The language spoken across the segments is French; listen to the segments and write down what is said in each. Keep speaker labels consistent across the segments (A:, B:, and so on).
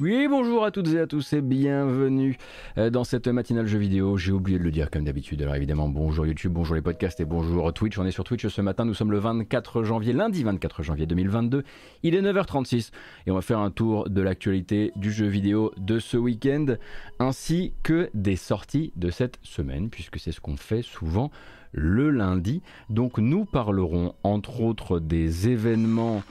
A: Oui, bonjour à toutes et à tous et bienvenue euh, dans cette matinale jeu vidéo. J'ai oublié de le dire comme d'habitude. Alors évidemment, bonjour YouTube, bonjour les podcasts et bonjour Twitch. On est sur Twitch ce matin. Nous sommes le 24 janvier, lundi 24 janvier 2022. Il est 9h36 et on va faire un tour de l'actualité du jeu vidéo de ce week-end ainsi que des sorties de cette semaine puisque c'est ce qu'on fait souvent le lundi. Donc nous parlerons entre autres des événements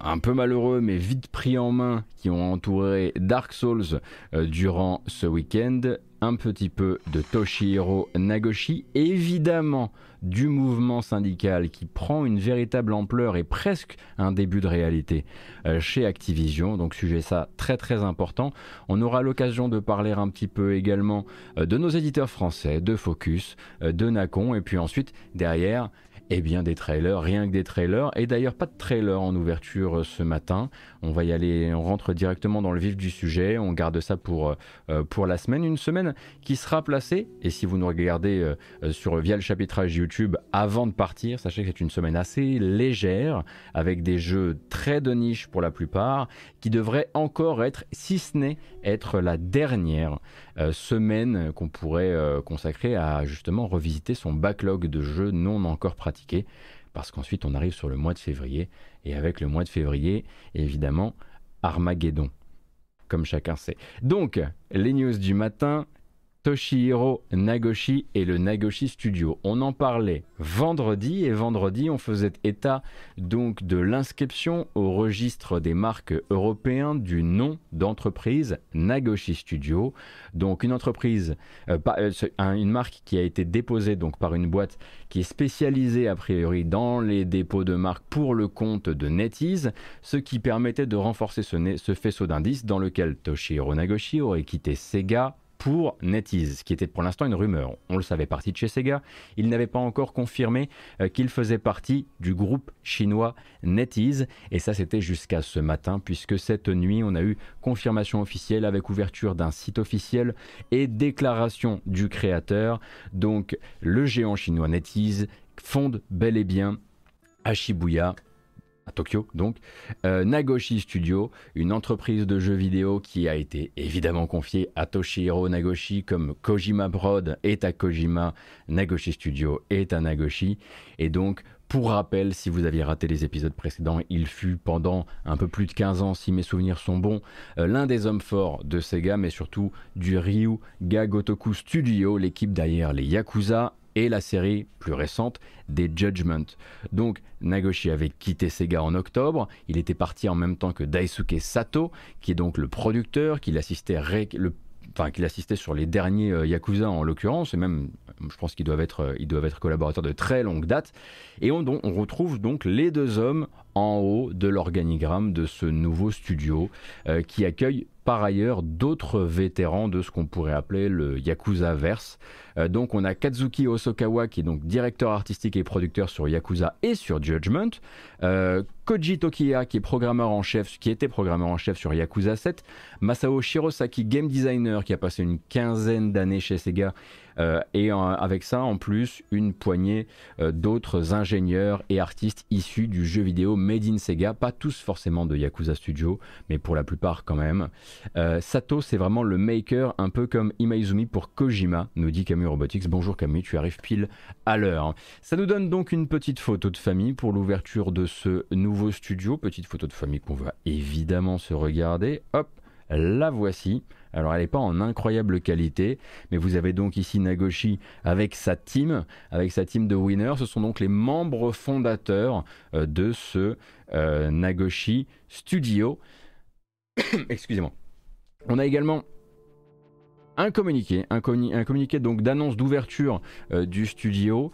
A: un peu malheureux mais vite pris en main qui ont entouré Dark Souls euh, durant ce week-end, un petit peu de Toshihiro Nagoshi, évidemment du mouvement syndical qui prend une véritable ampleur et presque un début de réalité euh, chez Activision, donc sujet ça très très important. On aura l'occasion de parler un petit peu également euh, de nos éditeurs français, de Focus, de Nacon, et puis ensuite derrière eh bien des trailers, rien que des trailers. Et d'ailleurs pas de trailer en ouverture euh, ce matin. On va y aller, on rentre directement dans le vif du sujet. On garde ça pour, euh, euh, pour la semaine. Une semaine qui sera placée, et si vous nous regardez sur, via le chapitrage YouTube avant de partir, sachez que c'est une semaine assez légère, avec des jeux très de niche pour la plupart, qui devrait encore être, si ce n'est être la dernière semaine qu'on pourrait consacrer à justement revisiter son backlog de jeux non encore pratiqués parce qu'ensuite on arrive sur le mois de février, et avec le mois de février, évidemment, Armageddon, comme chacun sait. Donc, les news du matin, Toshihiro Nagoshi et le Nagoshi Studio. On en parlait vendredi et vendredi on faisait état donc de l'inscription au registre des marques européens du nom d'entreprise Nagoshi Studio. Donc une entreprise, euh, euh, une marque qui a été déposée donc par une boîte qui est spécialisée a priori dans les dépôts de marques pour le compte de NetEase, ce qui permettait de renforcer ce, ce faisceau d'indices dans lequel Toshihiro Nagoshi aurait quitté Sega pour NetEase, qui était pour l'instant une rumeur. On le savait parti de chez Sega. Il n'avait pas encore confirmé euh, qu'il faisait partie du groupe chinois NetEase. Et ça, c'était jusqu'à ce matin, puisque cette nuit, on a eu confirmation officielle avec ouverture d'un site officiel et déclaration du créateur. Donc, le géant chinois NetEase fonde bel et bien à Shibuya à Tokyo donc, euh, Nagoshi Studio, une entreprise de jeux vidéo qui a été évidemment confiée à Toshihiro Nagoshi comme Kojima Brod est à Kojima, Nagoshi Studio est à Nagoshi. Et donc, pour rappel, si vous aviez raté les épisodes précédents, il fut pendant un peu plus de 15 ans, si mes souvenirs sont bons, euh, l'un des hommes forts de Sega, mais surtout du Ryu Gagotoku Studio, l'équipe derrière les Yakuza et la série plus récente des Judgment. Donc Nagoshi avait quitté Sega en octobre, il était parti en même temps que Daisuke Sato, qui est donc le producteur, qui l'assistait le enfin qu'il assistait sur les derniers euh, Yakuza en l'occurrence, et même je pense qu'ils doivent être, euh, doivent être collaborateurs de très longue date. Et on, retrouve donc les deux hommes en haut de l'organigramme de ce nouveau studio euh, qui accueille par ailleurs d'autres vétérans de ce qu'on pourrait appeler le Yakuza verse. Euh, donc on a Kazuki Osokawa qui est donc directeur artistique et producteur sur Yakuza et sur Judgment. Koji Tokiya qui est programmeur en chef, qui était programmeur en chef sur Yakuza 7. Masao Shirosaki, game designer qui a passé une quinzaine d'années chez Sega euh, et avec ça, en plus, une poignée euh, d'autres ingénieurs et artistes issus du jeu vidéo Made in Sega, pas tous forcément de Yakuza Studio, mais pour la plupart quand même. Euh, Sato, c'est vraiment le maker, un peu comme Imaizumi pour Kojima, nous dit Camus Robotics. Bonjour Camus, tu arrives pile à l'heure. Ça nous donne donc une petite photo de famille pour l'ouverture de ce nouveau studio, petite photo de famille qu'on va évidemment se regarder. Hop, la voici. Alors elle n'est pas en incroyable qualité, mais vous avez donc ici Nagoshi avec sa team, avec sa team de winners. Ce sont donc les membres fondateurs euh, de ce euh, Nagoshi Studio. Excusez-moi. On a également un communiqué, un, communiqué d'annonce d'ouverture euh, du studio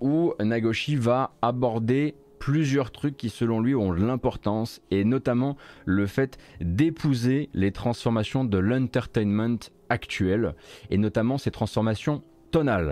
A: où Nagoshi va aborder plusieurs trucs qui selon lui ont l'importance et notamment le fait d'épouser les transformations de l'entertainment actuel et notamment ces transformations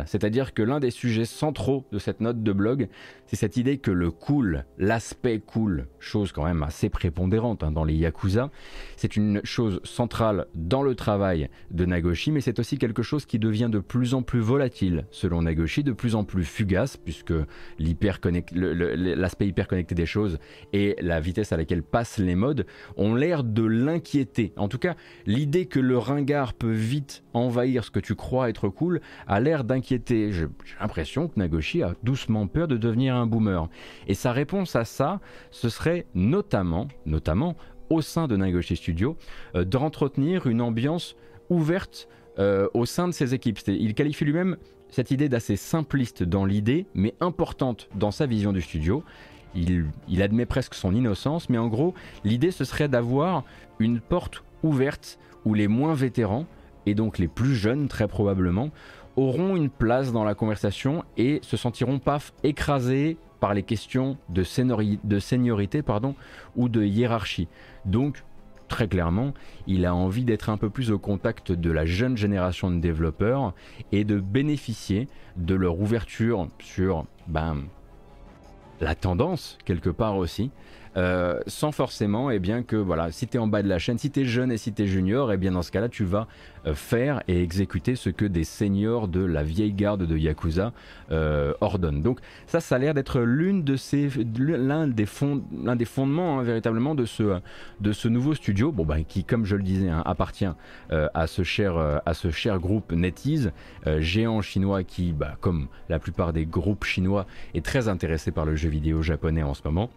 A: c'est-à-dire que l'un des sujets centraux de cette note de blog, c'est cette idée que le cool, l'aspect cool, chose quand même assez prépondérante hein, dans les Yakuza, c'est une chose centrale dans le travail de Nagoshi, mais c'est aussi quelque chose qui devient de plus en plus volatile selon Nagoshi, de plus en plus fugace, puisque l'aspect hyper connecté des choses et la vitesse à laquelle passent les modes ont l'air de l'inquiéter. En tout cas, l'idée que le ringard peut vite envahir ce que tu crois être cool a l'air d'inquiéter. J'ai l'impression que Nagoshi a doucement peur de devenir un boomer. Et sa réponse à ça, ce serait notamment, notamment au sein de Nagoshi Studio, euh, d'entretenir une ambiance ouverte euh, au sein de ses équipes. Il qualifie lui-même cette idée d'assez simpliste dans l'idée, mais importante dans sa vision du studio. Il, il, admet presque son innocence, mais en gros, l'idée ce serait d'avoir une porte ouverte où les moins vétérans, et donc les plus jeunes très probablement, auront une place dans la conversation et se sentiront paf écrasés par les questions de, seniorité ou de hiérarchie. Donc, très clairement, il a envie d'être un peu plus au contact de la jeune génération de développeurs et de bénéficier de leur ouverture sur ben, la tendance, quelque part aussi, euh, sans forcément et eh bien, que voilà, si tu es en bas de la chaîne, si tu es jeune et si tu es junior, et eh bien dans ce cas-là, tu vas euh, faire et exécuter ce que des seniors de la vieille garde de Yakuza euh, ordonnent. Donc ça, ça a l'air d'être l'un des, fondements hein, véritablement de ce, nouveau studio, bon, bah, qui, comme je le disais, hein, appartient à, ce cher, à ce cher groupe NetEase, géant chinois qui, bah, comme la plupart des groupes chinois, est très intéressé par le jeu vidéo japonais en ce moment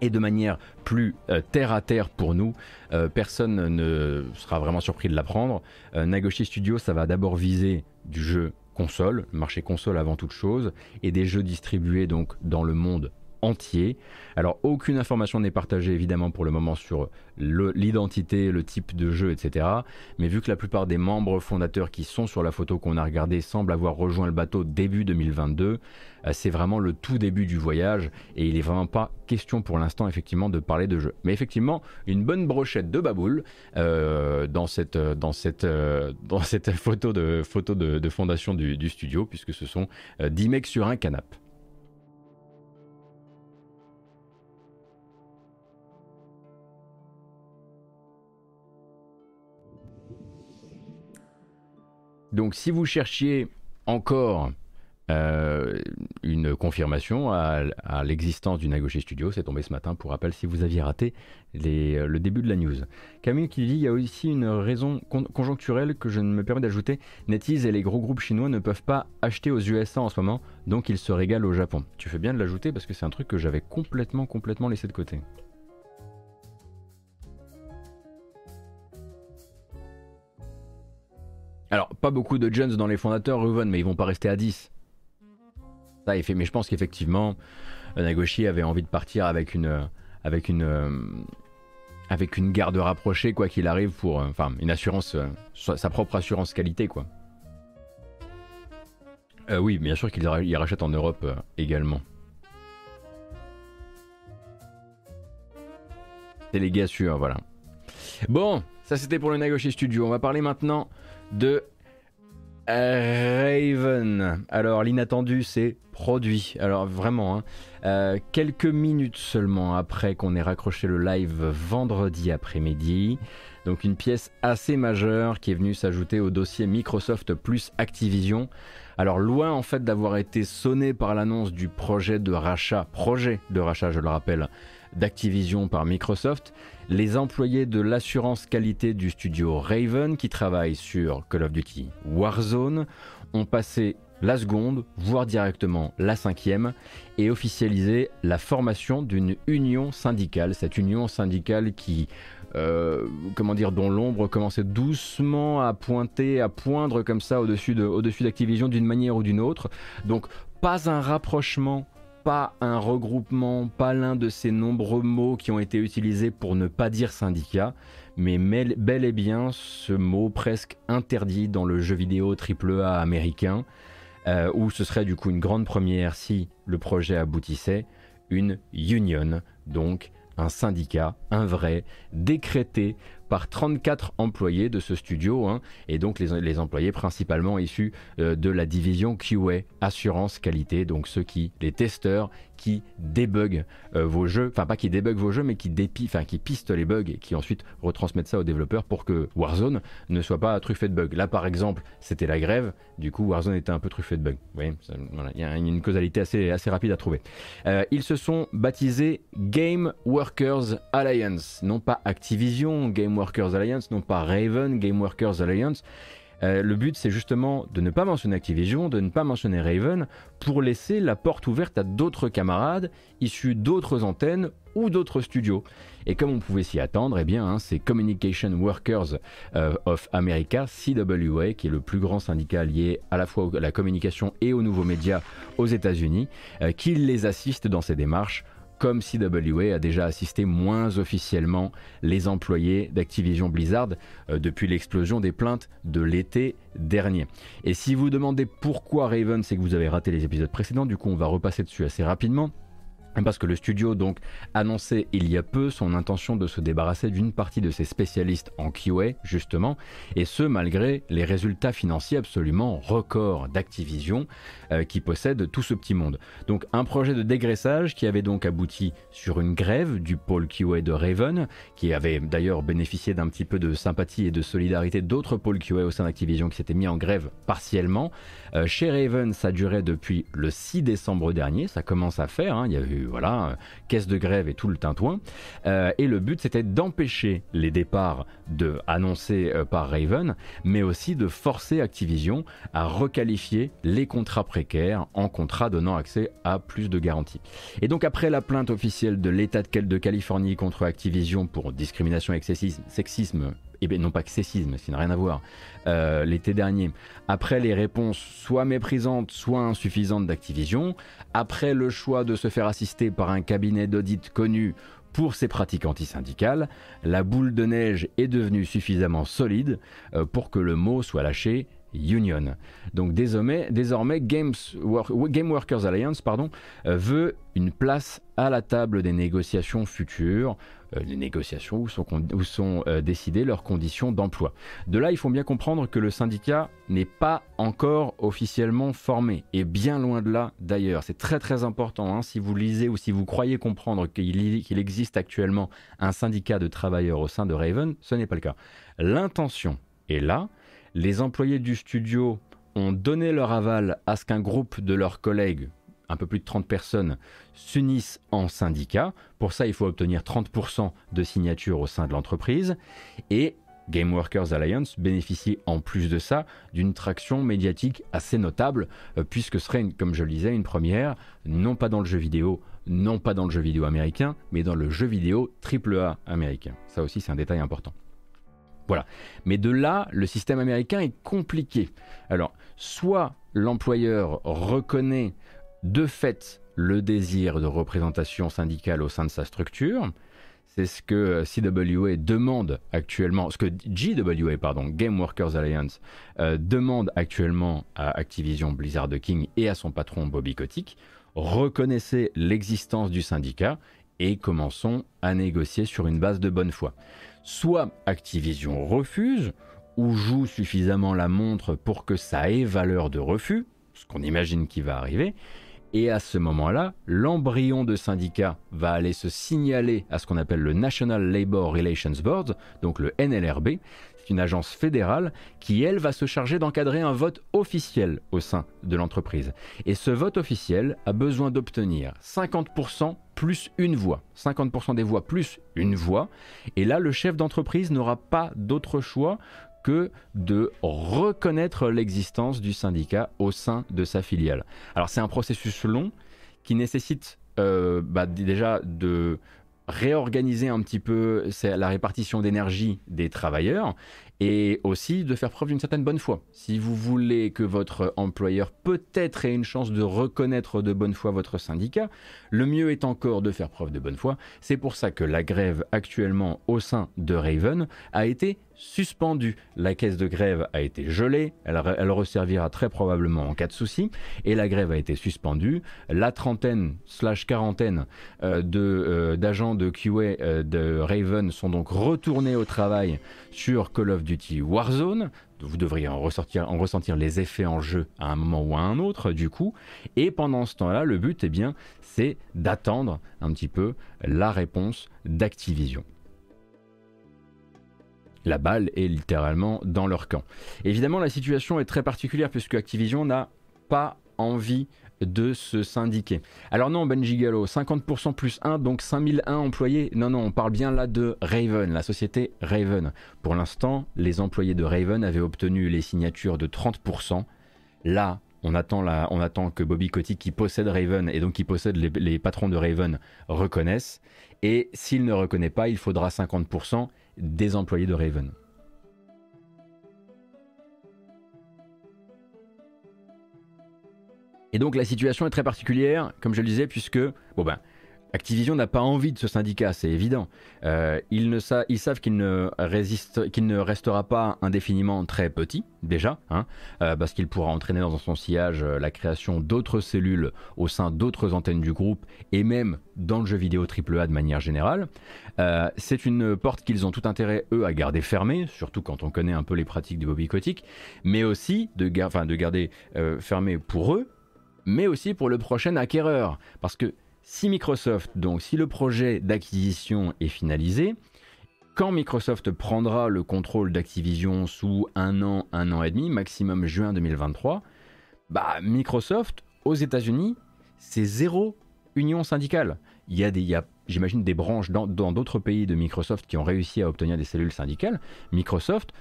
A: et de manière plus euh, terre à terre pour nous, euh, personne ne sera vraiment surpris de l'apprendre. Euh, Nagoshi Studio, ça va d'abord viser du jeu console, marché console avant toute chose, et des jeux distribués donc dans le monde entier. Alors aucune information n'est partagée évidemment pour le moment sur l'identité, le, type de jeu, etc. Mais vu que la plupart des membres fondateurs qui sont sur la photo qu'on a regardée semblent avoir rejoint le bateau début 2022, euh, c'est vraiment le tout début du voyage et il n'est vraiment pas question pour l'instant effectivement de parler de jeu. Mais effectivement, une bonne brochette de baboule euh, euh, dans cette photo de, photo de, fondation du, du, studio puisque ce sont 10 mecs sur un canapé. Donc si vous cherchiez encore euh, une confirmation à, l'existence du Nagoshi Studio, c'est tombé ce matin pour rappel si vous aviez raté euh, le début de la news. Camille qui dit il y a aussi une raison conjoncturelle que je ne me permets d'ajouter. NetEase et les gros groupes chinois ne peuvent pas acheter aux USA en ce moment, donc ils se régalent au Japon. Tu fais bien de l'ajouter parce que c'est un truc que j'avais complètement complètement laissé de côté. Alors, pas beaucoup de Jones dans les fondateurs, Ruven, mais ils vont pas rester à 10. Ça, il fait, mais je pense qu'effectivement, euh, Nagoshi avait envie de partir avec une, euh, avec une, euh, avec une garde rapprochée, quoi qu'il arrive, pour, enfin, une assurance, sa propre assurance qualité, quoi. oui, bien sûr qu'il rachète en Europe également. C'est les gars sûrs, voilà. Bon, ça c'était pour le Nagoshi Studio. On va parler maintenant de Raven. Alors l'inattendu c'est produit. Alors vraiment, hein. euh, quelques minutes seulement après qu'on ait raccroché le live vendredi après-midi. Donc une pièce assez majeure qui est venue s'ajouter au dossier Microsoft plus Activision. Alors loin en fait d'avoir été sonné par l'annonce du projet de rachat, projet de rachat je le rappelle, d'Activision par Microsoft, les employés de l'assurance qualité du studio Raven qui travaillent sur Call of Duty Warzone ont passé la seconde, voire directement la cinquième, et officialisé la formation d'une union syndicale. Cette union syndicale qui, euh, comment dire, dont l'ombre commençait doucement à pointer, à poindre comme ça au-dessus d'Activision d'une manière ou d'une autre. Donc pas un rapprochement pas un regroupement, pas l'un de ces nombreux mots qui ont été utilisés pour ne pas dire syndicat, mais bel et bien ce mot presque interdit dans le jeu vidéo AAA américain, euh, où ce serait du coup une grande première si le projet aboutissait, une union, donc un syndicat, un vrai, décrété par 34 employés de ce studio, hein, et donc les, employés principalement issus euh, de la division QA, assurance qualité, donc ceux qui, les testeurs qui débug euh, vos jeux, enfin pas qui débug vos jeux, mais qui dépi, enfin qui pistent les bugs et qui ensuite retransmettent ça aux développeurs pour que Warzone ne soit pas truffé de bugs. Là par exemple, c'était la grève, du coup Warzone était un peu truffé de bugs. Vous voyez, il y a une causalité assez, assez rapide à trouver. Euh, ils se sont baptisés Game Workers Alliance, non pas Activision Game Workers Alliance, non pas Raven Game Workers Alliance. Euh, le but, c'est justement de ne pas mentionner Activision, de ne pas mentionner Raven, pour laisser la porte ouverte à d'autres camarades issus d'autres antennes ou d'autres studios. Et comme on pouvait s'y attendre, eh hein, c'est Communication Workers euh, of America, CWA, qui est le plus grand syndicat lié à la fois à la communication et aux nouveaux médias aux États-Unis, euh, qui les assiste dans ces démarches comme CWA a déjà assisté moins officiellement les employés d'Activision Blizzard euh, depuis l'explosion des plaintes de l'été dernier. Et si vous demandez pourquoi Raven, c'est que vous avez raté les épisodes précédents, du coup on va repasser dessus assez rapidement. Parce que le studio donc annonçait il y a peu son intention de se débarrasser d'une partie de ses spécialistes en QA justement, et ce malgré les résultats financiers absolument records d'Activision euh, qui possède tout ce petit monde. Donc un projet de dégraissage qui avait donc abouti sur une grève du pôle QA de Raven, qui avait d'ailleurs bénéficié d'un petit peu de sympathie et de solidarité d'autres pôles QA au sein d'Activision qui s'étaient mis en grève partiellement. Euh, chez Raven, ça durait depuis le 6 décembre dernier, ça commence à faire, hein. il y a eu voilà, caisse de grève et tout le tintouin. Euh, et le but c'était d'empêcher les départs de, annoncés euh, par Raven, mais aussi de forcer Activision à requalifier les contrats précaires en contrats donnant accès à plus de garanties. Et donc après la plainte officielle de l'État de Californie contre Activision pour discrimination et sexisme et bien non pas que sexisme, ça n'a rien à voir, euh, l'été dernier, après les réponses soit méprisantes, soit insuffisantes d'Activision, après le choix de se faire assister par un cabinet d'audit connu pour ses pratiques antisyndicales, la boule de neige est devenue suffisamment solide euh, pour que le mot soit lâché Union. Donc désormais, désormais Game Workers Alliance pardon, euh, veut une place à la table des négociations futures, euh, des négociations où sont, où sont euh, décidées leurs conditions d'emploi. De là, il faut bien comprendre que le syndicat n'est pas encore officiellement formé, et bien loin de là d'ailleurs. C'est très très important, hein, si vous lisez ou si vous croyez comprendre qu'il existe actuellement un syndicat de travailleurs au sein de Raven, ce n'est pas le cas. L'intention est là, les employés du studio ont donné leur aval à ce qu'un groupe de leurs collègues, un peu plus de 30 personnes, s'unissent en syndicat. Pour ça, il faut obtenir 30% de signatures au sein de l'entreprise. Et Game Workers Alliance bénéficie en plus de ça d'une traction médiatique assez notable, euh, puisque ce serait, comme je le disais, une première, non pas dans le jeu vidéo, non pas dans le jeu vidéo américain, mais dans le jeu vidéo AAA américain. Ça aussi, c'est un détail important. Voilà. Mais de là, le système américain est compliqué. Alors, soit l'employeur reconnaît de fait le désir de représentation syndicale au sein de sa structure, c'est ce que CWA demande actuellement, ce que GWA, pardon, Game Workers Alliance, euh, demande actuellement à Activision Blizzard King et à son patron Bobby Kotick. Reconnaissez l'existence du syndicat et commençons à négocier sur une base de bonne foi. Soit Activision refuse, ou joue suffisamment la montre pour que ça ait valeur de refus, ce qu'on imagine qui va arriver, et à ce moment-là, l'embryon de syndicat va aller se signaler à ce qu'on appelle le National Labor Relations Board, donc le NLRB. Une agence fédérale qui, elle, va se charger d'encadrer un vote officiel au sein de l'entreprise. Et ce vote officiel a besoin d'obtenir 50% plus une voix. 50% des voix plus une voix. Et là, le chef d'entreprise n'aura pas d'autre choix que de reconnaître l'existence du syndicat au sein de sa filiale. Alors c'est un processus long qui nécessite euh, bah, déjà de réorganiser un petit peu la répartition d'énergie des travailleurs et aussi de faire preuve d'une certaine bonne foi. Si vous voulez que votre employeur peut-être ait une chance de reconnaître de bonne foi votre syndicat, le mieux est encore de faire preuve de bonne foi. C'est pour ça que la grève actuellement au sein de Raven a été suspendu. La caisse de grève a été gelée, elle, elle resservira très probablement en cas de souci, et la grève a été suspendue. La trentaine slash quarantaine euh, euh, d'agents de, QA euh, de Raven sont donc retournés au travail sur Call of Duty Warzone. Vous devriez en, ressentir les effets en jeu à un moment ou à un autre, du coup. Et pendant ce temps-là, le but, eh bien, c'est d'attendre un petit peu la réponse d'Activision la balle est littéralement dans leur camp. Évidemment, la situation est très particulière puisque Activision n'a pas envie de se syndiquer. Alors non, Benji Gallo, 50% plus 1, donc 5001 employés. Non, non, on parle bien là de Raven, la société Raven. Pour l'instant, les employés de Raven avaient obtenu les signatures de 30%. Là, on attend, on attend que Bobby Kotick, qui possède Raven et donc qui possède les, les patrons de Raven, reconnaissent. Et s'il ne reconnaît pas, il faudra 50% des employés de Raven. Et donc la situation est très particulière, comme je le disais, puisque bon ben, Activision n'a pas envie de ce syndicat, c'est évident. Euh, ils, ne ils, savent qu'il ne, qu'il ne restera pas indéfiniment très petit, déjà, hein, euh, parce qu'il pourra entraîner dans son sillage euh, la création d'autres cellules au sein d'autres antennes du groupe, et même dans le jeu vidéo AAA de manière générale. c'est une porte qu'ils ont tout intérêt, eux, à garder fermée, surtout quand on connaît un peu les pratiques du Bobby Kotick, mais aussi de, de garder fermée pour eux, mais aussi pour le prochain acquéreur. Parce que si Microsoft, donc si le projet d'acquisition est finalisé, quand Microsoft prendra le contrôle d'Activision sous un an, un an et demi, maximum juin 2023, bah Microsoft aux États-Unis, c'est zéro union syndicale. Il y a des, j'imagine des branches dans d'autres pays de Microsoft qui ont réussi à obtenir des cellules syndicales. Microsoft,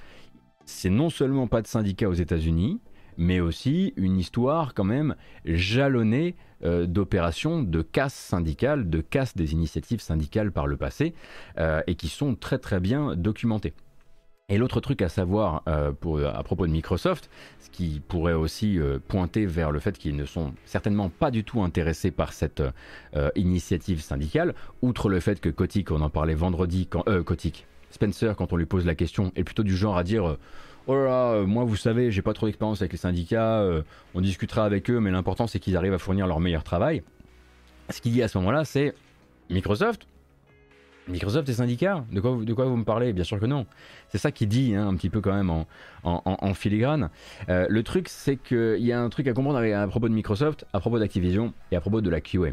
A: c'est non seulement pas de syndicat aux États-Unis, mais aussi une histoire quand même jalonnée euh, d'opérations de casse syndicale, de casse des initiatives syndicales par le passé, euh, et qui sont très très bien documentées. Et l'autre truc à savoir euh, à propos de Microsoft, ce qui pourrait aussi pointer vers le fait qu'ils ne sont certainement pas du tout intéressés par cette initiative syndicale, outre le fait que Kotick, on en parlait vendredi, quand, Kotick, Spencer, quand on lui pose la question, est plutôt du genre à dire oh euh, moi vous savez, j'ai pas trop d'expérience avec les syndicats, euh, on discutera avec eux, mais l'important c'est qu'ils arrivent à fournir leur meilleur travail. Ce qu'il dit à ce moment-là, c'est Microsoft Microsoft et syndicats de quoi, vous me parlez? Bien sûr que non. C'est ça qu'il dit hein, un petit peu quand même en, filigrane. Euh, le truc, c'est qu'il y a un truc à comprendre à propos de Microsoft, à propos d'Activision et à propos de la QA.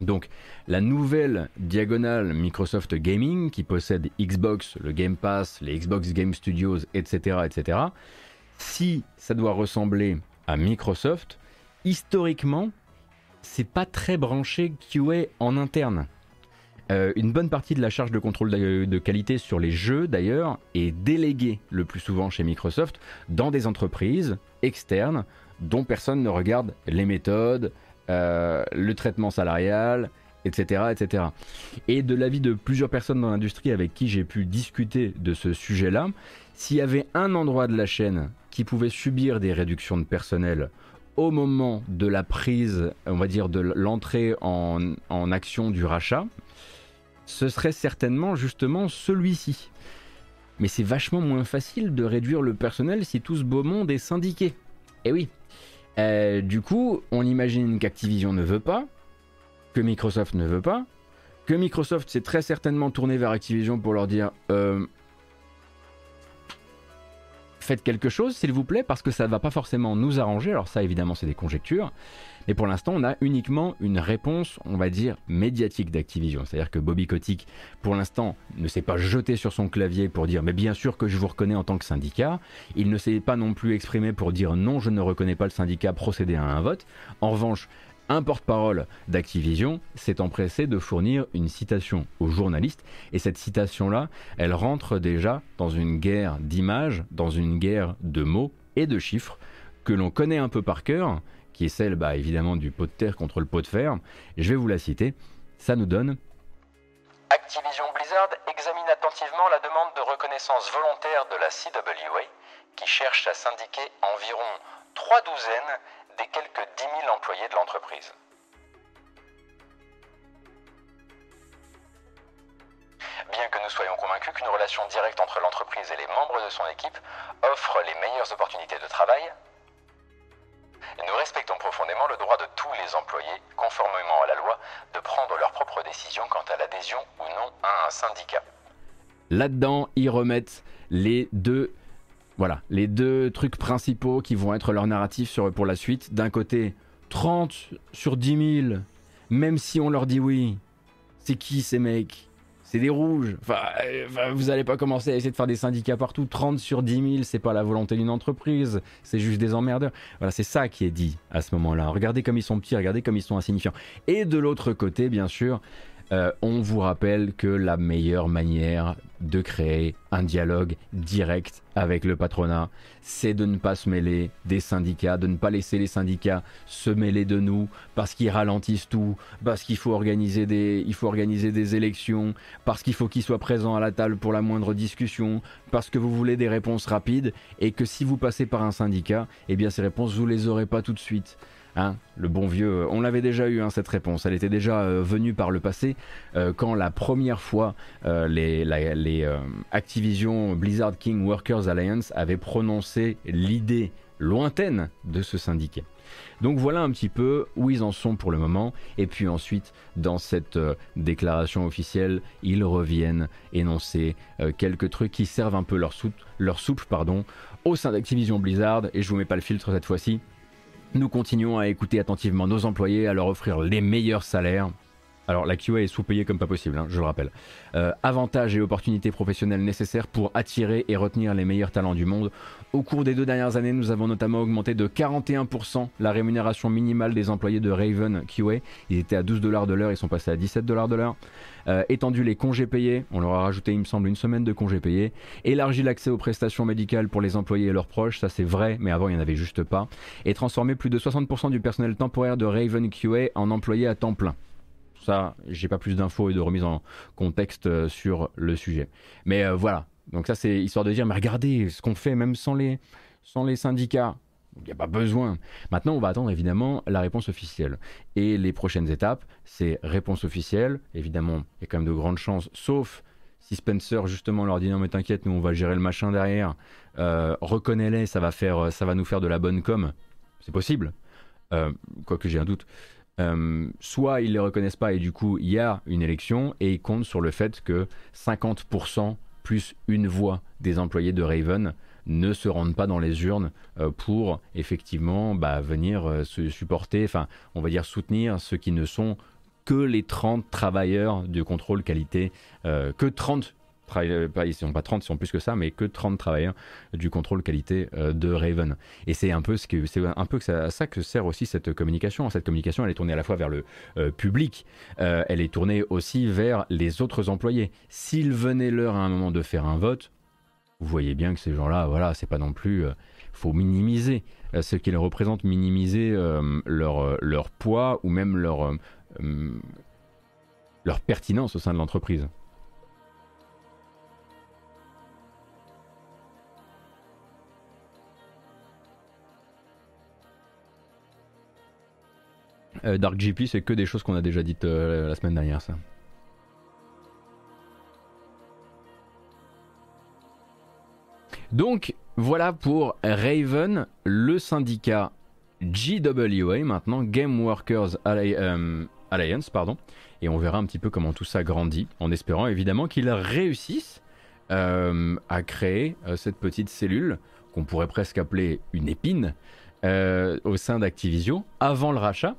A: Donc la nouvelle diagonale Microsoft Gaming qui possède Xbox, le Game Pass, les Xbox Game Studios, etc., etc. Si ça doit ressembler à Microsoft, historiquement, c'est pas très branché QA en interne. Euh, une bonne partie de la charge de contrôle de qualité sur les jeux, d'ailleurs, est déléguée le plus souvent chez Microsoft dans des entreprises externes dont personne ne regarde les méthodes, euh, le traitement salarial, etc., etc. Et de l'avis de plusieurs personnes dans l'industrie avec qui j'ai pu discuter de ce sujet-là, s'il y avait un endroit de la chaîne qui pouvait subir des réductions de personnel au moment de la prise, on va dire, de l'entrée en, en action du rachat, ce serait certainement justement celui-ci. Mais c'est vachement moins facile de réduire le personnel si tout ce beau monde est syndiqué. Eh oui, euh, du coup, on imagine qu'Activision ne veut pas, que Microsoft ne veut pas, que Microsoft s'est très certainement tourné vers Activision pour leur dire euh, faites quelque chose s'il vous plaît parce que ça ne va pas forcément nous arranger. Alors ça évidemment c'est des conjectures. Mais pour l'instant, on a uniquement une réponse, on va dire, médiatique d'Activision. C'est-à-dire que Bobby Kotick, pour l'instant, ne s'est pas jeté sur son clavier pour dire mais bien sûr que je vous reconnais en tant que syndicat. Il ne s'est pas non plus exprimé pour dire non, je ne reconnais pas le syndicat, procéder à un vote. En revanche, un porte-parole d'Activision s'est empressé de fournir une citation aux journalistes, et cette citation-là, elle rentre déjà dans une guerre d'images, dans une guerre de mots et de chiffres que l'on connaît un peu par cœur, qui est celle bah, évidemment du pot de terre contre le pot de fer. je vais vous la citer. Ça nous donne
B: Activision Blizzard examine attentivement la demande de reconnaissance volontaire de la CWA qui cherche à syndiquer environ trois douzaines des quelques 10 000 employés de l'entreprise. Bien que nous soyons convaincus qu'une relation directe entre l'entreprise et les membres de son équipe offre les meilleures opportunités de travail, nous respectons profondément le droit de tous les employés, conformément à la loi, de prendre leurs propres décisions quant à l'adhésion ou non à un syndicat.
A: Là-dedans, ils remettent les deux, voilà, les deux trucs principaux qui vont être leur narratif pour la suite. D'un côté, 30 sur 10 000, même si on leur dit oui, c'est qui ces mecs? C'est des rouges. Enfin, vous n'allez pas commencer à essayer de faire des syndicats partout. 30 sur 10 000, c'est pas la volonté d'une entreprise. C'est juste des emmerdeurs. Voilà, c'est ça qui est dit à ce moment-là. Regardez comme ils sont petits, regardez comme ils sont insignifiants. Et de l'autre côté, bien sûr, euh, on vous rappelle que la meilleure manière de créer un dialogue direct avec le patronat, c'est de ne pas se mêler des syndicats, de ne pas laisser les syndicats se mêler de nous parce qu'ils ralentissent tout, parce qu'il faut organiser des, faut organiser des élections, parce qu'il faut qu'ils soient présents à la table pour la moindre discussion, parce que vous voulez des réponses rapides et que si vous passez par un syndicat, eh bien ces réponses vous les aurez pas tout de suite. Hein, le bon vieux, euh, on l'avait déjà eu hein, cette réponse, elle était déjà euh, venue par le passé euh, quand la première fois les, Activision Blizzard King Workers Alliance avaient prononcé l'idée lointaine de ce syndicat. Donc voilà un petit peu où ils en sont pour le moment. Et puis ensuite, dans cette déclaration officielle, ils reviennent énoncer quelques trucs qui servent un peu leur soupe, leur soupe pardon, au sein d'Activision Blizzard. Et je vous mets pas le filtre cette fois-ci. Nous continuons à écouter attentivement nos employés, à leur offrir les meilleurs salaires. Alors la QA est sous-payée comme pas possible, hein, je le rappelle. Euh, avantages et opportunités professionnelles nécessaires pour attirer et retenir les meilleurs talents du monde. Au cours des deux dernières années, nous avons notamment augmenté de 41% la rémunération minimale des employés de Raven QA. Ils étaient à 12 dollars de l'heure, ils sont passés à 17 dollars de l'heure. Euh, étendu les congés payés, on leur a rajouté il me semble une semaine de congés payés, élargi l'accès aux prestations médicales pour les employés et leurs proches, ça c'est vrai, mais avant il n'y en avait juste pas, et transformé plus de 60% du personnel temporaire de Raven QA en employés à temps plein. Ça, j'ai pas plus d'infos et de remise en contexte euh, sur le sujet. Mais euh, voilà, donc ça c'est histoire de dire, mais regardez ce qu'on fait même sans les, sans les syndicats. Il n'y a pas besoin. Maintenant, on va attendre évidemment la réponse officielle. Et les prochaines étapes, c'est réponse officielle. Évidemment, il y a quand même de grandes chances, sauf si Spencer justement leur dit non mais t'inquiète, nous on va gérer le machin derrière. Euh, reconnais-les, ça va faire, ça va nous faire de la bonne com. C'est possible. Euh, quoique j'ai un doute. Euh, soit ils les reconnaissent pas et du coup il y a une élection et ils comptent sur le fait que 50% plus une voix des employés de Raven ne se rendent pas dans les urnes euh, pour effectivement bah, venir euh, se supporter, enfin on va dire soutenir ceux qui ne sont que les 30 travailleurs de contrôle qualité, que 30 ils sont pas 30, ils sont plus que ça, mais que 30 travailleurs du contrôle qualité de Raven. Et c'est un peu ce que c'est un peu à ça que sert aussi cette communication. Cette communication, elle est tournée à la fois vers le public, elle est tournée aussi vers les autres employés. S'il venait l'heure à un moment de faire un vote, vous voyez bien que ces gens-là, voilà, c'est pas non plus. Euh, faut minimiser euh, ce qu'ils représentent, minimiser euh, leur, leur poids ou même leur, leur pertinence au sein de l'entreprise. Dark GP, c'est que des choses qu'on a déjà dites la semaine dernière. Donc voilà pour Raven, le syndicat GWA, maintenant Game Workers euh, Alliance, pardon. Et on verra un petit peu comment tout ça grandit, en espérant évidemment qu'ils réussissent euh, à créer euh, cette petite cellule qu'on pourrait presque appeler une épine au sein d'Activision avant le rachat.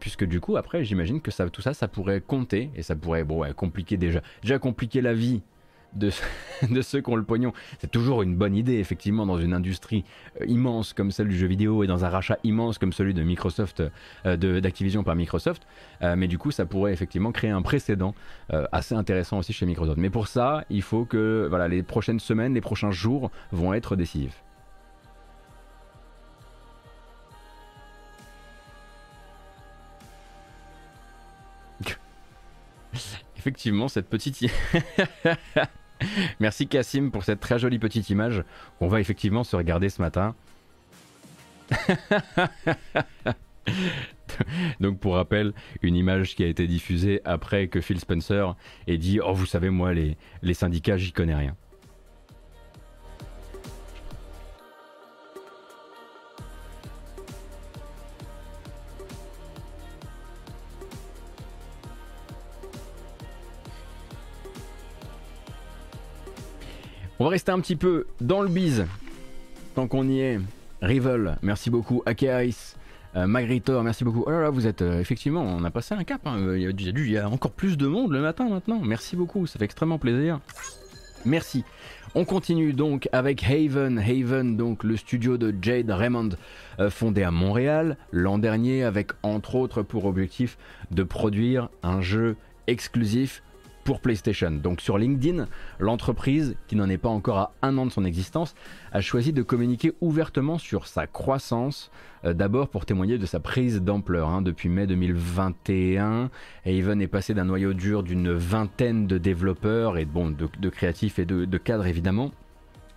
A: Puisque du coup après j'imagine que tout ça ça pourrait compter et ça pourrait compliquer déjà déjà compliquer la vie de, ceux qui ont le pognon. C'est toujours une bonne idée, effectivement, dans une industrie euh, immense comme celle du jeu vidéo et dans un rachat immense comme celui de Microsoft, euh, d'Activision par Microsoft. Euh, mais du coup, ça pourrait effectivement créer un précédent assez intéressant aussi chez Microsoft. Mais pour ça, il faut que les prochaines semaines, les prochains jours vont être décisifs. Effectivement, cette petite... Merci Cassim pour cette très jolie petite image qu'on va effectivement se regarder ce matin. donc pour rappel, une image qui a été diffusée après que Phil Spencer ait dit Oh, vous savez, moi, les syndicats, j'y connais rien. Va rester un petit peu dans le bise tant qu'on y est. Rival, merci beaucoup. Akeais, euh, Magritor, merci beaucoup. Oh là là, vous êtes euh, effectivement, on a passé un cap. Hein. Il, y a, y a, encore plus de monde le matin maintenant. Merci beaucoup, ça fait extrêmement plaisir. Merci. On continue donc avec Haven. Haven, donc le studio de Jade Raymond, euh, fondé à Montréal l'an dernier, avec entre autres pour objectif de produire un jeu exclusif pour PlayStation. Donc sur LinkedIn, l'entreprise, qui n'en est pas encore à un an de son existence, a choisi de communiquer ouvertement sur sa croissance, euh, d'abord pour témoigner de sa prise d'ampleur. Hein. Depuis mai 2021, Haven est passé d'un noyau dur d'une vingtaine de développeurs et bon, de, créatifs et de, de cadres évidemment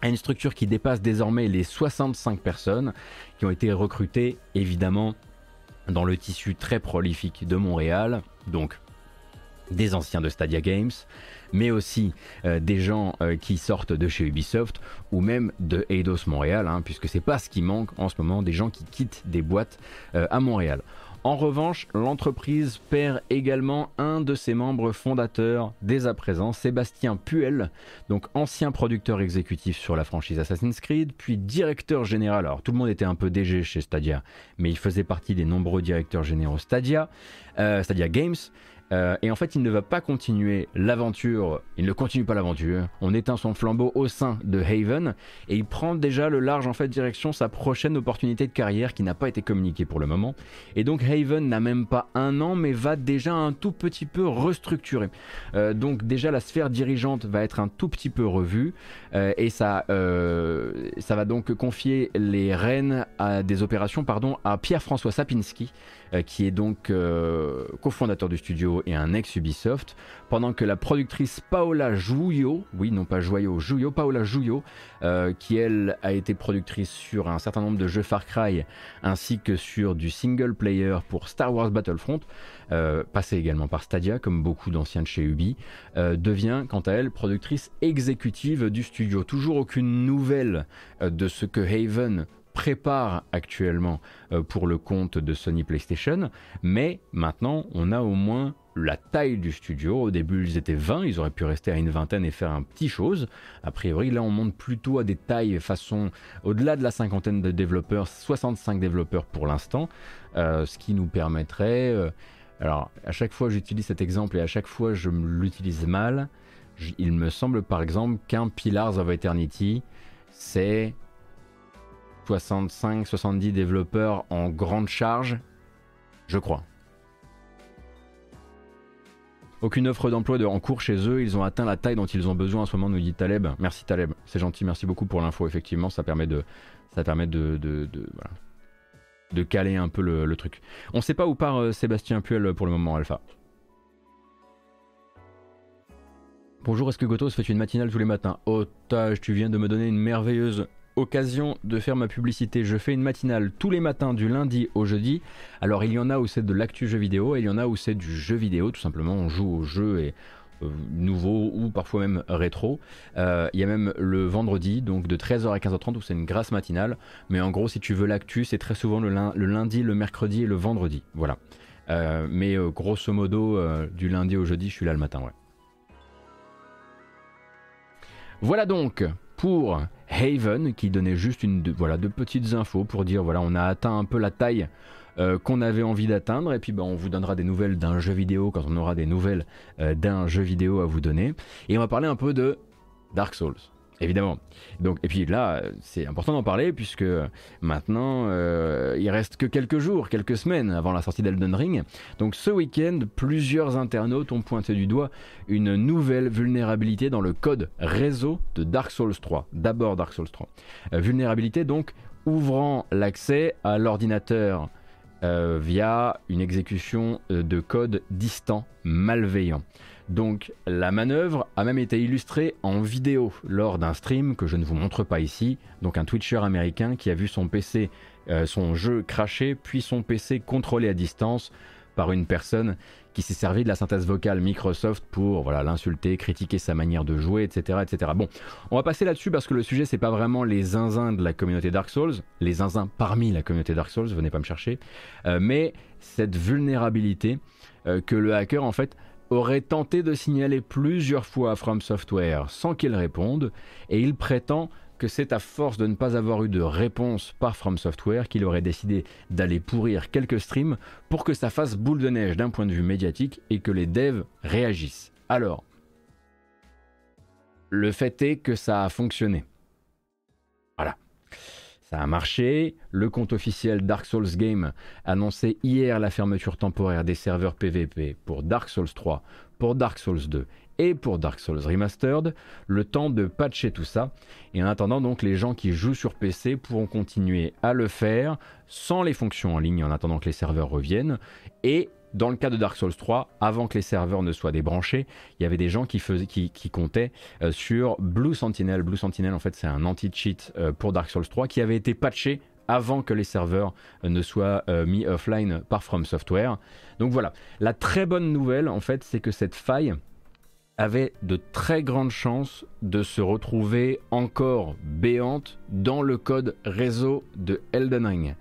A: à une structure qui dépasse désormais les 65 personnes qui ont été recrutées évidemment dans le tissu très prolifique de Montréal, donc des anciens de Stadia Games, mais aussi euh, des gens euh, qui sortent de chez Ubisoft ou même de Eidos Montréal, hein, puisque c'est pas ce qui manque en ce moment, des gens qui quittent des boîtes euh, à Montréal. En revanche, l'entreprise perd également un de ses membres fondateurs dès à présent, Sébastien Puel, donc ancien producteur exécutif sur la franchise Assassin's Creed, puis directeur général. Alors tout le monde était un peu DG chez Stadia, mais il faisait partie des nombreux directeurs généraux Stadia, Stadia Games. Euh, et en fait, il ne va pas continuer l'aventure, il ne continue pas l'aventure, on éteint son flambeau au sein de Haven, et il prend déjà le large en fait direction sa prochaine opportunité de carrière qui n'a pas été communiquée pour le moment. Et donc Haven n'a même pas un an, mais va déjà un tout petit peu restructurer. Euh, donc déjà la sphère dirigeante va être un tout petit peu revue, euh, et ça, ça va donc confier les rênes à des opérations pardon, à Pierre-François Sapinski, qui est donc euh, cofondateur du studio et un ex-Ubisoft, pendant que la productrice Paola Jouyo, oui non pas Joyau, Jouyo, Paola Jouyo, euh, qui elle a été productrice sur un certain nombre de jeux Far Cry, ainsi que sur du single player pour Star Wars Battlefront, passé également par Stadia, comme beaucoup d'anciens de chez Ubi, devient quant à elle productrice exécutive du studio. Toujours aucune nouvelle de ce que Haven prépare actuellement euh, pour le compte de Sony PlayStation, mais maintenant on a au moins la taille du studio. Au début, ils étaient 20, ils auraient pu rester à une vingtaine et faire un petit chose. A priori, là, on monte plutôt à des tailles façon au-delà de la cinquantaine de développeurs, 65 développeurs pour l'instant, euh, ce qui nous permettrait. Euh, alors, à chaque fois, j'utilise cet exemple et à chaque fois, je l'utilise mal. il me semble par exemple qu'un Pillars of Eternity, c'est 65-70 développeurs en grande charge, je crois. Aucune offre d'emploi de en cours chez eux, ils ont atteint la taille dont ils ont besoin en ce moment, nous dit Taleb. Merci Taleb, c'est gentil, merci beaucoup pour l'info, effectivement, ça permet de, ça permet de, de, de, caler un peu le, truc. On ne sait pas où part euh, Sébastien Puel pour le moment, Alpha. Bonjour, est-ce que Gotos fait une matinale tous les matins? Otage, tu viens de me donner une merveilleuse occasion de faire ma publicité. Je fais une matinale tous les matins du lundi au jeudi. Alors il y en a où c'est de l'actu jeu vidéo et il y en a où c'est du jeu vidéo. Tout simplement, on joue au jeu et euh, nouveau ou parfois même rétro. Euh, il y a même le vendredi, donc de 13h à 15h30 où c'est une grasse matinale. Mais en gros, si tu veux l'actu, c'est très souvent le, lundi, le mercredi et le vendredi. Voilà. Euh, mais grosso modo, du lundi au jeudi, je suis là le matin. Voilà donc pour Haven qui donnait juste une, de, voilà, de petites infos pour dire voilà on a atteint un peu la taille euh, qu'on avait envie d'atteindre et puis ben, on vous donnera des nouvelles d'un jeu vidéo quand on aura des nouvelles euh, d'un jeu vidéo à vous donner. Et on va parler un peu de Dark Souls évidemment. Donc, et puis là, c'est important d'en parler puisque maintenant, euh, il reste que quelques jours, quelques semaines avant la sortie d'Elden Ring. Donc ce week-end, plusieurs internautes ont pointé du doigt une nouvelle vulnérabilité dans le code réseau de Dark Souls 3. D'abord Dark Souls 3. Euh, vulnérabilité donc ouvrant l'accès à l'ordinateur euh, via une exécution de code distant malveillant. Donc la manœuvre a même été illustrée en vidéo lors d'un stream que je ne vous montre pas ici. Donc un Twitcher américain qui a vu son PC son jeu craché, puis son PC contrôlé à distance par une personne qui s'est servi de la synthèse vocale Microsoft pour voilà l'insulter, critiquer sa manière de jouer, etc., etc. Bon, on va passer là-dessus parce que le sujet c'est pas vraiment les zinzins de la communauté Dark Souls, les zinzins parmi la communauté Dark Souls, venez pas me chercher, euh, mais cette vulnérabilité euh, que le hacker en fait aurait tenté de signaler plusieurs fois à From Software sans qu'il réponde, et il prétend que c'est à force de ne pas avoir eu de réponse par From Software qu'il aurait décidé d'aller pourrir quelques streams pour que ça fasse boule de neige d'un point de vue médiatique et que les devs réagissent. Alors, le fait est que ça a fonctionné. Voilà. Ça a marché. Le compte officiel Dark Souls Game annonçait hier la fermeture temporaire des serveurs PvP pour Dark Souls 3, pour Dark Souls 2 et pour Dark Souls Remastered, le temps de patcher tout ça. Et en attendant, donc, les gens qui jouent sur PC pourront continuer à le faire sans les fonctions en ligne en attendant que les serveurs reviennent. Et dans le cas de Dark Souls 3, avant que les serveurs ne soient débranchés, il y avait des gens qui, faisaient, qui, comptaient euh, sur Blue Sentinel. Blue Sentinel, en fait, c'est un anti-cheat euh, pour Dark Souls 3 qui avait été patché avant que les serveurs euh, ne soient mis offline par From Software. Donc voilà, la très bonne nouvelle, en fait, c'est que cette faille avait de très grandes chances de se retrouver encore béante dans le code réseau de Elden Ring.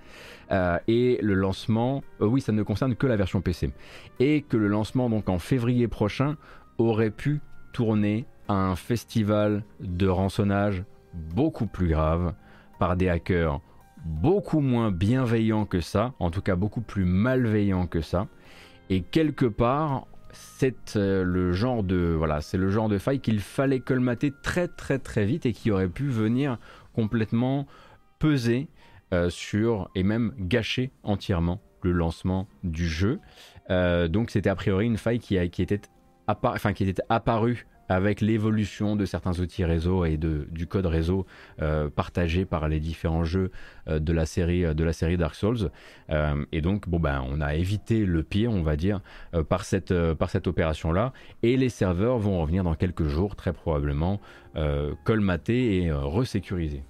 A: Euh, et le lancement, euh, oui, ça ne concerne que la version PC. Et que le lancement, donc en février prochain, aurait pu tourner à un festival de rançonnage beaucoup plus grave par des hackers beaucoup moins bienveillants que ça, en tout cas beaucoup plus malveillants que ça. Et quelque part, c'est euh, le genre de voilà, c'est le genre de faille qu'il fallait colmater très très très vite et qui aurait pu venir complètement peser sur et même gâcher entièrement le lancement du jeu. Euh, donc c'était a priori une faille qui, était, apparue avec l'évolution de certains outils réseau et du code réseau euh, partagé par les différents jeux euh, de, la série, Dark Souls. Euh, et donc, bon, ben, on a évité le pire, on va dire, par cette, par cette opération-là. Et les serveurs vont revenir dans quelques jours, très probablement, colmatés et resécurisés.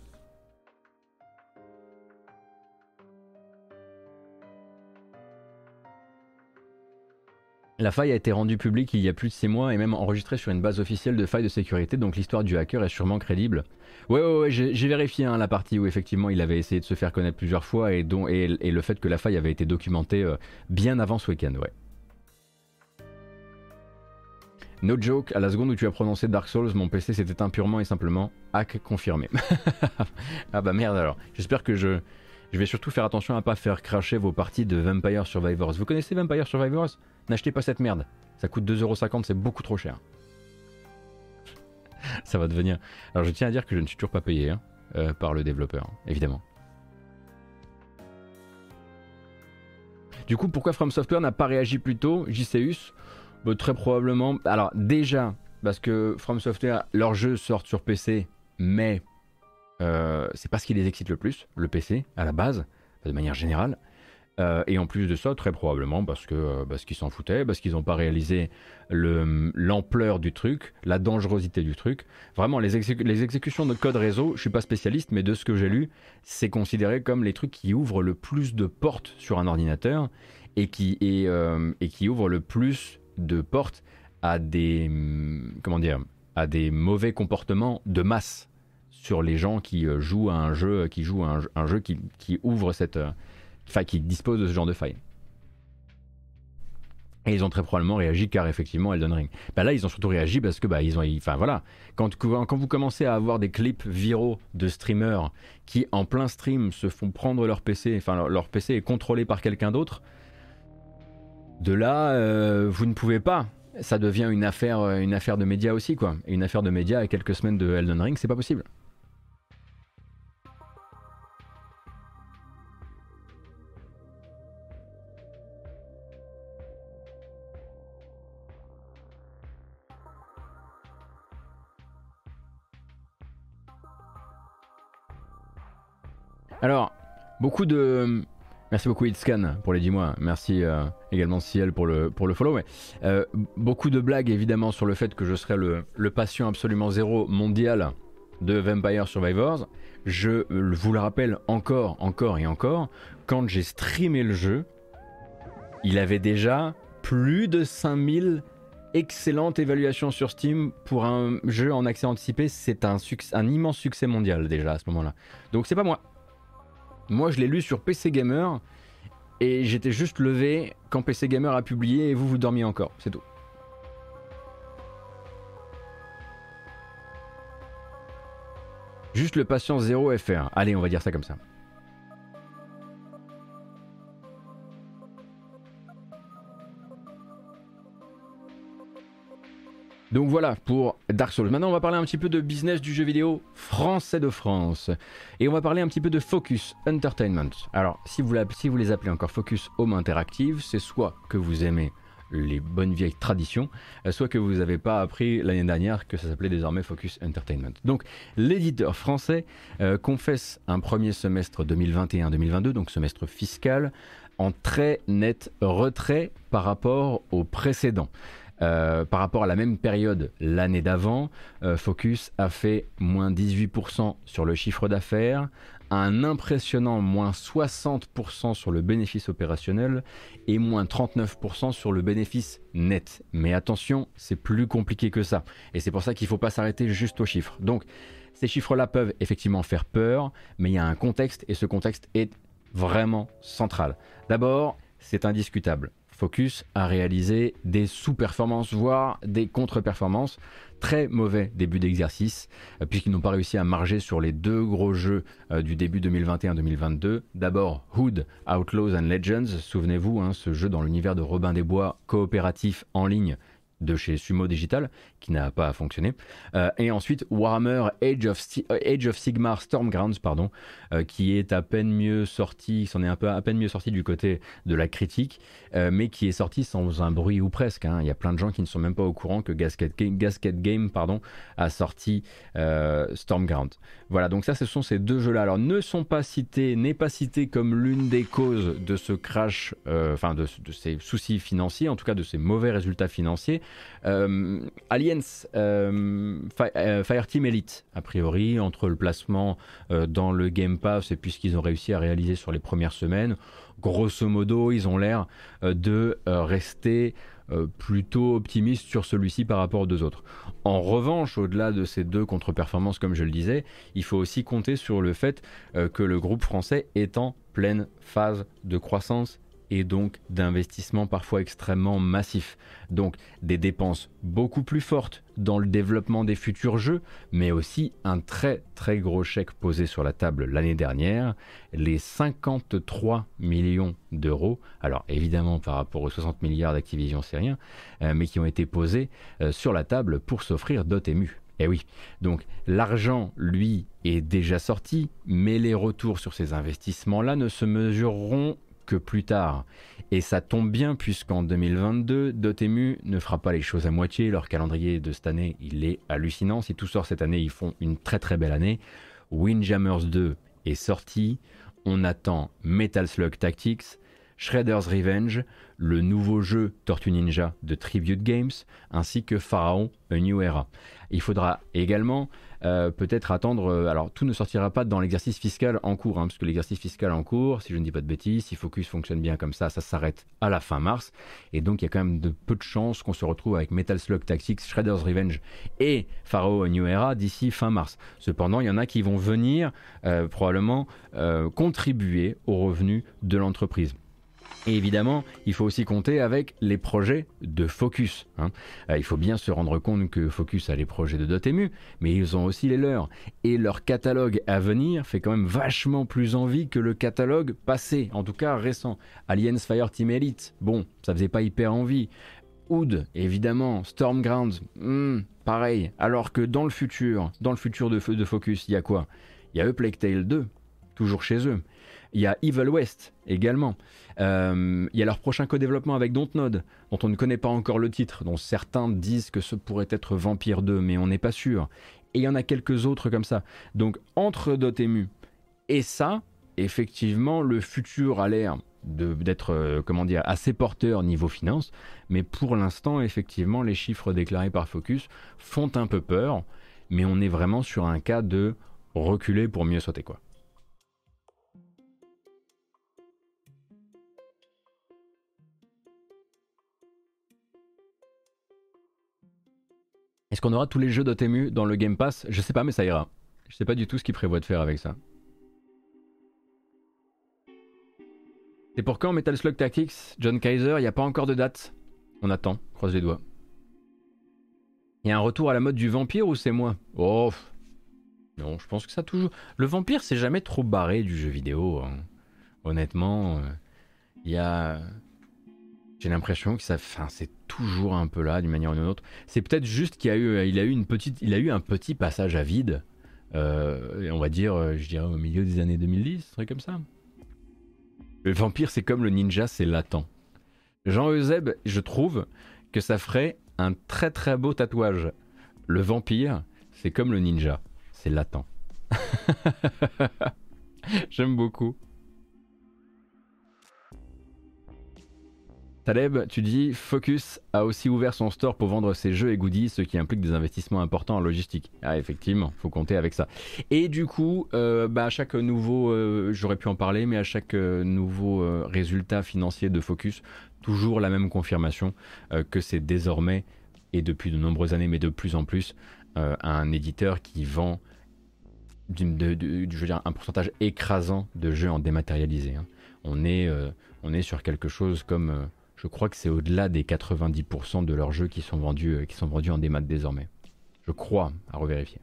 A: La faille a été rendue publique il y a plus de 6 mois et même enregistrée sur une base officielle de failles de sécurité, donc l'histoire du hacker est sûrement crédible. Ouais, ouais, ouais j'ai vérifié hein, la partie où effectivement il avait essayé de se faire connaître plusieurs fois et, le fait que la faille avait été documentée euh, bien avant ce week-end, ouais. No joke, à la seconde où tu as prononcé Dark Souls, mon PC s'était éteint purement et simplement hack confirmé. ah bah merde alors, j'espère que je... Je vais surtout faire attention à pas faire cracher vos parties de Vampire Survivors. Vous connaissez Vampire Survivors? N'achetez pas cette merde. Ça coûte 2,50€, c'est beaucoup trop cher. Ça va devenir. Alors je tiens à dire que je ne suis toujours pas payé hein, euh, par le développeur, évidemment. Du coup, pourquoi From Software n'a pas réagi plus tôt? JCUS bah, Très probablement. Alors, déjà, parce que From Software, leurs jeux sortent sur PC, mais euh, c'est pas ce qui les excite le plus, le PC, à la base, de manière générale. Euh, et en plus de ça, très probablement parce que euh, parce qu'ils s'en foutaient, parce qu'ils n'ont pas réalisé l'ampleur du truc, la dangerosité du truc. Vraiment, les, les, exécutions de code réseau, je suis pas spécialiste, mais de ce que j'ai lu, c'est considéré comme les trucs qui ouvrent le plus de portes sur un ordinateur et qui et, qui ouvrent le plus de portes à des comment dire à des mauvais comportements de masse sur les gens qui jouent à un jeu qui jouent un, jeu qui, ouvre cette enfin qui dispose de ce genre de faille. Et ils ont très probablement réagi car effectivement Elden Ring. Bah là ils ont surtout réagi parce que bah ils ont, enfin voilà, quand, vous commencez à avoir des clips viraux de streamers qui en plein stream se font prendre leur PC, enfin leur, PC est contrôlé par quelqu'un d'autre, de là euh, vous ne pouvez pas. Ça devient une affaire, une affaire de médias aussi quoi. Une affaire de médias à quelques semaines de Elden Ring, c'est pas possible. Alors, beaucoup de. Merci beaucoup Itscan pour les 10 mois. Merci euh, également Ciel pour le, pour le follow. Euh, beaucoup de blagues évidemment sur le fait que je serais le, patient absolument zéro mondial de Vampire Survivors. je vous le rappelle encore, encore et encore, quand j'ai streamé le jeu, il avait déjà plus de 5000 excellentes évaluations sur Steam pour un jeu en accès anticipé. C'est un, un immense succès mondial déjà à ce moment-là. Donc c'est pas moi. Moi je l'ai lu sur PC Gamer et j'étais juste levé quand PC Gamer a publié et vous vous dormiez encore. C'est tout. Juste le patient 0 FR. Allez, on va dire ça comme ça. Donc voilà pour Dark Souls. Maintenant, on va parler un petit peu de business du jeu vidéo français de France. Et on va parler un petit peu de Focus Entertainment. Alors, si vous, les appelez encore Focus Home Interactive, c'est soit que vous aimez les bonnes vieilles traditions, euh, soit que vous n'avez pas appris l'année dernière que ça s'appelait désormais Focus Entertainment. Donc l'éditeur français euh, confesse un premier semestre 2021-2022, donc semestre fiscal, en très net retrait par rapport au précédent. Euh, par rapport à la même période l'année d'avant, Focus a fait moins 18% sur le chiffre d'affaires, un impressionnant moins 60% sur le bénéfice opérationnel et moins 39% sur le bénéfice net. Mais attention, c'est plus compliqué que ça. Et c'est pour ça qu'il ne faut pas s'arrêter juste aux chiffres. Donc, ces chiffres-là peuvent effectivement faire peur, mais il y a un contexte et ce contexte est vraiment central. D'abord, c'est indiscutable. Focus a réalisé des sous-performances, voire des contre-performances très mauvais début d'exercice, euh, puisqu'ils n'ont pas réussi à marger sur les deux gros jeux euh, du début 2021-2022. D'abord Hood, Outlaws and Legends, souvenez-vous, hein, ce jeu dans l'univers de Robin des Bois coopératif en ligne de chez Sumo Digital, qui n'a pas fonctionné. Euh, et ensuite Warhammer Age of, euh, Age of Sigmar Stormgrounds, pardon, euh, qui est à peine mieux sorti, s'en est un peu à peine mieux sorti du côté de la critique, mais qui est sorti sans un bruit ou presque. Hein. Il y a plein de gens qui ne sont même pas au courant que Gasket Game, pardon, a sorti Stormgrounds. Voilà, donc ça, ce sont ces deux jeux-là. Alors, ne sont pas cités, n'est pas cité comme l'une des causes de ce crash, enfin de ces soucis financiers, en tout cas de ces mauvais résultats financiers. Euh, Alliance euh, euh, Fireteam Elite, a priori, entre le placement dans le Game Pass et puis ce qu'ils ont réussi à réaliser sur les premières semaines, grosso modo, ils ont l'air de rester plutôt optimistes sur celui-ci par rapport aux deux autres. En revanche, au-delà de ces deux contre-performances, comme je le disais, il faut aussi compter sur le fait que le groupe français est en pleine phase de croissance et donc d'investissements parfois extrêmement massifs. Donc des dépenses beaucoup plus fortes dans le développement des futurs jeux, mais aussi un très très gros chèque posé sur la table l'année dernière, les 53 millions d'euros, alors évidemment par rapport aux 60 milliards d'Activision c'est rien, euh, mais qui ont été posés euh, sur la table pour s'offrir Dotemu. Eh oui, donc l'argent, lui, est déjà sorti, mais les retours sur ces investissements-là ne se mesureront plus tard. Et ça tombe bien puisqu'en 2022, Dotemu ne fera pas les choses à moitié. Leur calendrier de cette année, il est hallucinant. Si tout sort cette année, ils font une très très belle année. Windjammers 2 est sorti. On attend Metal Slug Tactics, Shredder's Revenge, le nouveau jeu Tortue Ninja de Tribute Games, ainsi que Pharaon A New Era. Il faudra également euh, peut-être attendre. Euh, alors, tout ne sortira pas dans l'exercice fiscal en cours, hein, parce que l'exercice fiscal en cours, si je ne dis pas de bêtises, si Focus fonctionne bien comme ça, ça s'arrête à la fin mars. Et donc, il y a quand même de peu de chances qu'on se retrouve avec Metal Slug Tactics, Shredder's Revenge et Pharaoh New Era d'ici fin mars. Cependant, il y en a qui vont venir euh, probablement contribuer aux revenus de l'entreprise. Et évidemment, il faut aussi compter avec les projets de Focus. Hein. Euh, il faut bien se rendre compte que Focus a les projets de Dotemu, mais ils ont aussi les leurs. Et leur catalogue à venir fait quand même vachement plus envie que le catalogue passé, en tout cas récent. Aliens Fireteam Elite, bon, ça faisait pas hyper envie. Oud, évidemment, Stormgrounds, hmm, pareil. Alors que dans le futur, dans le futur de, de Focus, il y a quoi? Il y a A Plague Tale 2, toujours chez eux. Il y a Evil West également. Euh, il y a leur prochain co-développement avec Dontnod, dont on ne connaît pas encore le titre, dont certains disent que ce pourrait être Vampire 2, mais on n'est pas sûr. Et il y en a quelques autres comme ça. Donc entre Dotemu et ça, effectivement, le futur a l'air d'être euh, comment dire assez porteur niveau finance, mais pour l'instant, effectivement, les chiffres déclarés par Focus font un peu peur, mais on est vraiment sur un cas de reculer pour mieux sauter quoi. Est-ce qu'on aura tous les jeux d'Otemu dans le Game Pass? Je sais pas, mais ça ira. Je sais pas du tout ce qu'il prévoit de faire avec ça. C'est pour quand Metal Slug Tactics? John Kaiser, il n'y a pas encore de date? On attend, croise les doigts. Il y a un retour à la mode du vampire ou c'est moi? Oh Non, je pense que ça toujours. Le vampire, c'est jamais trop barré du jeu vidéo. Hein. Honnêtement, il y a. J'ai l'impression que ça, enfin, c'est toujours un peu là d'une manière ou d'une autre. C'est peut-être juste qu'il a eu, il a eu une petite, il a eu un petit passage à vide. Euh, on va dire, je dirais au milieu des années 2010, un comme ça. Le vampire, c'est comme le ninja, c'est latent. Jean Euseb, je trouve que ça ferait un très très beau tatouage. Le vampire, c'est comme le ninja, c'est latent. J'aime beaucoup. Taleb, tu dis Focus a aussi ouvert son store pour vendre ses jeux et goodies, ce qui implique des investissements importants en logistique. Ah, effectivement, faut compter avec ça. Et du coup, euh, bah, à chaque nouveau, euh, j'aurais pu en parler, mais à chaque euh, nouveau résultat financier de Focus, toujours la même confirmation que c'est désormais, et depuis de nombreuses années, mais de plus en plus, un éditeur qui vend je veux dire, un pourcentage écrasant de jeux en dématérialisé. Hein. On, est, on est sur quelque chose comme je crois que c'est au-delà des 90% de leurs jeux qui sont vendus, euh, qui sont vendus en démat désormais. Je crois, à revérifier.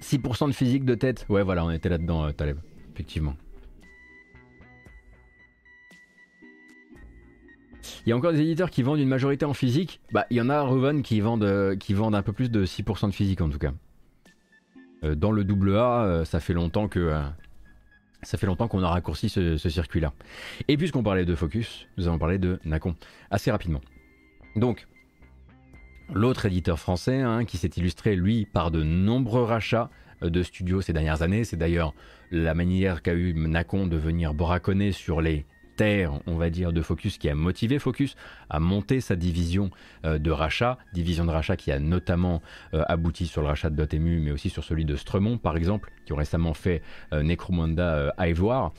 A: « 6% de physique de tête. Ouais, voilà, on était là-dedans, euh, Taleb. Effectivement. Il y a encore des éditeurs qui vendent une majorité en physique. Bah, il y en a, vendent, euh, qui vendent un peu plus de 6% de physique en tout cas. Euh, dans le double A, euh, ça fait longtemps que. ça fait longtemps qu'on a raccourci ce, circuit-là. Et puisqu'on parlait de Focus, nous allons parler de Nacon assez rapidement. Donc, l'autre éditeur français hein, qui s'est illustré, lui, par de nombreux rachats de studios ces dernières années, c'est d'ailleurs la manière qu'a eu Nacon de venir braconner sur les on va dire, de Focus qui a motivé Focus à monter sa division euh, de rachat, division de rachat qui a notamment euh, abouti sur le rachat de Dotemu, mais aussi sur celui de Stremont, par exemple, qui ont récemment fait euh, Necromunda Ivoire.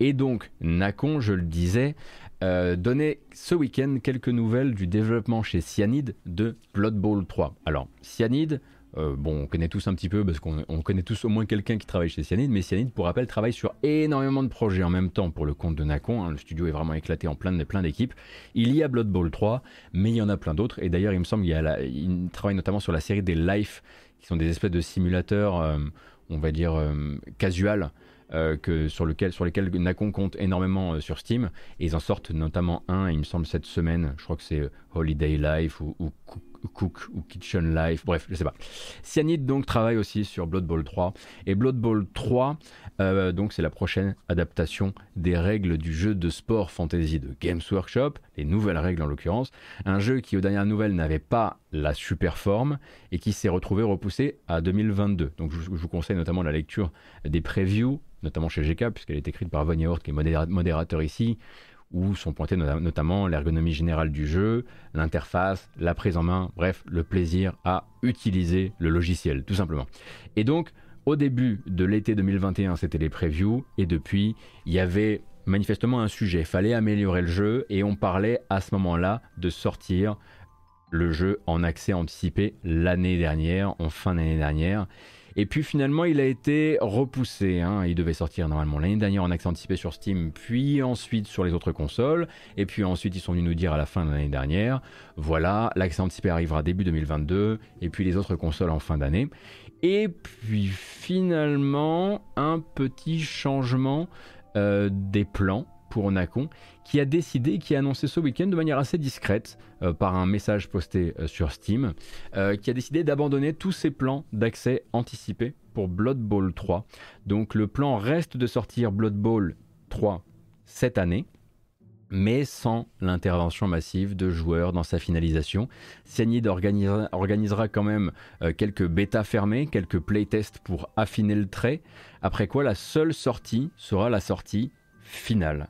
A: et donc, Nacon, je le disais, donnait ce week-end quelques nouvelles du développement chez Cyanide de Blood Bowl 3. Alors, Cyanide, euh, bon, on connaît tous un petit peu parce qu'on connaît tous au moins quelqu'un qui travaille chez Cyanide, mais Cyanide, pour rappel, travaille sur énormément de projets en même temps pour le compte de Nacon. Hein. le studio est vraiment éclaté en plein, plein d'équipes. Il y a Blood Bowl 3, mais il y en a plein d'autres. Et d'ailleurs, il me semble qu'il travaille notamment sur la série des Life, qui sont des espèces de simulateurs, euh, on va dire, euh, casual. que sur, lequel, sur lesquels Nacon compte énormément sur Steam et ils en sortent notamment un il me semble cette semaine je crois que c'est Holiday Life ou, ou Cook ou Kitchen Life, bref, je sais pas. Cyanide donc travaille aussi sur Blood Bowl 3 et Blood Bowl 3 euh, donc c'est la prochaine adaptation des règles du jeu de sport fantasy de Games Workshop, les nouvelles règles en l'occurrence, un jeu qui aux dernières nouvelles n'avait pas la super forme et qui s'est retrouvé repoussé à 2022. Donc je, vous conseille notamment la lecture des previews, notamment chez GK puisqu'elle est écrite par Von Hort qui est modérateur ici où sont pointés notamment l'ergonomie générale du jeu, l'interface, la prise en main, bref, le plaisir à utiliser le logiciel, tout simplement. Et donc, au début de l'été 2021, c'était les previews, et depuis, il y avait manifestement un sujet, fallait améliorer le jeu, et on parlait à ce moment-là de sortir le jeu en accès anticipé l'année dernière, en fin d'année dernière. Et puis finalement, il a été repoussé. Hein. Il devait sortir normalement l'année dernière en accès anticipé sur Steam, puis ensuite sur les autres consoles. Et puis ensuite, ils sont venus nous dire à la fin de l'année dernière, voilà, l'accès anticipé arrivera début 2022, et puis les autres consoles en fin d'année. Et puis finalement, un petit changement euh, des plans pour Nacon, qui a décidé, qui a annoncé ce week-end de manière assez discrète, euh, par un message posté euh, sur Steam, euh, qui a décidé d'abandonner tous ses plans d'accès anticipé pour Blood Bowl 3. Donc le plan reste de sortir Blood Bowl 3 cette année, mais sans l'intervention massive de joueurs dans sa finalisation. Cyanide organisera, quand même quelques bêtas fermées, quelques playtests pour affiner le trait, après quoi la seule sortie sera la sortie finale.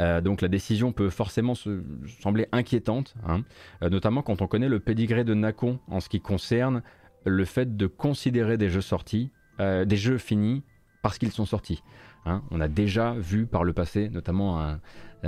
A: Euh, donc la décision peut forcément se, sembler inquiétante, hein, euh, notamment quand on connaît le pédigré de Nacon en ce qui concerne le fait de considérer des jeux sortis, des jeux finis parce qu'ils sont sortis. Hein. On a déjà vu par le passé, notamment un,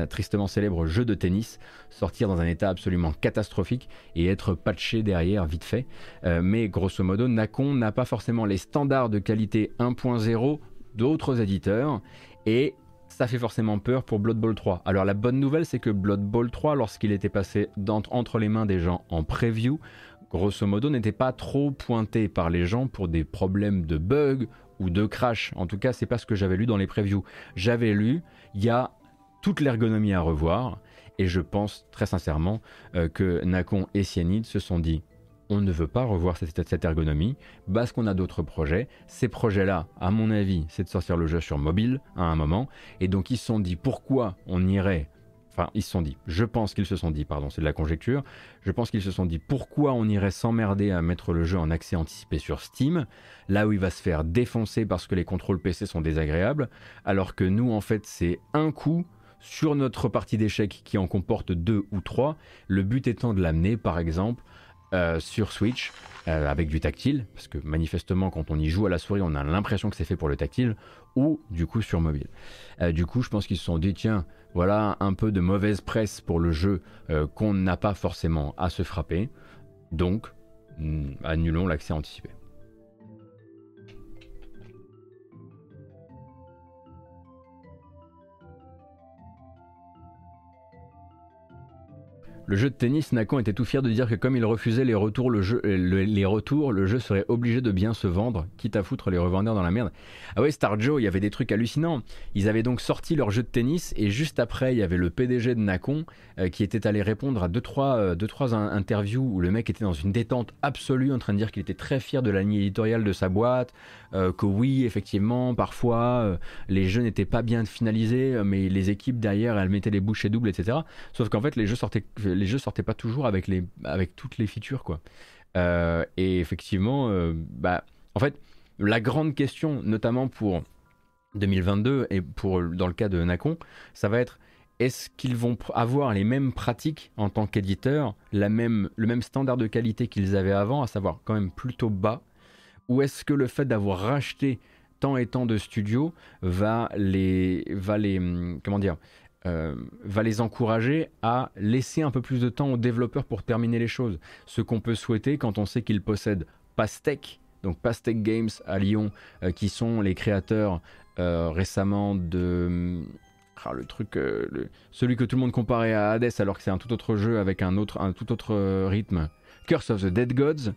A: tristement célèbre jeu de tennis, sortir dans un état absolument catastrophique et être patché derrière vite fait. Euh, mais grosso modo, Nacon n'a pas forcément les standards de qualité 1.0 d'autres éditeurs et ça fait forcément peur pour Blood Bowl 3. Alors la bonne nouvelle c'est que Blood Bowl 3 lorsqu'il était passé entre les mains des gens en preview, grosso modo n'était pas trop pointé par les gens pour des problèmes de bugs ou de crash. En tout cas, c'est pas ce que j'avais lu dans les previews. J'avais lu, il y a toute l'ergonomie à revoir. Et je pense très sincèrement euh, que Nacon et Cyanide se sont dit on ne veut pas revoir cette, ergonomie parce qu'on a d'autres projets. Ces projets-là, à mon avis, c'est de sortir le jeu sur mobile à un moment. Et donc ils se sont dit pourquoi on irait Enfin, ils se sont dit, je pense qu'ils se sont dit, pardon, c'est de la conjecture, je pense qu'ils se sont dit pourquoi on irait s'emmerder à mettre le jeu en accès anticipé sur Steam, là où il va se faire défoncer parce que les contrôles PC sont désagréables, alors que nous, en fait, c'est un coup sur notre partie d'échecs qui en comporte deux ou trois, le but étant de l'amener par exemple euh, sur Switch euh, avec du tactile, parce que manifestement quand on y joue à la souris on a l'impression que c'est fait pour le tactile, ou du coup sur mobile. Euh, du coup je pense qu'ils se sont dit tiens voilà un peu de mauvaise presse pour le jeu qu'on n'a pas forcément à se frapper, donc annulons l'accès anticipé. Le jeu de tennis, Nacon était tout fier de dire que comme il refusait les retours, le jeu, euh, les retours, le jeu serait obligé de bien se vendre, quitte à foutre les revendeurs dans la merde. Ah ouais, Star Joe, il y avait des trucs hallucinants. Ils avaient donc sorti leur jeu de tennis et juste après, il y avait le PDG de Nacon euh, qui était allé répondre à deux trois, euh, deux, trois interviews où le mec était dans une détente absolue en train de dire qu'il était très fier de la ligne éditoriale de sa boîte, que oui, effectivement, parfois les jeux n'étaient pas bien finalisés, mais les équipes derrière, elles mettaient les bouchées doubles, etc. Sauf qu'en fait, les jeux sortaient les jeux sortaient pas toujours avec, les, avec toutes les features, quoi. Euh, et effectivement, euh, bah, en fait, la grande question, notamment pour 2022 et pour dans le cas de Nacon, ça va être est-ce qu'ils vont avoir les mêmes pratiques en tant qu'éditeur, même, le même standard de qualité qu'ils avaient avant, à savoir quand même plutôt bas, ou est-ce que le fait d'avoir racheté tant et tant de studios va les, va les, hum, comment dire, euh, va les encourager à laisser un peu plus de temps aux développeurs pour terminer les choses. Ce qu'on peut souhaiter quand on sait qu'ils possèdent Pastec, donc Pastec Games à Lyon, euh, qui sont les créateurs euh, récemment de... Ah, le truc, celui que tout le monde comparait à Hades alors que c'est un tout autre jeu avec un, autre, un tout autre rythme. Curse of the Dead Gods,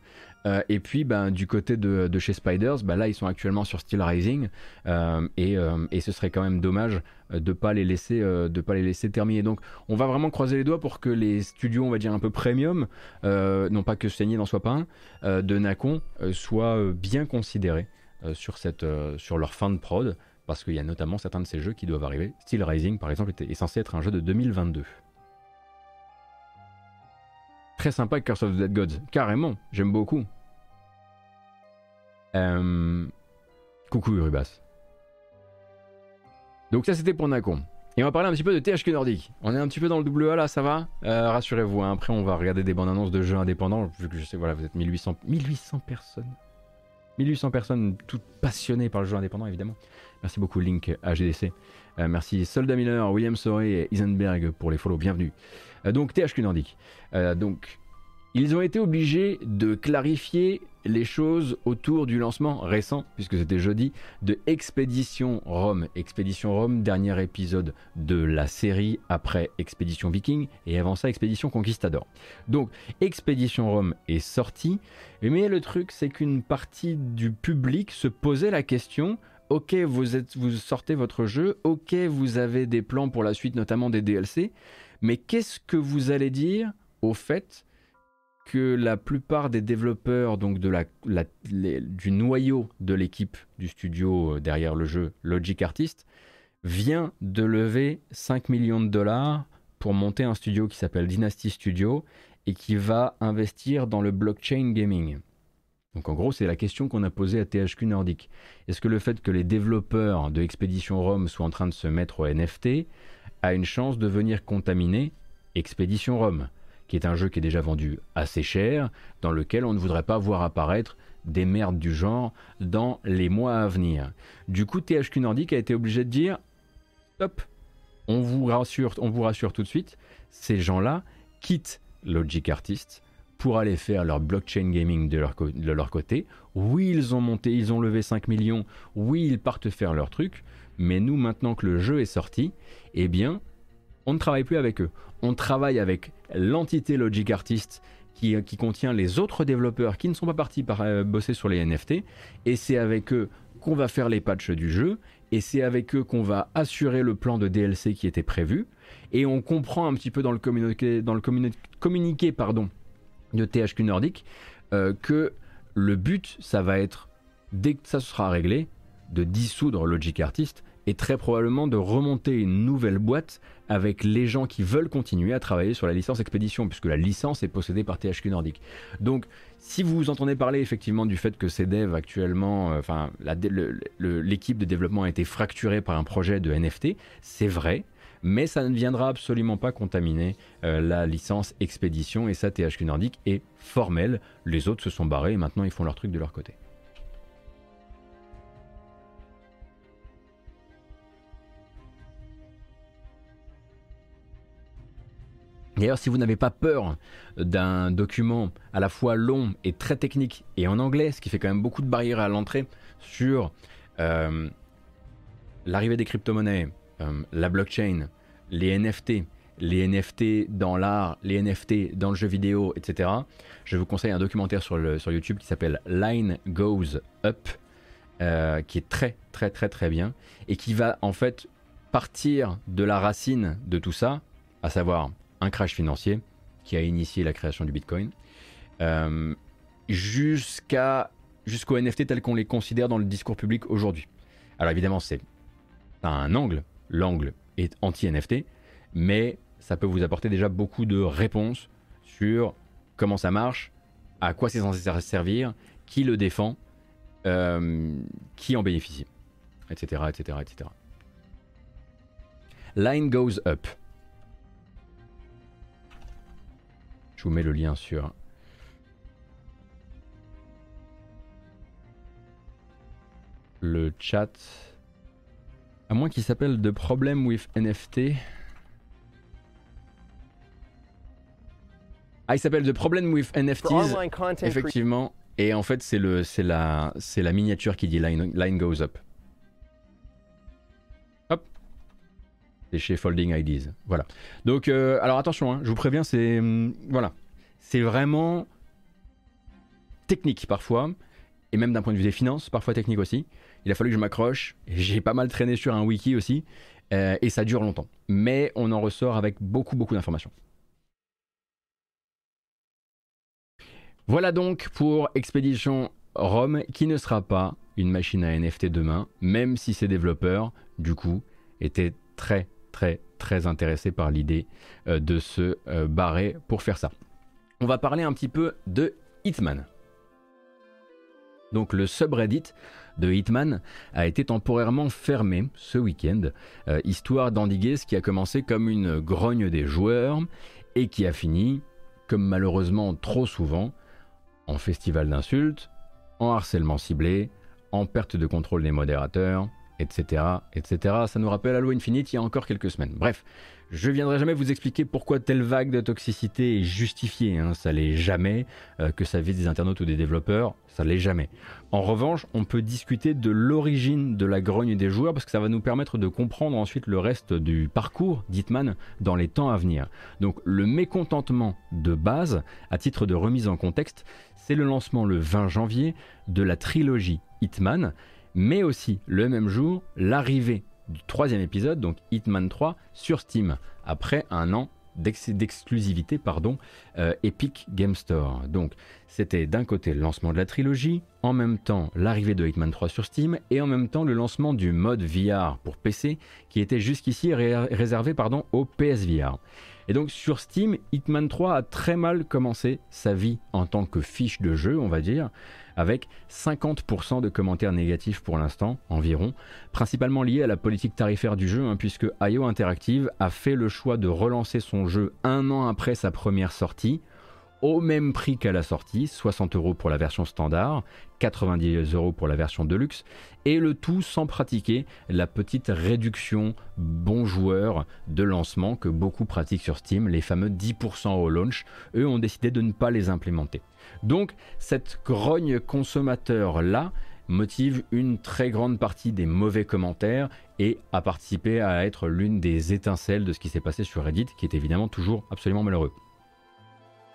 A: et puis ben, du côté de, chez Spiders, ben, là ils sont actuellement sur Steel Rising euh, et, ce serait quand même dommage de pas les laisser de pas les laisser terminer. Donc on va vraiment croiser les doigts pour que les studios on va dire un peu premium, non pas que Saigné n'en soit pas un, de Nacon soient bien considérés sur, cette, sur leur fin de prod parce qu'il y a notamment certains de ces jeux qui doivent arriver. Steel Rising par exemple est censé être un jeu de 2022. Très sympa Curse of the Dead Gods. Carrément, j'aime beaucoup. Euh, coucou Urubas. Donc ça c'était pour Nacon. Et on va parler un petit peu de THQ Nordic. On est un petit peu dans le double A là, ça va? Euh, Rassurez-vous, hein. après on va regarder des bandes annonces de jeux indépendants, vu que je sais, voilà, vous êtes 1800, 1800 personnes. 1800 personnes toutes passionnées par le jeu indépendant évidemment. Merci beaucoup Link AGDC. Euh, merci Soldat Miller, William Sorey et Isenberg pour les follow, bienvenue. Euh, donc THQ Nordic. Donc ils ont été obligés de clarifier les choses autour du lancement récent, puisque c'était jeudi, de Expédition Rome. Expédition Rome, dernier épisode de la série après Expédition Viking et avant ça Expédition Conquistador. Donc Expédition Rome est sorti, mais le truc c'est qu'une partie du public se posait la question ok, vous, vous sortez votre jeu, ok, vous avez des plans pour la suite, notamment des DLC, mais qu'est-ce que vous allez dire au fait que la plupart des développeurs donc du noyau de l'équipe du studio euh, derrière le jeu Logic Artist vient de lever 5 millions de dollars pour monter un studio qui s'appelle Dynasty Studio et qui va investir dans le blockchain gaming. Donc en gros, c'est la question qu'on a posée à THQ Nordic. Est-ce que le fait que les développeurs de Expedition Rome soient en train de se mettre au NFT a une chance de venir contaminer Expedition Rome, qui est un jeu qui est déjà vendu assez cher, dans lequel on ne voudrait pas voir apparaître des merdes du genre dans les mois à venir. Du coup, THQ Nordic a été obligé de dire stop, on vous rassure, on vous rassure tout de suite, ces gens-là quittent Logic Artist pour aller faire leur blockchain gaming de leur, de leur, côté. Oui, ils ont monté, ils ont levé 5 millions, oui, ils partent faire leur truc, mais nous, maintenant que le jeu est sorti, eh bien, on ne travaille plus avec eux. On travaille avec l'entité Logic Artist qui, qui, contient les autres développeurs qui ne sont pas partis par, euh, bosser sur les NFT, et c'est avec eux qu'on va faire les patchs du jeu, et c'est avec eux qu'on va assurer le plan de DLC qui était prévu, et on comprend un petit peu dans le communiqué, de THQ Nordic euh, que le but, ça va être, dès que ça sera réglé, de dissoudre Logic Artist et très probablement de remonter une nouvelle boîte avec les gens qui veulent continuer à travailler sur la licence Expédition, puisque la licence est possédée par THQ Nordic. Donc, si vous entendez parler effectivement du fait que ces devs actuellement, euh, enfin, l'équipe de développement a été fracturée par un projet de NFT, c'est vrai, mais ça ne viendra absolument pas contaminer euh, la licence Expédition, et ça, THQ Nordic est formel. Les autres se sont barrés et maintenant ils font leur truc de leur côté. D'ailleurs, si vous n'avez pas peur d'un document à la fois long et très technique et en anglais, ce qui fait quand même beaucoup de barrières à l'entrée sur euh, l'arrivée des crypto-monnaies, euh, la blockchain, les NFT, les NFT dans l'art, les NFT dans le jeu vidéo, etc., je vous conseille un documentaire sur, YouTube qui s'appelle Line Goes Up, euh, qui est très très très très bien et qui va en fait partir de la racine de tout ça, à savoir un crash financier qui a initié la création du Bitcoin, euh, jusqu'à jusqu'aux NFT tels qu'on les considère dans le discours public aujourd'hui. Alors évidemment, c'est un angle, l'angle est anti-NFT, mais ça peut vous apporter déjà beaucoup de réponses sur comment ça marche, à quoi c'est censé servir, qui le défend, euh, qui en bénéficie, etc., etc., etc. Line goes up. Vous mets le lien sur le chat. À moins qu'il s'appelle The Problem with NFT. Ah, il s'appelle The Problem with NFTs. Effectivement. Et en fait, c'est le, c'est la, c'est la miniature qui dit line, line goes up. Chez Folding IDs. Voilà. Donc, euh, alors attention, hein, je vous préviens, c'est hum, voilà, c'est vraiment technique parfois, et même d'un point de vue des finances, parfois technique aussi. Il a fallu que je m'accroche. J'ai pas mal traîné sur un wiki aussi, euh, et ça dure longtemps. Mais on en ressort avec beaucoup, beaucoup d'informations. Voilà donc pour Expédition Rome, qui ne sera pas une machine à NFT demain, même si ses développeurs, du coup, étaient très très intéressé par l'idée euh, de se euh, barrer pour faire ça. On va parler un petit peu de Hitman. Donc le subreddit de Hitman a été temporairement fermé ce week-end, euh, histoire d'endiguer ce qui a commencé comme une grogne des joueurs et qui a fini, comme malheureusement trop souvent, en festival d'insultes, en harcèlement ciblé, en perte de contrôle des modérateurs, etc., etc. Ça nous rappelle Halo Infinite il y a encore quelques semaines. Bref, je viendrai jamais vous expliquer pourquoi telle vague de toxicité est justifiée, hein. ça l'est jamais, euh, que ça vise des internautes ou des développeurs, ça l'est jamais. En revanche, on peut discuter de l'origine de la grogne des joueurs parce que ça va nous permettre de comprendre ensuite le reste du parcours d'Hitman dans les temps à venir. Donc le mécontentement de base, à titre de remise en contexte, c'est le lancement le 20 janvier de la trilogie Hitman mais aussi le même jour l'arrivée du troisième épisode, donc Hitman 3, sur Steam, après un an d'exclusivité pardon, euh, Epic Game Store. Donc c'était d'un côté le lancement de la trilogie, en même temps l'arrivée de Hitman 3 sur Steam, et en même temps le lancement du mode VR pour PC, qui était jusqu'ici réservé pardon, au PSVR. Et donc sur Steam, Hitman 3 a très mal commencé sa vie en tant que fiche de jeu, on va dire, avec 50% de commentaires négatifs pour l'instant, environ, principalement liés à la politique tarifaire du jeu, hein, puisque IO Interactive a fait le choix de relancer son jeu un an après sa première sortie, au même prix qu'à la sortie, 60 euros pour la version standard, 90 euros pour la version deluxe, et le tout sans pratiquer la petite réduction bon joueur de lancement que beaucoup pratiquent sur Steam, les fameux 10% au launch. Eux ont décidé de ne pas les implémenter. Donc cette grogne consommateur-là motive une très grande partie des mauvais commentaires et a participé à être l'une des étincelles de ce qui s'est passé sur Reddit, qui est évidemment toujours absolument malheureux.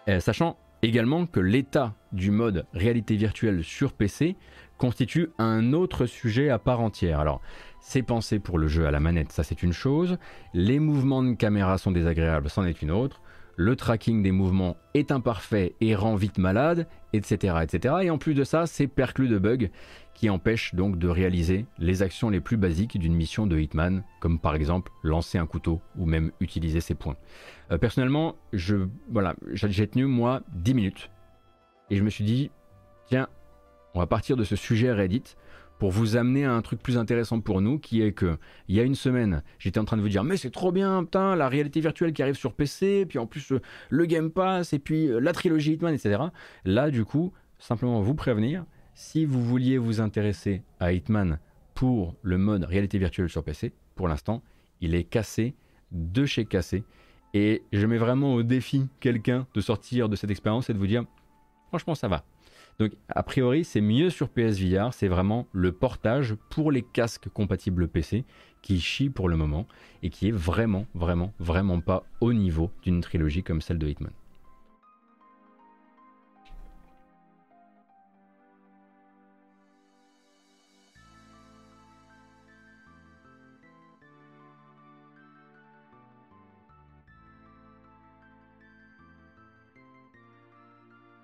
A: Euh, sachant également que l'état du mode réalité virtuelle sur PC constitue un autre sujet à part entière. Alors, c'est pensé pour le jeu à la manette, ça c'est une chose. Les mouvements de caméra sont désagréables, c'en est une autre. Le tracking des mouvements est imparfait et rend vite malade, etc. etc. Et en plus de ça, c'est perclus de bugs qui empêchent donc de réaliser les actions les plus basiques d'une mission de Hitman, comme par exemple lancer un couteau ou même utiliser ses points. Euh, personnellement, je, voilà, j'ai tenu moi 10 minutes et je me suis dit, tiens, on va partir de ce sujet Reddit pour vous amener à un truc plus intéressant pour nous, qui est que il y a une semaine, j'étais en train de vous dire mais c'est trop bien, putain, la réalité virtuelle qui arrive sur PC, puis en plus euh, le Game Pass et puis euh, la trilogie Hitman, etc. Là, du coup, simplement vous prévenir, si vous vouliez vous intéresser à Hitman pour le mode réalité virtuelle sur PC, pour l'instant, il est cassé de chez cassé. Et je mets vraiment au défi quelqu'un de sortir de cette expérience et de vous dire, franchement, ça va. Donc, a priori, c'est mieux sur PSVR, c'est vraiment le portage pour les casques compatibles PC qui chie pour le moment et qui est vraiment, vraiment, vraiment pas au niveau d'une trilogie comme celle de Hitman.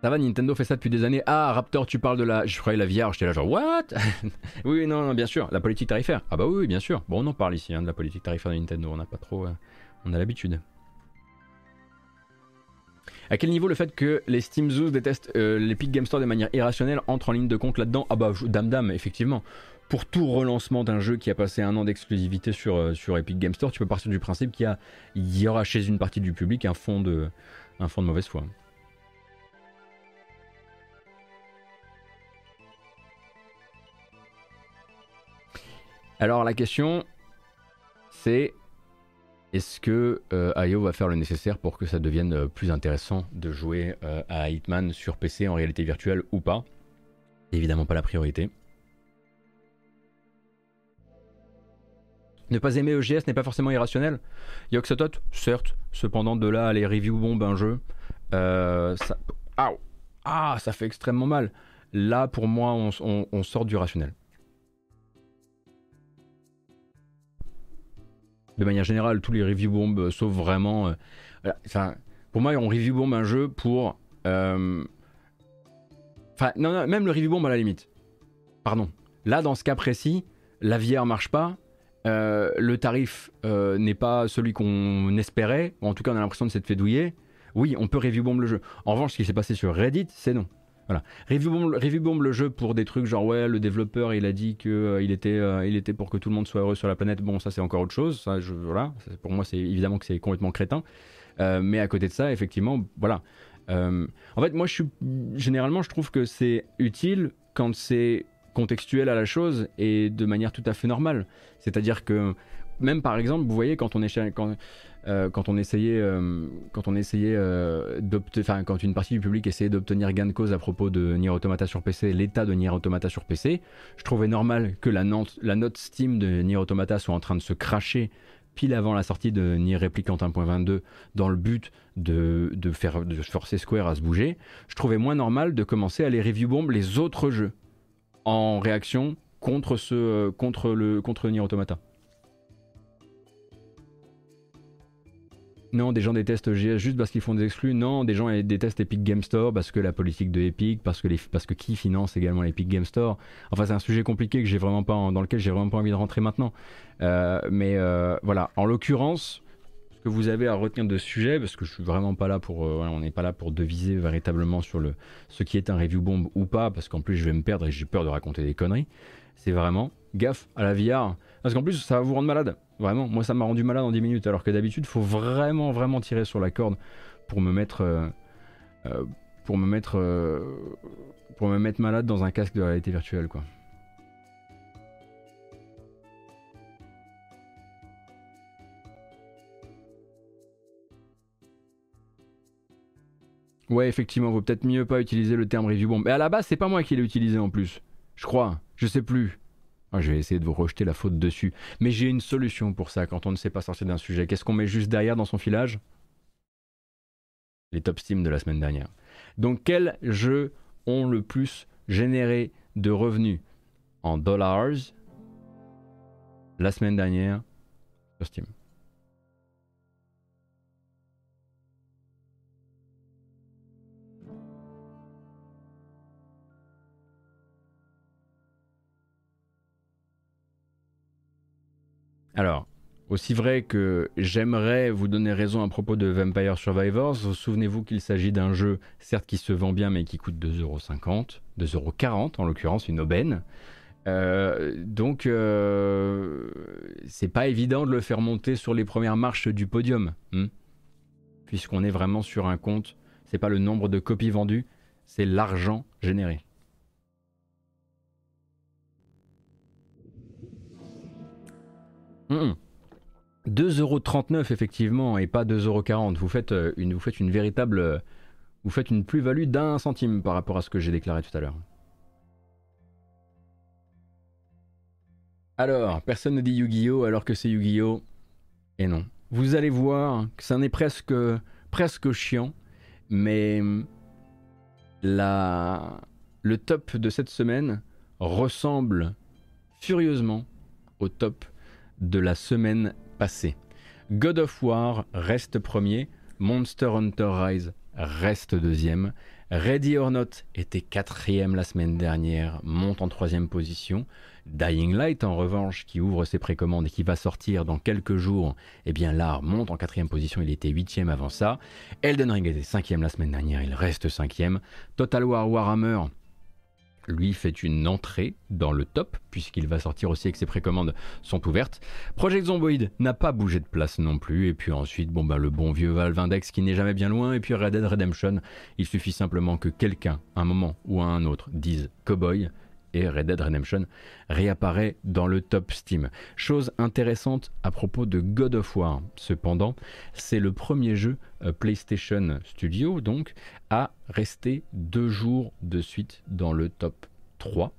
A: Ça va, Nintendo fait ça depuis des années. Ah, Raptor, tu parles de la. Je croyais la VR, j'étais là genre, what? Oui, non, non, bien sûr, la politique tarifaire. Ah, bah oui, bien sûr. Bon, on en parle ici, hein, de la politique tarifaire de Nintendo, on n'a pas trop. Euh, on a l'habitude. À quel niveau le fait que les Steam Zoos détestent euh, l'Epic Game Store de manière irrationnelle entre en ligne de compte là-dedans? Ah bah dame dame effectivement. Pour tout relancement d'un jeu qui a passé un an d'exclusivité sur, euh, sur Epic Game Store, tu peux partir du principe qu'il y, y, aura chez une partie du public un fond de, un fond de mauvaise foi. Alors la question, c'est est-ce que euh, IO va faire le nécessaire pour que ça devienne euh, plus intéressant de jouer euh, à Hitman sur PC en réalité virtuelle ou pas? Évidemment pas la priorité. Ne pas aimer EGS n'est pas forcément irrationnel. Yoxotot, certes, cependant de là à les review bombes un jeu. Ah, ça fait extrêmement mal. Là, pour moi, on sort du rationnel. De manière générale, tous les review bombes, euh, sauf vraiment. Euh, pour moi, on review bomb un jeu pour. Euh, enfin, non, non, même le review bomb à la limite. Pardon. Là, dans ce cas précis, la VR marche pas. le tarif n'est pas celui qu'on espérait, en tout cas on a l'impression de s'être fait douiller, oui, on peut review bomb le jeu. En revanche, ce qui s'est passé sur Reddit, c'est non. Voilà. Review bomb, le jeu pour des trucs genre ouais le développeur il a dit que euh, il était euh, il était pour que tout le monde soit heureux sur la planète. Bon ça c'est encore autre chose. Ça voilà pour moi c'est évidemment que c'est complètement crétin. Euh, mais à côté de ça effectivement voilà. en fait moi je suis généralement je trouve que c'est utile quand c'est contextuel à la chose et de manière tout à fait normale. C'est-à-dire que même par exemple vous voyez quand on est quand euh, quand on essayait, euh, euh, quand une partie du public essayait d'obtenir gain de cause à propos de Nier Automata sur PC, l'état de Nier Automata sur PC, je trouvais normal que la note, Steam de Nier Automata soit en train de se cracher pile avant la sortie de Nier Replicant 1.22 dans le but de, faire, forcer Square à se bouger, je trouvais moins normal de commencer à les review bomb les autres jeux en réaction contre Nier Automata. Non, des gens détestent GS juste parce qu'ils font des exclus. Non, des gens détestent Epic Game Store parce que la politique de Epic, parce que, parce que qui finance également l'Epic Game Store. Enfin, c'est un sujet compliqué que j'ai vraiment pas dans lequel j'ai vraiment pas envie de rentrer maintenant. Euh, mais euh, voilà, en l'occurrence, que vous avez à retenir de ce sujet, parce que je suis vraiment pas là pour, euh, on n'est pas là pour deviser véritablement sur le, ce qui est un review bomb ou pas, parce qu'en plus je vais me perdre et j'ai peur de raconter des conneries. C'est vraiment gaffe à la VR, parce qu'en plus ça va vous rendre malade. Vraiment, moi ça m'a rendu malade en 10 minutes, alors que d'habitude faut vraiment vraiment tirer sur la corde pour me mettre, euh, euh, pour me mettre, pour me mettre malade dans un casque de réalité virtuelle, quoi. Ouais, effectivement, vaut peut-être mieux pas utiliser le terme review bomb. Mais à la base, c'est pas moi qui l'ai utilisé en plus. Je crois, je sais plus. Ah, je vais essayer de vous rejeter la faute dessus. Mais j'ai une solution pour ça quand on ne sait pas sortir d'un sujet. Qu'est-ce qu'on met juste derrière dans son filage? Les top Steam de la semaine dernière. Donc, quels jeux ont le plus généré de revenus? En dollars la semaine dernière sur Steam Alors, aussi vrai que j'aimerais vous donner raison à propos de Vampire Survivors, souvenez-vous qu'il s'agit d'un jeu, certes qui se vend bien, mais qui coûte 2,50€, 2,40€ en l'occurrence, une aubaine. Euh, donc, euh, c'est pas évident de le faire monter sur les premières marches du podium, hein, puisqu'on est vraiment sur un compte. C'est pas le nombre de copies vendues, c'est l'argent généré. 2,39€ effectivement et pas 2,40€. Vous faites euh, une, vous faites une véritable, euh, vous faites une plus-value d'un centime par rapport à ce que j'ai déclaré tout à l'heure. Alors, personne ne dit Yu-Gi-Oh alors que c'est Yu-Gi-Oh. Et non. Vous allez voir que ça en presque, presque chiant, mais la, le top de cette semaine ressemble furieusement au top de la semaine passée. God of War reste premier, Monster Hunter Rise reste deuxième, Ready or Not était quatrième la semaine dernière, monte en troisième position. Dying Light, en revanche, qui ouvre ses précommandes et qui va sortir dans quelques jours, eh bien là, monte en quatrième position, il était huitième avant ça. Elden Ring était cinquième la semaine dernière, il reste cinquième. Total War Warhammer lui fait une entrée dans le top, puisqu'il va sortir aussi et que ses précommandes sont ouvertes. Project Zomboid n'a pas bougé de place non plus, et puis ensuite, bon bah le bon vieux Valve Index qui n'est jamais bien loin, et puis Red Dead Redemption, il suffit simplement que quelqu'un, un moment ou à un autre, dise Cowboy, et Red Dead Redemption réapparaît dans le top Steam. Chose intéressante à propos de God of War, cependant, c'est le premier jeu euh, PlayStation Studio donc à rester deux jours de suite dans le top 3.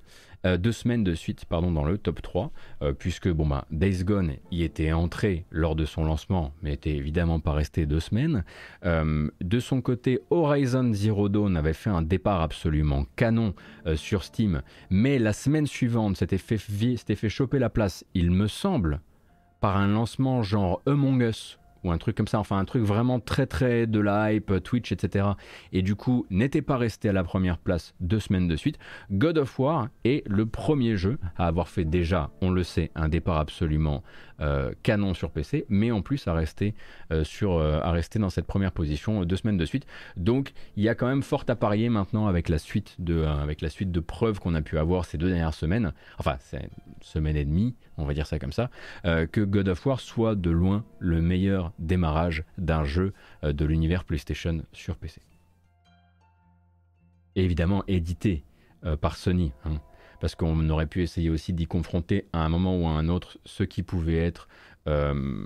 A: Euh, deux semaines de suite pardon, dans le top 3, euh, puisque bon, bah, Days Gone y était entré lors de son lancement, mais était évidemment pas resté deux semaines. Euh, de son côté, Horizon Zero Dawn avait fait un départ absolument canon sur Steam, mais la semaine suivante s'était fait, fait choper la place, il me semble, par un lancement genre Among Us ou un truc comme ça, enfin un truc vraiment très très de la hype, Twitch, etc. Et du coup, n'était pas resté à la première place deux semaines de suite. God of War est le premier jeu à avoir fait déjà, on le sait, un départ absolument euh, canon sur PC, mais en plus à rester, euh, sur, euh, à rester dans cette première position deux semaines de suite. Donc il y a quand même fort à parier maintenant avec la suite de, avec la suite de preuves qu'on a pu avoir ces deux dernières semaines, enfin c'est semaine et demie, on va dire ça comme ça, que God of War soit de loin le meilleur démarrage d'un jeu de l'univers PlayStation sur PC. évidemment édité par Sony. Hein parce qu'on aurait pu essayer aussi d'y confronter à un moment ou à un autre ce qui pouvait être... Euh,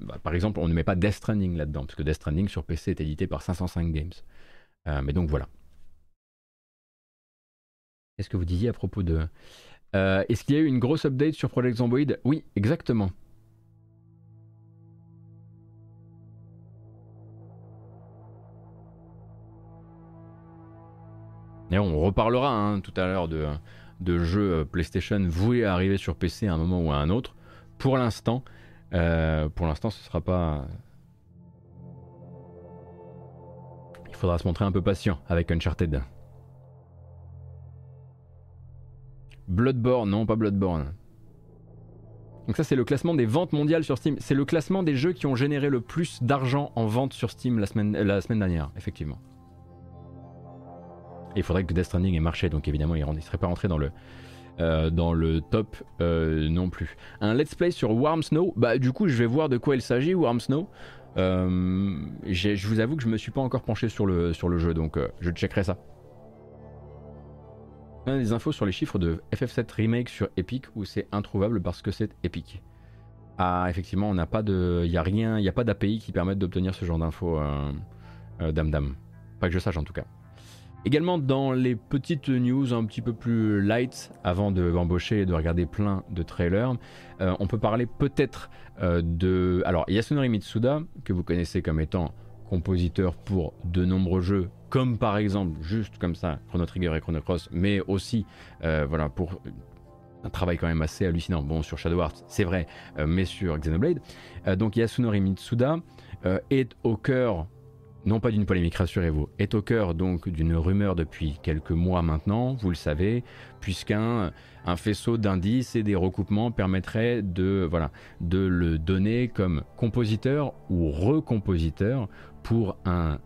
A: bah, par exemple, on ne met pas Death Stranding là-dedans, parce que Death Stranding sur PC est édité par 505 Games. Euh, mais donc voilà. Qu'est-ce que vous disiez à propos de... Euh, est-ce qu'il y a eu une grosse update sur Project Zomboid? Oui, exactement. Et on reparlera hein, tout à l'heure de, jeux euh, PlayStation voués à arriver sur PC à un moment ou à un autre? Pour l'instant, euh, pour l'instant, ce sera pas. Il faudra se montrer un peu patient avec Uncharted. Bloodborne, non, pas Bloodborne. Donc ça c'est le classement des ventes mondiales sur Steam. C'est le classement des jeux qui ont généré le plus d'argent en vente sur Steam la semaine, la semaine dernière, effectivement. il faudrait que Death Stranding ait marché, donc évidemment il ne serait pas rentré dans le, euh, dans le top euh, non plus. Un let's play sur Warm Snow, bah du coup je vais voir de quoi il s'agit Warm Snow. Euh, je vous avoue que je me suis pas encore penché sur le, sur le jeu, donc je checkerai ça. On a des infos sur les chiffres de FF7 Remake sur Epic où c'est introuvable parce que c'est Epic. Ah, effectivement, on n'a pas de. Il n'y a rien, il n'y a pas d'API qui permettent d'obtenir ce genre d'infos, euh, euh, dame dame. Pas que je sache en tout cas. Également dans les petites news un petit peu plus light, avant d'embaucher et de regarder plein de trailers, euh, on peut parler peut-être de. Alors, Yasunori Mitsuda, que vous connaissez comme étant compositeur pour de nombreux jeux, comme par exemple, juste comme ça, Chrono Trigger et Chrono Cross, mais aussi euh, voilà, pour un travail quand même assez hallucinant. Bon, sur Shadow Hearts, c'est vrai, euh, mais sur Xenoblade. Euh, donc Yasunori Mitsuda est au cœur, non pas d'une polémique, rassurez-vous, est au cœur donc d'une rumeur depuis quelques mois maintenant, vous le savez, puisqu'un un faisceau d'indices et des recoupements permettrait de, voilà, de le donner comme compositeur ou recompositeur pour un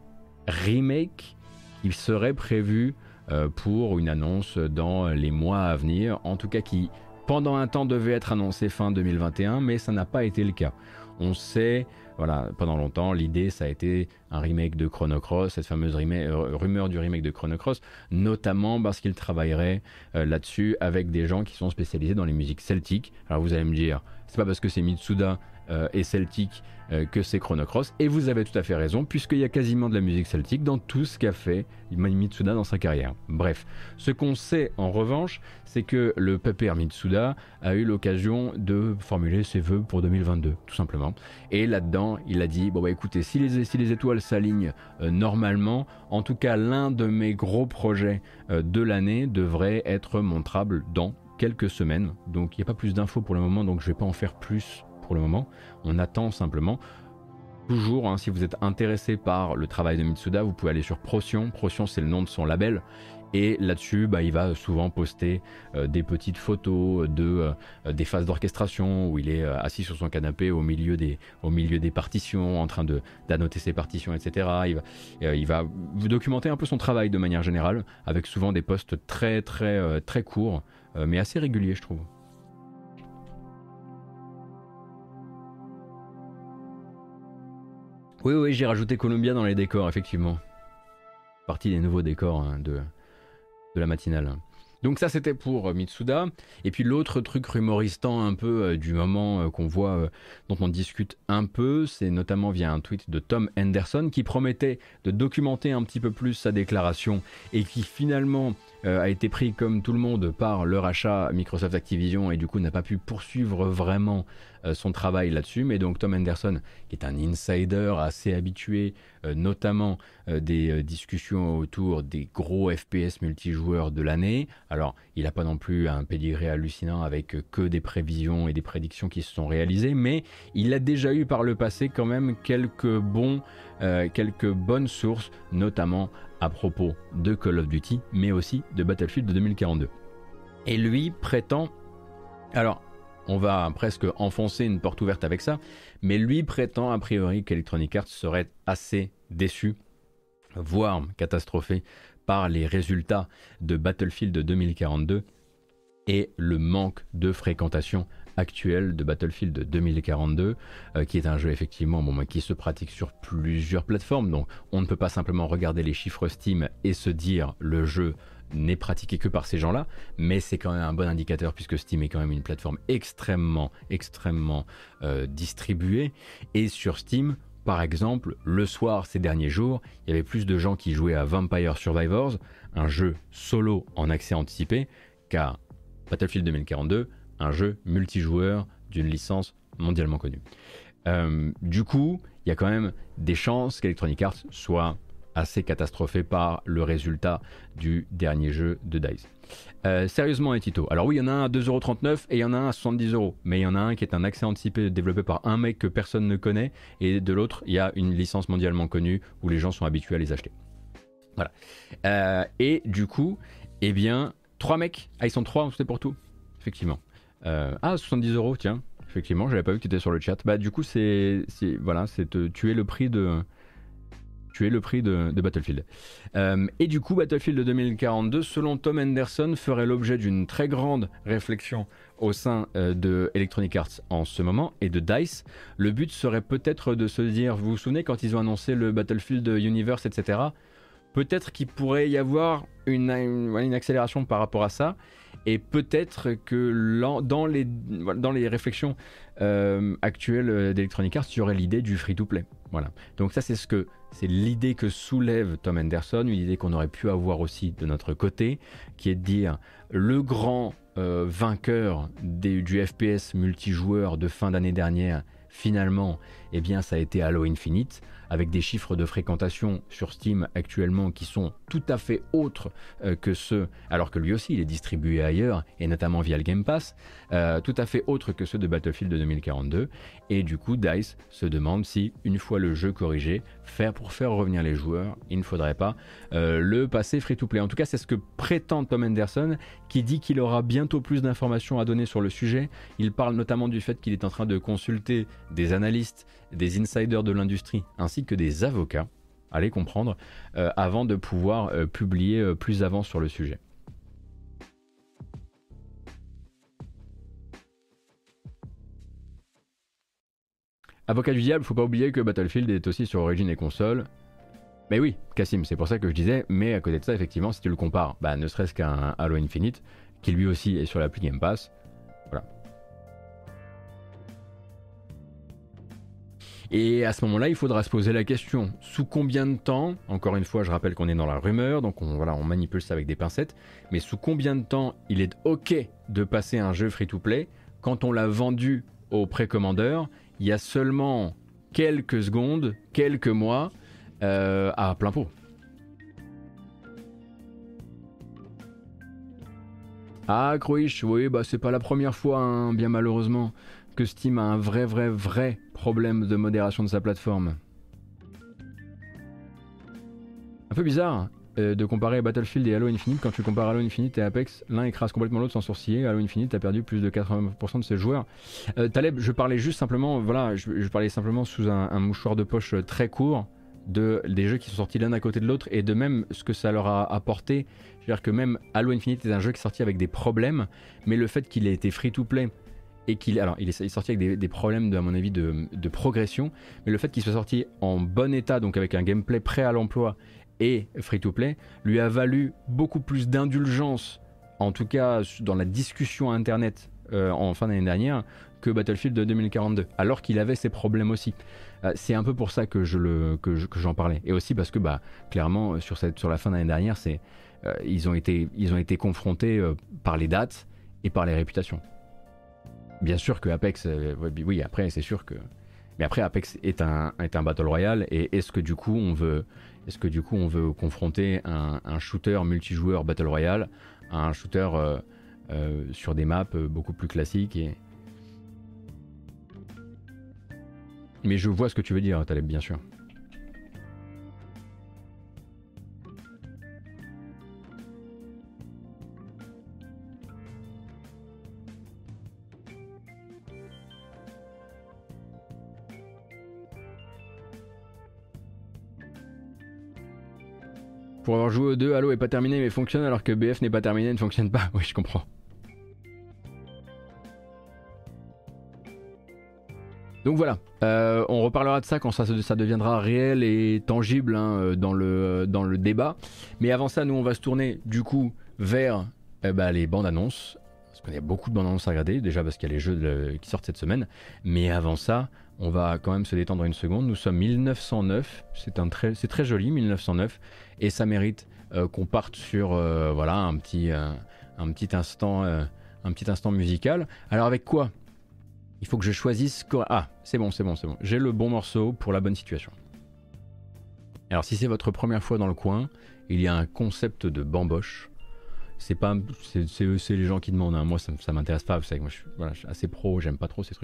A: remake il serait prévu euh, pour une annonce dans les mois à venir, en tout cas qui pendant un temps devait être annoncé fin 2021, mais ça n'a pas été le cas. On sait, voilà, pendant longtemps, l'idée ça a été un remake de Chrono Cross, cette fameuse euh, rumeur du remake de Chrono Cross, notamment parce qu'il travaillerait euh, là-dessus avec des gens qui sont spécialisés dans les musiques celtiques. Alors vous allez me dire, c'est pas parce que c'est Mitsuda et celtique euh, que c'est Chrono Cross. Et vous avez tout à fait raison, puisqu'il y a quasiment de la musique celtique dans tout ce qu'a fait Mitsuda dans sa carrière. Bref, ce qu'on sait en revanche, c'est que le pépère Mitsuda a eu l'occasion de formuler ses voeux pour 2022, tout simplement. Et là-dedans, il a dit, bon bah écoutez, si les, si les étoiles s'alignent euh, normalement, en tout cas l'un de mes gros projets euh, de l'année devrait être montrable dans quelques semaines. Donc il n'y a pas plus d'infos pour le moment, donc je ne vais pas en faire plus pour le moment. On attend simplement. Toujours, hein, si vous êtes intéressé par le travail de Mitsuda, vous pouvez aller sur Procyon. Procyon, c'est le nom de son label. Et là-dessus, bah, il va souvent poster euh, des petites photos de, euh, des phases d'orchestration où il est euh, assis sur son canapé au milieu des, au milieu des partitions, en train d'annoter ses partitions, etc. Il va, il va documenter un peu son travail de manière générale, avec souvent des posts très, très, très courts, mais assez réguliers, je trouve. Oui, oui, j'ai rajouté Columbia dans les décors, effectivement. Partie des nouveaux décors hein, de, de la matinale. Donc ça c'était pour euh, Mitsuda. Et puis l'autre truc rumoristant un peu euh, du moment euh, qu'on voit, dont on discute un peu, c'est notamment via un tweet de Tom Henderson qui promettait de documenter un petit peu plus sa déclaration et qui finalement a été pris comme tout le monde par leur achat Microsoft Activision et du coup n'a pas pu poursuivre vraiment euh, son travail là-dessus. Mais donc Tom Henderson, qui est un insider assez habitué, euh, notamment euh, des discussions autour des gros FPS multijoueurs de l'année. Alors, il n'a pas non plus un pédigré hallucinant avec que des prévisions et des prédictions qui se sont réalisées, mais il a déjà eu par le passé quand même quelques bons, quelques bonnes sources, notamment à propos de Call of Duty, mais aussi de Battlefield de 2042. Et lui prétend alors, on va presque enfoncer une porte ouverte avec ça, mais lui prétend a priori qu'Electronic Arts serait assez déçu, voire catastrophé par les résultats de Battlefield 2042 et le manque de fréquentation actuelle de Battlefield 2042, euh, qui est un jeu effectivement bon, qui se pratique sur plusieurs plateformes. Donc on ne peut pas simplement regarder les chiffres Steam et se dire le jeu n'est pratiqué que par ces gens-là, mais c'est quand même un bon indicateur puisque Steam est quand même une plateforme extrêmement, extrêmement euh, distribuée. Et sur Steam, par exemple, le soir ces derniers jours, il y avait plus de gens qui jouaient à Vampire Survivors, un jeu solo en accès anticipé, qu'à Battlefield 2042, un jeu multijoueur d'une licence mondialement connue. Euh, du coup, il y a quand même des chances qu'Electronic Arts soit assez catastrophé par le résultat du dernier jeu de DICE. Euh, sérieusement, et Tito. Alors oui, il y en a un à 2,39€ et il y en a un à 70€. Mais il y en a un qui est un accès anticipé développé par un mec que personne ne connaît. Et de l'autre, il y a une licence mondialement connue où les gens sont habitués à les acheter. Voilà. Euh, et du coup, eh bien, trois mecs. Ah, ils sont trois, c'est pour tout. Effectivement. Euh, ah, 70€, tiens. effectivement, j'avais pas vu que tu étais sur le chat. Bah du coup c'est voilà, c'est tu es le prix de tu es le prix de, Battlefield. Euh, et du coup, Battlefield 2042, selon Tom Henderson, ferait l'objet d'une très grande réflexion au sein euh, de Electronic Arts en ce moment et de DICE. Le but serait peut-être de se dire, vous vous souvenez quand ils ont annoncé le Battlefield Universe, etc. Peut-être qu'il pourrait y avoir une, une, accélération par rapport à ça. Et peut-être que dans les, réflexions euh, actuelles d'Electronic Arts, il y aurait l'idée du free-to-play. Voilà. Donc ça, c'est ce que c'est l'idée que soulève Tom Henderson, une idée qu'on aurait pu avoir aussi de notre côté, qui est de dire le grand euh, vainqueur du FPS multijoueur de fin d'année dernière, finalement, eh bien, ça a été Halo Infinite avec des chiffres de fréquentation sur Steam actuellement qui sont tout à fait autres euh, que ceux, alors que lui aussi il est distribué ailleurs, et notamment via le Game Pass, euh, tout à fait autres que ceux de Battlefield 2042. Et du coup, DICE se demande si, une fois le jeu corrigé, faire pour faire revenir les joueurs, il ne faudrait pas euh, le passer free-to-play. En tout cas, c'est ce que prétend Tom Henderson, qui dit qu'il aura bientôt plus d'informations à donner sur le sujet. Il parle notamment du fait qu'il est en train de consulter des analystes, des insiders de l'industrie, ainsi que des avocats, allez comprendre, euh, avant de pouvoir euh, publier euh, plus avant sur le sujet. Avocat du diable, faut pas oublier que Battlefield est aussi sur Origin et console. Mais oui, Cassim, c'est pour ça que je disais, mais à côté de ça, effectivement, si tu le compares, bah, ne serait-ce qu'un Halo Infinite, qui lui aussi est sur l'appli Game Pass, Et à ce moment-là, il faudra se poser la question sous combien de temps Encore une fois, je rappelle qu'on est dans la rumeur, donc on, voilà, on manipule ça avec des pincettes. Mais sous combien de temps il est OK de passer un jeu free-to-play quand on l'a vendu aux précommandeurs il y a seulement quelques secondes, quelques mois, euh, à plein pot Ah, Croich, oui, bah c'est pas la première fois, hein, bien malheureusement que Steam a un vrai, vrai, vrai problème de modération de sa plateforme. Un peu bizarre euh, de comparer Battlefield et Halo Infinite. Quand tu compares Halo Infinite et Apex, l'un écrase complètement l'autre sans sourciller. Halo Infinite a perdu plus de 80% de ses joueurs. Euh, Taleb, je parlais juste simplement, voilà, je, parlais simplement sous un, mouchoir de poche très court de, des jeux qui sont sortis l'un à côté de l'autre et de même ce que ça leur a apporté. C'est-à-dire que même Halo Infinite est un jeu qui est sorti avec des problèmes, mais le fait qu'il ait été free to play et qu'il alors il est sorti avec des, problèmes de, à mon avis de, progression, mais le fait qu'il soit sorti en bon état, donc avec un gameplay prêt à l'emploi et free to play, lui a valu beaucoup plus d'indulgence, en tout cas dans la discussion internet euh, en fin d'année dernière, que Battlefield de 2042, alors qu'il avait ses problèmes aussi. Euh, c'est un peu pour ça que je que j'en parlais, et aussi parce que bah clairement sur cette sur la fin d'année dernière, c'est euh, ils ont été ils ont été confrontés par les dates et par les réputations. Bien sûr que Apex, euh, oui, après, c'est sûr que. Mais après, Apex est un, est un battle royale et est-ce que du coup on veut, est-ce du coup on veut confronter un, shooter multijoueur battle royale à un shooter euh, euh, sur des maps beaucoup plus classiques. Mais je vois ce que tu veux dire, Taleb, bien sûr. Pour avoir joué aux deux, Halo est pas terminé mais fonctionne alors que BF n'est pas terminé et ne fonctionne pas. Oui, je comprends. Donc voilà, euh, on reparlera de ça quand ça, deviendra réel et tangible hein, euh, dans, le, dans le débat. Mais avant ça, nous, on va se tourner du coup vers eh ben, les bandes annonces. Parce y a beaucoup de bandes annonces à regarder, déjà parce qu'il y a les jeux qui sortent cette semaine. Mais avant ça, on va quand même se détendre une seconde. Nous sommes 1909, c'est très, joli 1909 et ça mérite euh, qu'on parte sur euh, voilà un petit, euh, un petit instant, musical. Alors avec quoi? Il faut que je choisisse. Ah, c'est bon, c'est bon, c'est bon. J'ai le bon morceau pour la bonne situation. Alors si c'est votre première fois dans le coin, il y a un concept de bamboche. C'est pas, les gens qui demandent. Hein. Moi, ça, ça m'intéresse pas. Vous savez, moi, je suis assez pro. J'aime pas trop ces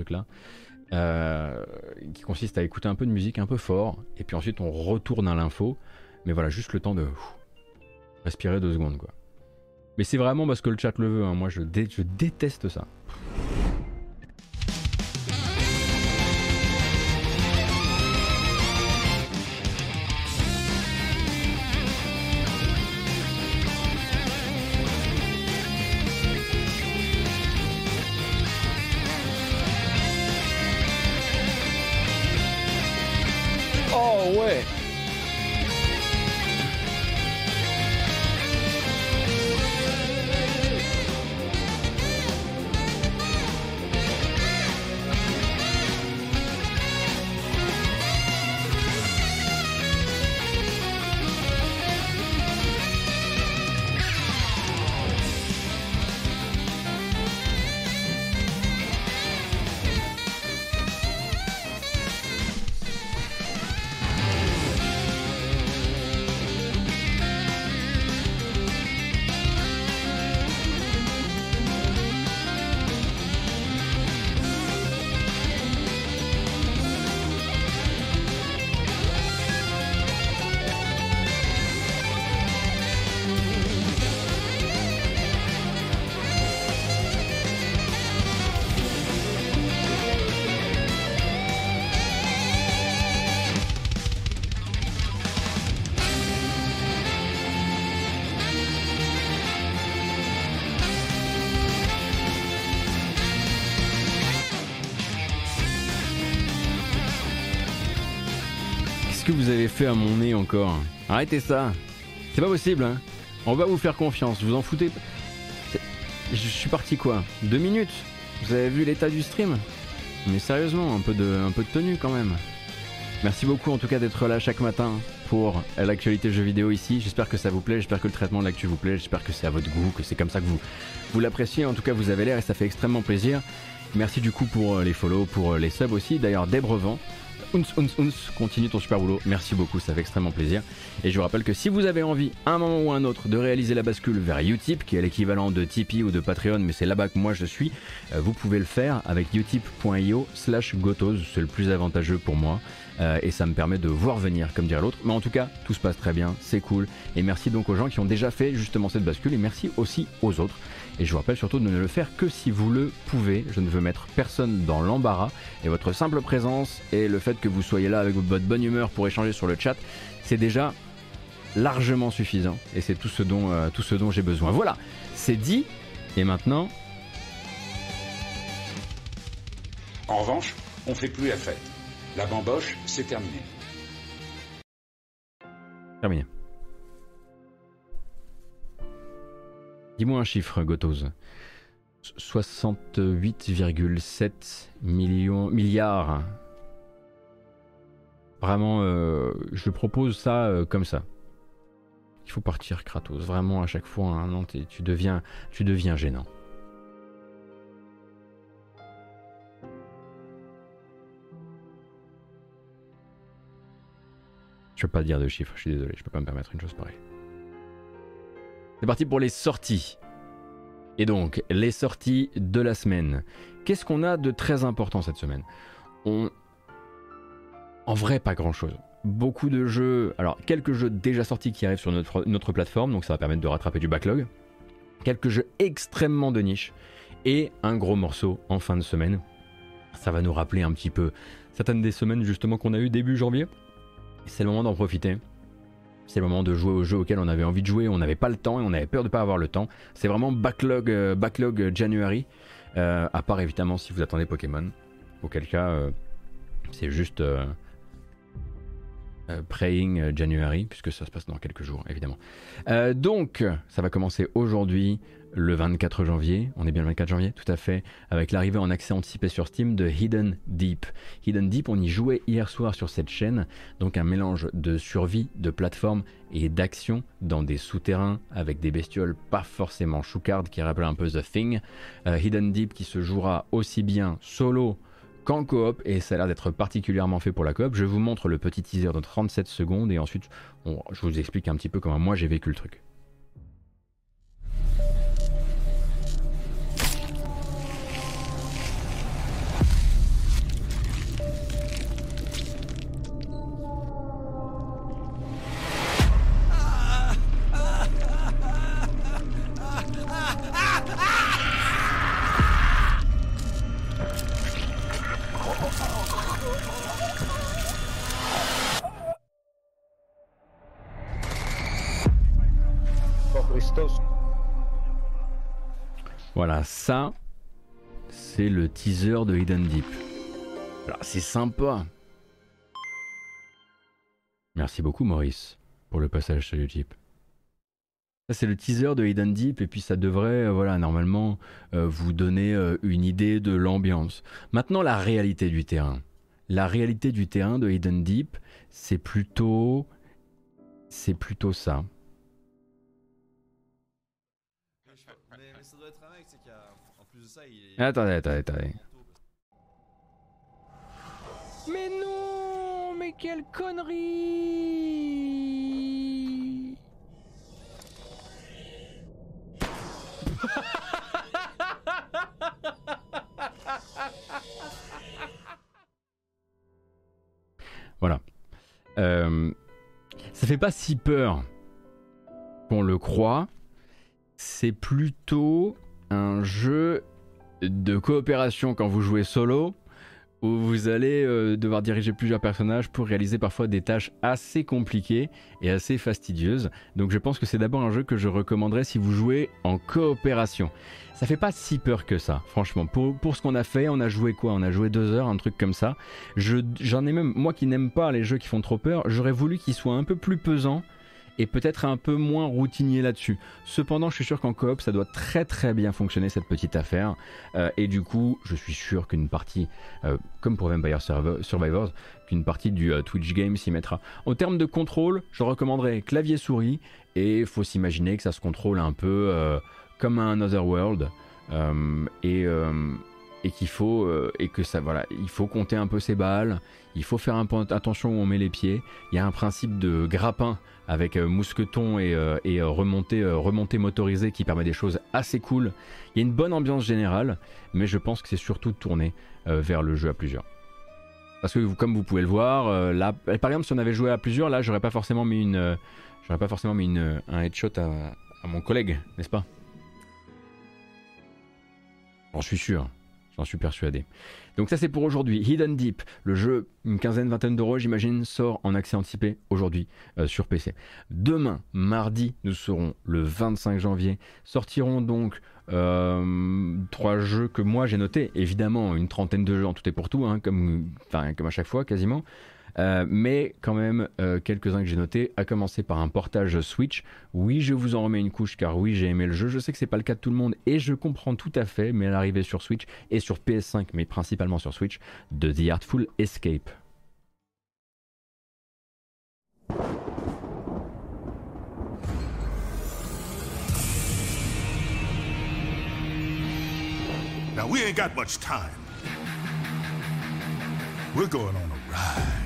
A: trucs-là. qui consiste à écouter un peu de musique un peu fort, et puis ensuite on retourne à l'info, mais voilà, juste le temps de respirer deux secondes, quoi. Mais c'est vraiment parce que le chat le veut, hein. moi je déteste ça. Fait à mon nez encore Arrêtez ça C'est pas possible, hein On va vous faire confiance, vous en foutez Je suis parti quoi Deux minutes Vous avez vu l'état du stream? Mais sérieusement, un peu, de, un tenue quand même. Merci beaucoup en tout cas d'être là chaque matin pour l'actualité jeux vidéo ici. J'espère que ça vous plaît, j'espère que le traitement de l'actu vous plaît, j'espère que c'est à votre goût, que c'est comme ça que vous, vous l'appréciez. En tout cas, vous avez l'air et ça fait extrêmement plaisir. Merci du coup pour les follow, pour les subs aussi. D'ailleurs, Debrevent, Uns, uns, uns, continue ton super boulot. Merci beaucoup, ça fait extrêmement plaisir. Et je vous rappelle que si vous avez envie, un moment ou un autre, de réaliser la bascule vers Utip, qui est l'équivalent de Tipeee ou de Patreon, mais c'est là-bas que moi je suis, euh, vous pouvez le faire avec utip.io slash gotos. C'est le plus avantageux pour moi. Euh, et ça me permet de voir venir, comme dirait l'autre. Mais en tout cas, tout se passe très bien, c'est cool. Et merci donc aux gens qui ont déjà fait justement cette bascule, et merci aussi aux autres. Et je vous rappelle surtout de ne le faire que si vous le pouvez. Je ne veux mettre personne dans l'embarras. Et votre simple présence et le fait que vous soyez là avec votre bonne humeur pour échanger sur le chat, c'est déjà largement suffisant. Et c'est tout ce dont, euh, tout ce dont j'ai besoin. Voilà, c'est dit. Et maintenant...
C: En revanche, on fait plus la fête. La bamboche, c'est terminé.
A: Terminé. Dis-moi un chiffre, Gotos. 68,7 millions milliards. Vraiment, euh, je propose ça euh, comme ça. Il faut partir, Kratos. Vraiment, à chaque fois, hein, non, tu deviens, tu deviens gênant. Je peux pas dire de chiffres, je suis désolé, je peux pas me permettre une chose pareille. C'est parti pour les sorties. Et donc, les sorties de la semaine. Qu'est-ce qu'on a de très important cette semaine? On... En vrai, pas grand-chose. Beaucoup de jeux, alors quelques jeux déjà sortis qui arrivent sur notre, notre plateforme, donc ça va permettre de rattraper du backlog. Quelques jeux extrêmement de niche. Et un gros morceau en fin de semaine. Ça va nous rappeler un petit peu certaines des semaines justement qu'on a eu début janvier. C'est le moment d'en profiter. C'est le moment de jouer au jeu auquel on avait envie de jouer, on n'avait pas le temps et on avait peur de ne pas avoir le temps. C'est vraiment backlog, euh, backlog January, euh, à part évidemment si vous attendez Pokémon, auquel cas euh, c'est juste Praying January, puisque ça se passe dans quelques jours évidemment. donc ça va commencer aujourd'hui le 24 janvier, on est bien le 24 janvier, tout à fait, avec l'arrivée en accès anticipé sur Steam de Hidden Deep. Hidden Deep, on y jouait hier soir sur cette chaîne, donc un mélange de survie, de plateforme et d'action dans des souterrains avec des bestioles pas forcément choucardes qui rappellent un peu The Thing. Euh, Hidden Deep qui se jouera aussi bien solo qu'en coop et ça a l'air d'être particulièrement fait pour la coop. Je vous montre le petit teaser de 37 secondes et ensuite je vous explique un petit peu comment moi j'ai vécu le truc. Ça, c'est le teaser de Hidden Deep. C'est sympa. Merci beaucoup, Maurice, pour le passage sur YouTube. Ça, c'est le teaser de Hidden Deep, et puis ça devrait, euh, voilà, normalement, euh, vous donner euh, une idée de l'ambiance. Maintenant, la réalité du terrain. La réalité du terrain de Hidden Deep, c'est plutôt. C'est plutôt ça. Attendez, attendez, attendez. Mais non Mais quelle connerie Voilà. Euh, ça fait pas si peur qu'on le croit. C'est plutôt un jeu de coopération quand vous jouez solo où vous allez euh, devoir diriger plusieurs personnages pour réaliser parfois des tâches assez compliquées et assez fastidieuses. Donc je pense que c'est d'abord un jeu que je recommanderais si vous jouez en coopération. Ça fait pas si peur que ça, franchement. Pour, pour ce qu'on a fait, on a joué quoi? On a joué deux heures, un truc comme ça. J'en ai même, moi qui n'aime pas les jeux qui font trop peur, j'aurais voulu qu'il soit un peu plus pesant et peut-être un peu moins routinier là-dessus. Cependant, je suis sûr qu'en coop, ça doit très très bien fonctionner cette petite affaire. Euh, et du coup, je suis sûr qu'une partie, euh, comme pour Vampire Survivors, qu'une partie du euh, Twitch Game s'y mettra. En termes de contrôle, je recommanderais clavier-souris et il faut s'imaginer que ça se contrôle un peu comme un Otherworld. et et qu'il faut et que ça voilà il faut compter un peu ses balles il faut faire attention où on met les pieds il y a un principe de grappin avec euh, mousqueton et, euh, euh, remontée, motorisée qui permet des choses assez cool. Il y a une bonne ambiance générale, mais je pense que c'est surtout tourné vers le jeu à plusieurs. Parce que comme vous pouvez le voir, là, par exemple, si on avait joué à plusieurs, là, j'aurais pas forcément mis une, j'aurais pas forcément mis un headshot à mon collègue, n'est-ce pas? J'en suis sûr, j'en suis persuadé. Donc ça c'est pour aujourd'hui. Hidden Deep, le jeu, une quinzaine, vingtaine d'euros j'imagine, sort en accès anticipé aujourd'hui euh, sur PC. Demain, mardi, nous serons le 25 janvier. Sortiront donc euh, trois jeux que moi j'ai notés. Évidemment, une trentaine de jeux en tout et pour tout, hein, comme, comme à chaque fois quasiment. Euh, mais quand même, euh, quelques-uns que j'ai notés, à commencer par un portage Switch. Oui, je vous en remets une couche car oui, j'ai aimé le jeu. Je sais que c'est pas le cas de tout le monde et je comprends tout à fait, mais à l'arrivée sur Switch et sur PS5, mais principalement sur Switch, de The Artful Escape. Now we ain't got much time. We're going on a ride.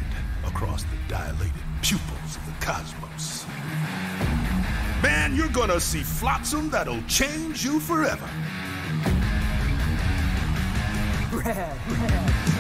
A: Across the dilated pupils of the cosmos. Man, you're gonna see flotsam that'll change you forever. Red, red.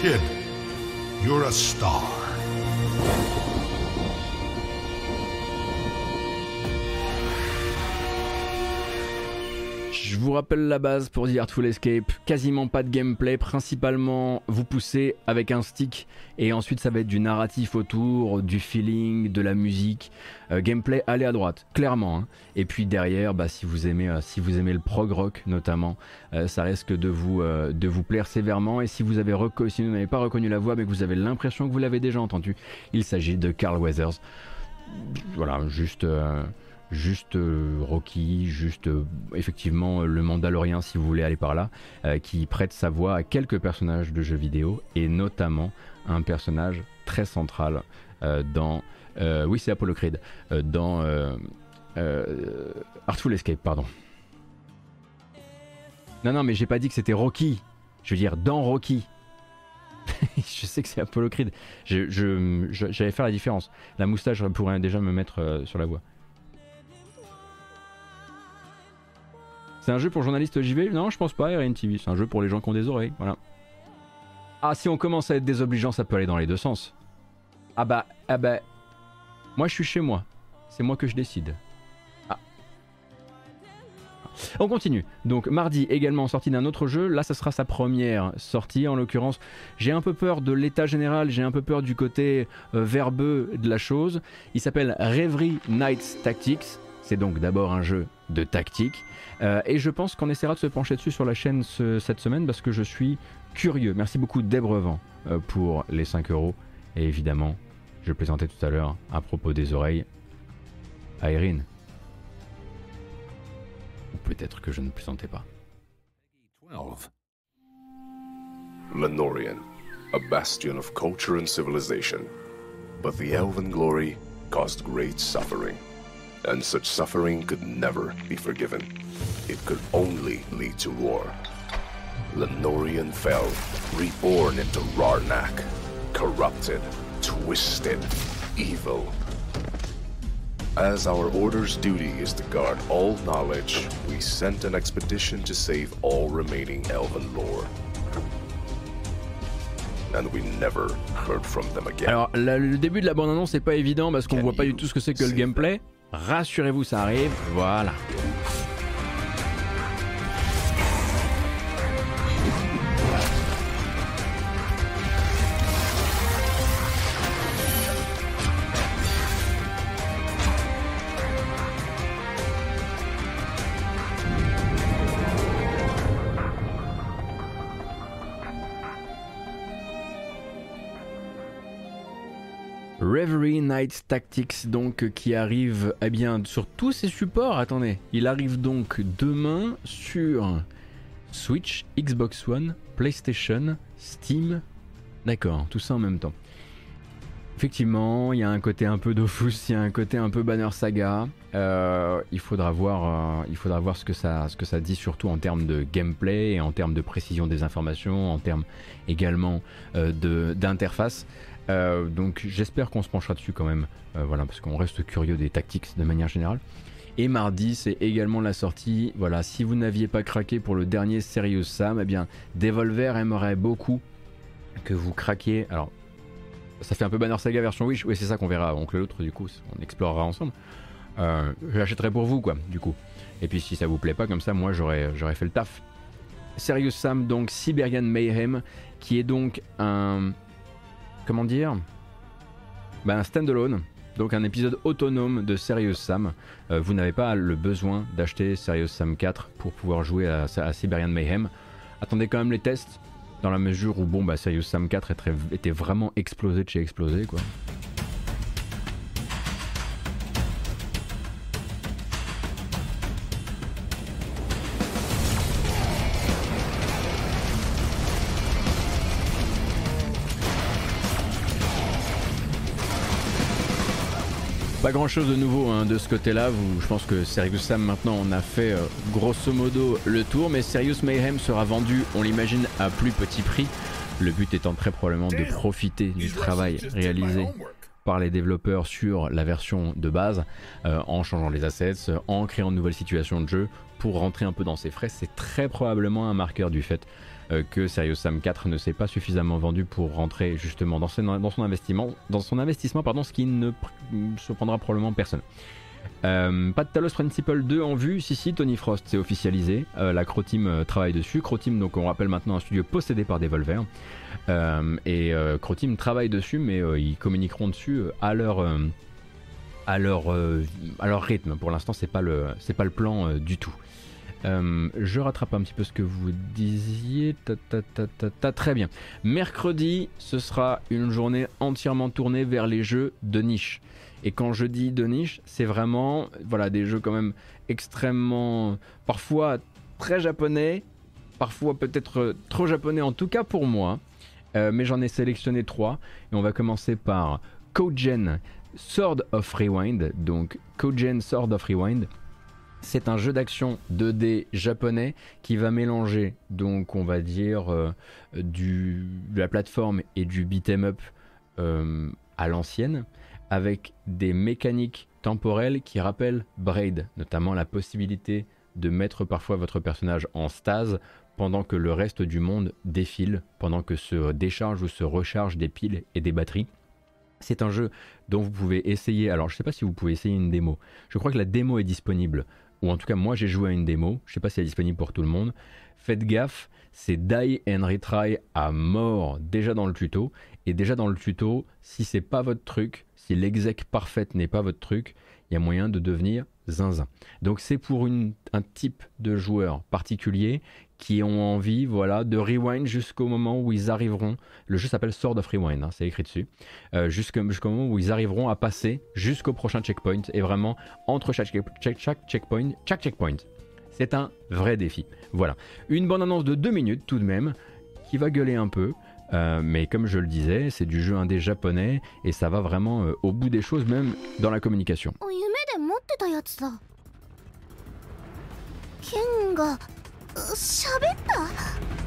A: Kid, you're a star. Vous rappelle la base pour The Artful Escape, quasiment pas de gameplay, principalement vous poussez avec un stick et ensuite ça va être du narratif autour, du feeling, de la musique, euh, gameplay aller à droite, clairement. Hein. Et puis derrière, bah, si, vous aimez, euh, si vous aimez le prog rock notamment, euh, ça risque de vous, de vous plaire sévèrement. Et si vous avez si n'avez pas reconnu la voix mais que vous avez l'impression que vous l'avez déjà entendu, il s'agit de Carl Weathers. Voilà, juste juste Rocky, juste effectivement le Mandalorien si vous voulez aller par là, qui prête sa voix à quelques personnages de jeux vidéo et notamment un personnage très central dans euh, oui, c'est Apollo Creed. Euh, dans euh, Artful Escape, pardon. Non, non, mais j'ai pas dit que c'était Rocky. Je veux dire, dans Rocky. je sais que c'est Apollo Creed. J'allais faire la différence. La moustache pourrait déjà me mettre sur la voie. C'est un jeu pour journalistes JV Non, je pense pas, RN TV. C'est un jeu pour les gens qui ont des oreilles. Voilà. Ah, si on commence à être désobligeant, ça peut aller dans les deux sens. Ah bah, ah bah, moi, je suis chez moi. C'est moi que je décide. Ah. On continue. Donc mardi également sortie d'un autre jeu. Là, ça sera sa première sortie. En l'occurrence, j'ai un peu peur de l'état général. J'ai un peu peur du côté euh, verbeux de la chose. Il s'appelle Reverie Nights Tactics. C'est donc d'abord un jeu de tactique. Euh, et je pense qu'on essaiera de se pencher dessus sur la chaîne cette semaine parce que je suis curieux. Merci beaucoup Debrevent euh, pour les 5 euros. Et évidemment, je plaisantais tout à l'heure à propos des oreilles à Erin. Ou peut-être que je ne plaisantais pas. 12. Lenorian, a bastion of culture and civilization. But the elven glory caused great suffering. And such suffering could never be forgiven. It could only lead to war. Lenorian fell, reborn into Rarnak,
D: corrupted, twisted, evil. As our order's duty is to guard all knowledge, we sent an expedition to save all remaining elven lore. And we never heard from them again.
A: Alors, la- le début de la bande-annonce n'est pas évident parce qu'on voit pas du tout ce que c'est que le gameplay. Rassurez-vous, ça arrive. Voilà. Reverie Night Tactics donc qui arrive eh bien sur tous ces supports. Attendez, il arrive donc demain sur Switch, Xbox One, PlayStation, Steam. D'accord, tout ça en même temps. Effectivement, il y a un côté un peu Dofus, il y a un côté un peu Banner Saga. Euh, il faudra voir, euh, ce que ça, dit surtout en termes de gameplay et en termes de précision des informations, en termes également euh, d'interface. Euh, donc j'espère qu'on se penchera dessus quand même, euh, voilà, parce qu'on reste curieux des tactics de manière générale. Et mardi, c'est également la sortie. Voilà, si vous n'aviez pas craqué pour le dernier Serious Sam, eh bien, Devolver aimerait beaucoup que vous craquiez. Alors, ça fait un peu Banner Saga version Wish. Oui, c'est ça qu'on verra. Oncle l'autre, du coup, on explorera ensemble. Euh, je l'achèterai pour vous, quoi, du coup. Et puis, si ça vous plaît pas, comme ça, moi, j'aurais fait le taf. Serious Sam, donc Siberian Mayhem, qui est donc un. Comment dire ben, Un standalone. Donc un épisode autonome de Serious Sam. Euh, vous n'avez pas le besoin d'acheter Serious Sam 4 pour pouvoir jouer à, à Siberian Mayhem. Attendez quand même les tests, dans la mesure où bon bah Serious Sam 4 est très- était vraiment explosé de chez explosé quoi. Grand chose de nouveau hein, de ce côté-là. Je pense que Serious Sam maintenant on a fait euh, grosso modo le tour, mais Serious Mayhem sera vendu, on l'imagine, à plus petit prix. Le but étant très probablement de profiter du travail réalisé par les développeurs sur la version de base, euh, en changeant les assets, en créant de nouvelles situations de jeu pour rentrer un peu dans ses frais. C'est très probablement un marqueur du fait que Serious Sam 4 ne s'est pas suffisamment vendu pour rentrer justement dans son, investissement, pardon, ce qui ne pr- surprendra probablement personne. Euh, pas de Talos Principle 2 en vue, si si Tony Frost c'est officialisé, Euh, la Crow Team euh, travaille dessus, Crow Team donc on rappelle maintenant un studio possédé par Devolver, Euh, et euh, Crow Team travaille dessus mais euh, ils communiqueront dessus euh, à leur, euh, à leur, euh, à leur rythme, pour l'instant c'est pas pas le plan euh, du tout. Euh, je rattrape un petit peu ce que vous disiez. Ta, ta, ta. Très bien. Mercredi, ce sera une journée entièrement tournée vers les jeux de niche. Et quand je dis de niche, c'est vraiment voilà, des jeux quand même extrêmement, parfois très japonais, parfois peut-être trop japonais en tout cas pour moi. Euh, mais j'en ai sélectionné trois. Et on va commencer par Kogen Sword of Rewind. Donc Kogen Sword of Rewind. C'est un jeu d'action 2D japonais qui va mélanger, donc on va dire, euh, du, de la plateforme et du beat'em up euh, à l'ancienne, avec des mécaniques temporelles qui rappellent Braid, notamment la possibilité de mettre parfois votre personnage en stase pendant que le reste du monde défile, pendant que se décharge ou se recharge des piles et des batteries. C'est un jeu dont vous pouvez essayer, alors je ne sais pas si vous pouvez essayer une démo, je crois que la démo est disponible ou en tout cas moi j'ai joué à une démo, je sais pas si elle est disponible pour tout le monde. Faites gaffe, c'est die and retry à mort déjà dans le tuto. Et déjà dans le tuto, si c'est pas votre truc, si l'exec parfaite n'est pas votre truc, il y a moyen de devenir zinzin. Donc c'est pour une- un type de joueur particulier qui ont envie voilà, de rewind jusqu'au moment où ils arriveront. Le jeu s'appelle Sword of Rewind, hein, c'est écrit dessus. Euh, jusqu'au moment où ils arriveront à passer jusqu'au prochain checkpoint. Et vraiment, entre chaque, chaque checkpoint, chaque checkpoint, c'est un vrai défi. Voilà. Une bonne annonce de 2 minutes tout de même, qui va gueuler un peu. euh, mais comme je le disais, c'est du jeu indé japonais et ça va vraiment euh, au bout des choses, même dans la communication.
E: 喋った？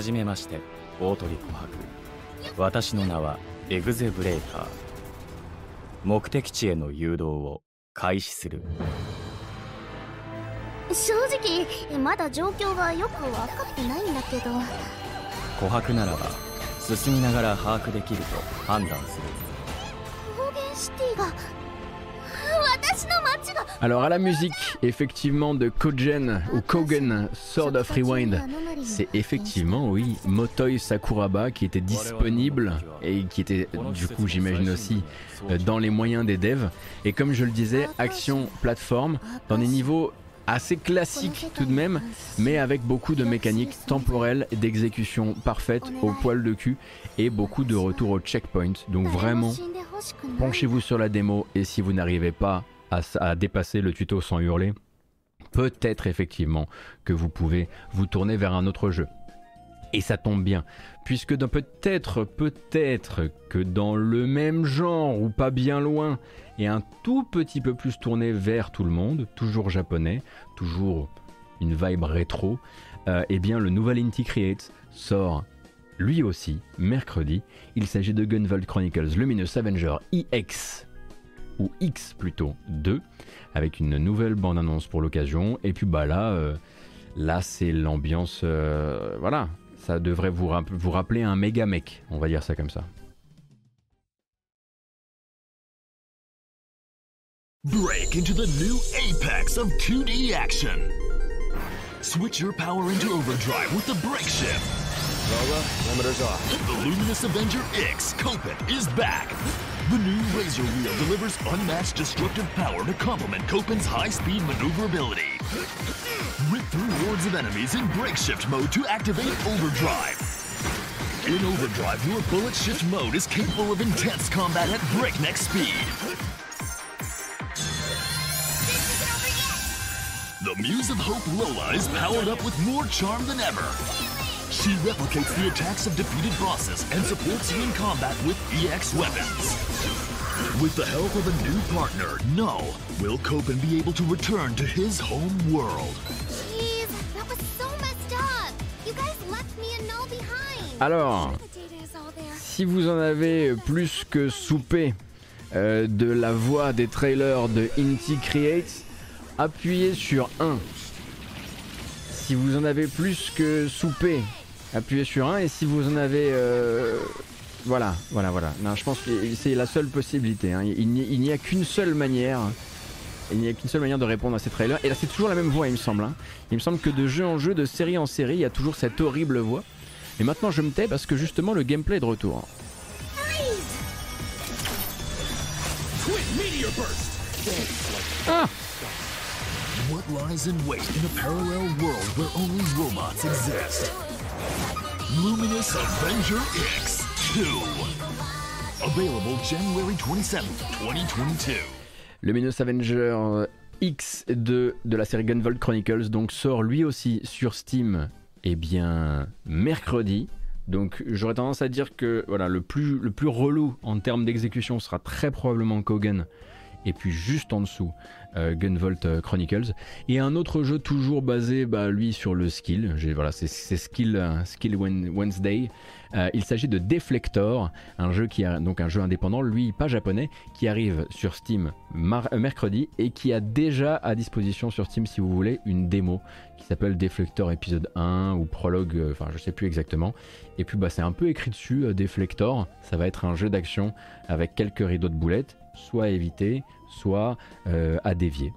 F: はじめまして大鳥琥珀私の名はエグゼブレーカー。目的地への誘導を開始する。
E: 正直まだ状況がよく分かってないんだけど。
F: 琥珀ならば進みながら把握できると判断する
A: Alors à la musique, effectivement, de Kogen ou Kogen, Sword of Rewind, c'est effectivement, oui, Motoi Sakuraba qui était disponible et qui était, du coup, j'imagine aussi, euh, dans les moyens des devs. Et comme je le disais, action plateforme, dans des niveaux assez classiques tout de même, mais avec beaucoup de mécaniques temporelles, d'exécution parfaite au poil de cul beaucoup de retour au checkpoint. Donc vraiment, penchez-vous sur la démo et si vous n'arrivez pas à, dépasser le tuto sans hurler, peut-être effectivement que vous pouvez vous tourner vers un autre jeu. Et ça tombe bien, puisque peut-être, peut-être que dans le même genre ou pas bien loin, et un tout petit peu plus tourné vers tout le monde, toujours japonais, toujours une vibe rétro, euh, eh bien le nouvel Inti Create sort lui aussi mercredi. Il s'agit de Gunvolt Chronicles Luminous Avenger EX ou X plutôt 2 avec une nouvelle bande annonce pour l'occasion et puis bah là euh, là c'est l'ambiance euh, voilà ça devrait vous, vous rappeler un méga mec on va dire ça comme ça Break into the new apex of 2D action. Switch your power into overdrive with the break shift. Lola, limiters off. The Luminous Avenger X Copen is back. The new Razor Wheel delivers unmatched destructive power to complement Copen's high-speed maneuverability. Rip through hordes of enemies in brake shift mode to activate Overdrive. In Overdrive, your bullet shift mode is capable of intense combat at breakneck speed. The Muse of Hope Lola is powered up with more charm than ever. She replicates the attacks of defeated bosses and supports you in combat with EX weapons. With the help of a new partner, No, will Copen be able to return to his home world? Jeez, that was so messed up. You guys left me a no behind. Alors, si vous en avez plus que soupé euh, de la voix des trailers de Inti Creates, appuyez sur 1. Si vous en avez plus que soupé appuyez sur 1 et si vous en avez... Euh, voilà, voilà, voilà. Non, je pense que c'est la seule possibilité. Hein. Il n'y a qu'une seule manière. Il n'y a qu'une seule manière de répondre à ces trailers. Et là, c'est toujours la même voix, il me semble. Hein. Il me semble que de jeu en jeu, de série en série, il y a toujours cette horrible voix. Et maintenant, je me tais parce que justement, le gameplay est de retour. Ah What lies in wait in a parallel world where only robots exist? Luminous Avenger X2. Available January 27 2022. Luminous Avenger X2 de la série Gunvolt Chronicles donc sort lui aussi sur Steam eh bien mercredi. Donc j'aurais tendance à dire que voilà le plus, le plus relou en termes d'exécution sera très probablement Kogan et puis juste en dessous euh, Gunvolt euh, Chronicles. Et un autre jeu toujours basé, bah, lui, sur le skill. Voilà, c'est Skill, euh, skill Wednesday. il s'agit de Deflector, un jeu qui donc un jeu indépendant, lui pas japonais, qui arrive sur Steam mercredi et qui a déjà à disposition sur Steam, si vous voulez, une démo qui s'appelle Deflector épisode 1 ou prologue, enfin je sais plus exactement. Et puis bah c'est un peu écrit dessus, Deflector. Ça va être un jeu d'action avec quelques rideaux de boulettes, soit à éviter, soit euh, à dévier.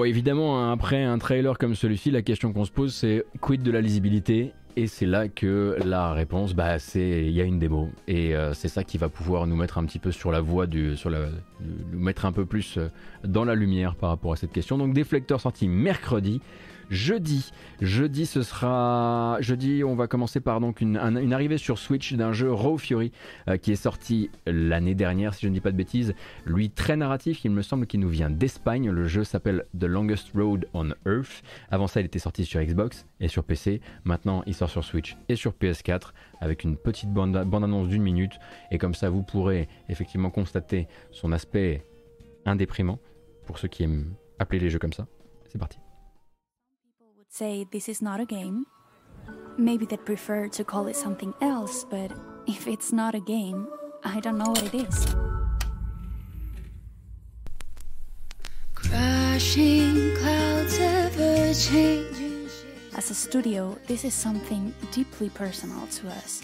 A: Bon, évidemment, hein, après un trailer comme celui-ci, la question qu'on se pose, c'est quid de la lisibilité? Et c'est là que la réponse, bah, c'est il y a une démo. Et euh, c'est ça qui va pouvoir nous mettre un petit peu sur la voie du, sur la, nous mettre un peu plus euh, dans la lumière par rapport à cette question. Donc Deflector sorti mercredi. Jeudi, jeudi ce sera jeudi. On va commencer par donc une, arrivée sur Switch d'un jeu Raw Fury euh, qui est sorti l'année dernière, si je ne dis pas de bêtises. Lui très narratif, il me semble qu'il nous vient d'Espagne. Le jeu s'appelle The Longest Road on Earth. Avant ça, il était sorti sur Xbox et sur PC. Maintenant, il sort sur Switch et sur PS4 avec une petite bande, bande annonce d'une minute. Et comme ça, vous pourrez effectivement constater son aspect indéprimant pour ceux qui aiment appeler les jeux comme ça. C'est parti.
G: Say this is not a game. Maybe they'd prefer to call it something else, but if it's not a game, I don't know what it is. Crashing clouds ever changing. As a studio, this is something deeply personal to us.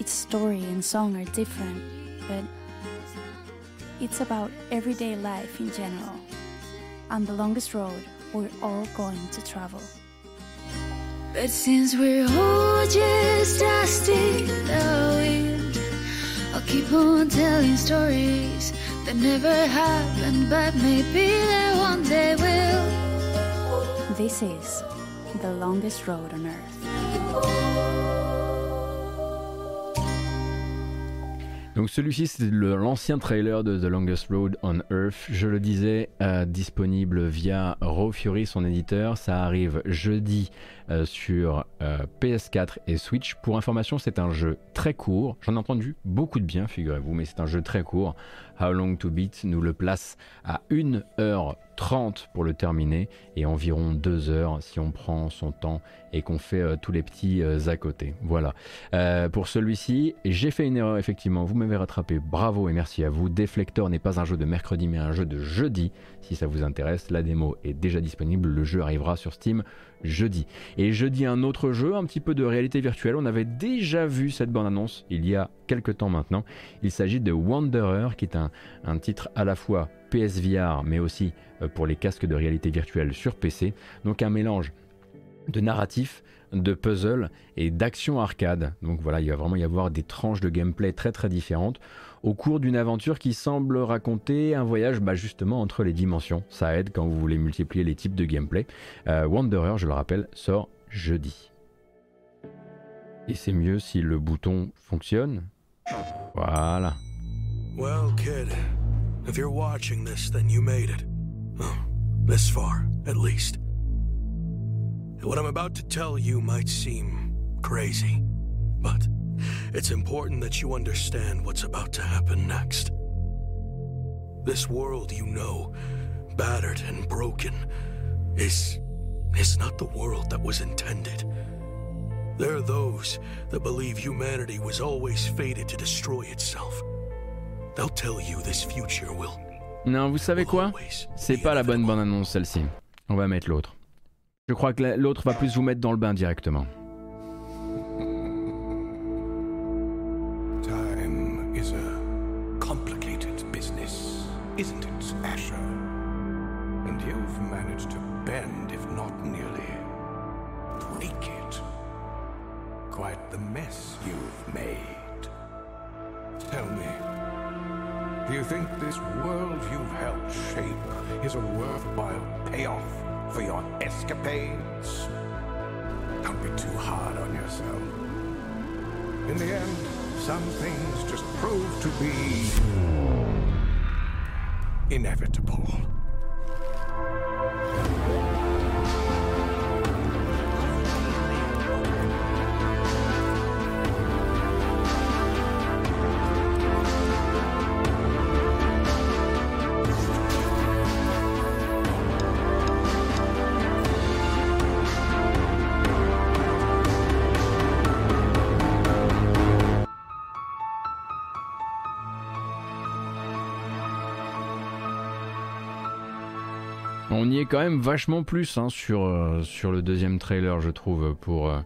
G: Its story and song are different, but it's about everyday life in general. On the longest road, we're all going to travel. But since we're all just dust in the wind, I'll keep on telling stories that never happened, but maybe they one day will. This is the longest road on earth.
A: Donc celui-ci c'est l'ancien trailer de The Longest Road on Earth, je le disais, euh, disponible via Raw Fury, son éditeur, ça arrive jeudi euh, sur euh, PS4 et Switch. Pour information c'est un jeu très court, j'en ai entendu beaucoup de bien figurez-vous, mais c'est un jeu très court. How Long to Beat nous le place à 1h30 pour le terminer et environ 2 heures si on prend son temps et qu'on fait euh, tous les petits euh, à côté. Voilà. Euh, pour celui-ci, j'ai fait une erreur effectivement, vous m'avez rattrapé, bravo et merci à vous. Deflector n'est pas un jeu de mercredi mais un jeu de jeudi. Si ça vous intéresse, la démo est déjà disponible, le jeu arrivera sur Steam jeudi. Et jeudi un autre jeu, un petit peu de réalité virtuelle. On avait déjà vu cette bande-annonce il y a quelques temps maintenant. Il s'agit de Wanderer, qui est un, un titre à la fois PSVR, mais aussi pour les casques de réalité virtuelle sur PC. Donc un mélange de narratif, de puzzle et d'action arcade. Donc voilà, il va vraiment y avoir des tranches de gameplay très très différentes au cours d'une aventure qui semble raconter un voyage bah, justement entre les dimensions. Ça aide quand vous voulez multiplier les types de gameplay. Euh, Wanderer, je le rappelle, sort jeudi. Et c'est mieux si le bouton fonctionne. Voilà. Well, kid, if you're watching this, then you made it. This far, at least. What I'm about to tell you might seem crazy, but it's important that you understand what's about to happen next. This world you know, battered and broken, is is not the world that was intended. There are those that believe humanity was always fated to destroy itself. They'll tell you this future will. Non, vous savez quoi C'est pas la bonne bande-annonce celle-ci. On va mettre l'autre. Je crois que l'autre va plus vous mettre dans le bain directement. Quand même vachement plus hein, sur, euh, sur le deuxième trailer, je trouve, pour, euh,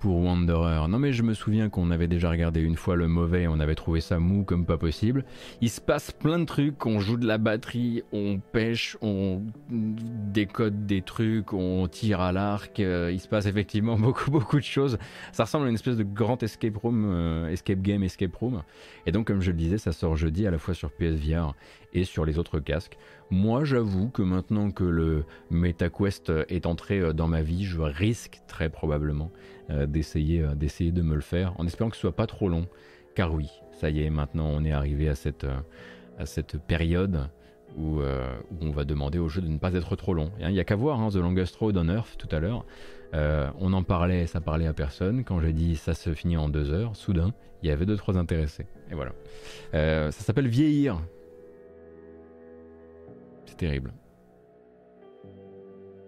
A: pour Wanderer. Non mais je me souviens qu'on avait déjà regardé une fois le mauvais, on avait trouvé ça mou comme pas possible. Il se passe plein de trucs, on joue de la batterie, on pêche, on décode des trucs, on tire à l'arc, euh, il se passe effectivement beaucoup beaucoup de choses. Ça ressemble à une espèce de grand escape room, escape game, escape room. Et donc comme je le disais, ça sort jeudi à la fois sur PSVR et sur les autres casques. Moi, j'avoue que maintenant que le MetaQuest est entré euh, dans ma vie, je risque très probablement euh, d'essayer, euh, d'essayer de me le faire, en espérant que ce soit pas trop long. Car oui, ça y est, maintenant on est arrivé à cette, à cette période où, on va demander au jeu de ne pas être trop long. Il n'y a qu'à voir hein, The Longest Road on Earth tout à l'heure. on en parlait, ça parlait à personne. Quand j'ai dit ça se finit en deux heures, soudain, il y avait deux trois intéressés. Et voilà. ça s'appelle Vieillir. Terrible.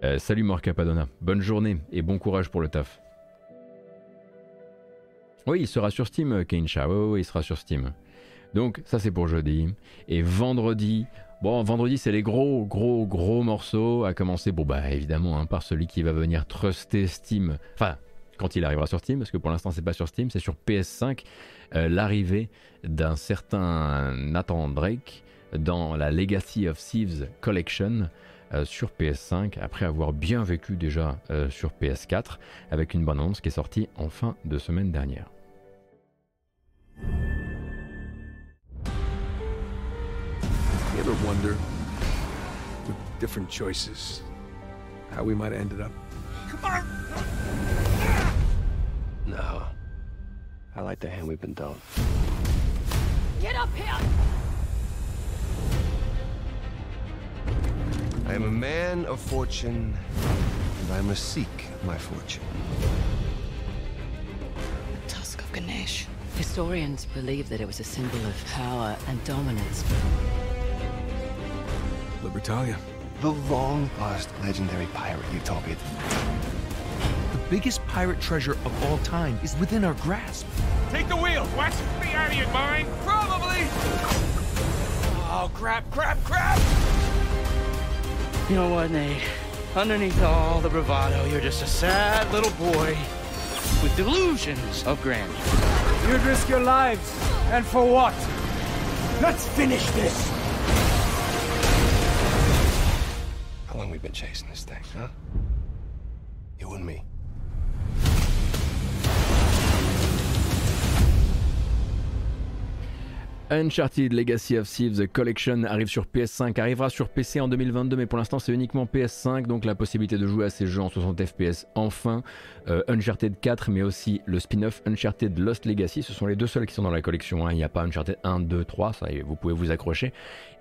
A: Euh, salut Morca Padona, bonne journée et bon courage pour le taf. Oui, il sera sur Steam, Kane Shao, il sera sur Steam. Donc ça c'est pour jeudi. Et vendredi, bon vendredi c'est les gros gros gros morceaux, à commencer bon bah évidemment hein, par celui qui va venir truster Steam, enfin quand il arrivera sur Steam, parce que pour l'instant c'est pas sur Steam, c'est sur PS5, euh, l'arrivée d'un certain Nathan Drake dans la Legacy of Thieves Collection euh, sur PS5 après avoir bien vécu déjà euh, sur PS4 avec une bonne annonce qui est sortie en fin de semaine dernière. You ever wonder with different choices how we might have ended up? No. I like the hand we've been dealt. Get up here! I am a man of fortune, and I must seek my fortune.
H: The tusk of Ganesh. Historians believe that it was a symbol of power and dominance.
I: Libertalia.
J: The long-lost legendary pirate Utopia.
I: The biggest pirate treasure of all time is within our grasp.
K: Take the wheel! What? Be out of your mind? Probably! Oh, crap, crap, crap!
L: You know what, Nate? Underneath all the bravado, you're just a sad little boy with delusions of grandeur.
M: You'd risk your lives, and for what? Let's finish this!
J: How long we been chasing this thing, huh? You and me.
A: Uncharted Legacy of Thieves Collection arrive sur PS5, arrivera sur PC en 2022, mais pour l'instant c'est uniquement PS5, donc la possibilité de jouer à ces jeux en 60 FPS enfin. Euh, Uncharted 4, mais aussi le spin-off Uncharted Lost Legacy, ce sont les deux seuls qui sont dans la collection. Hein. Il n'y a pas Uncharted 1, 2, 3, ça vous pouvez vous accrocher.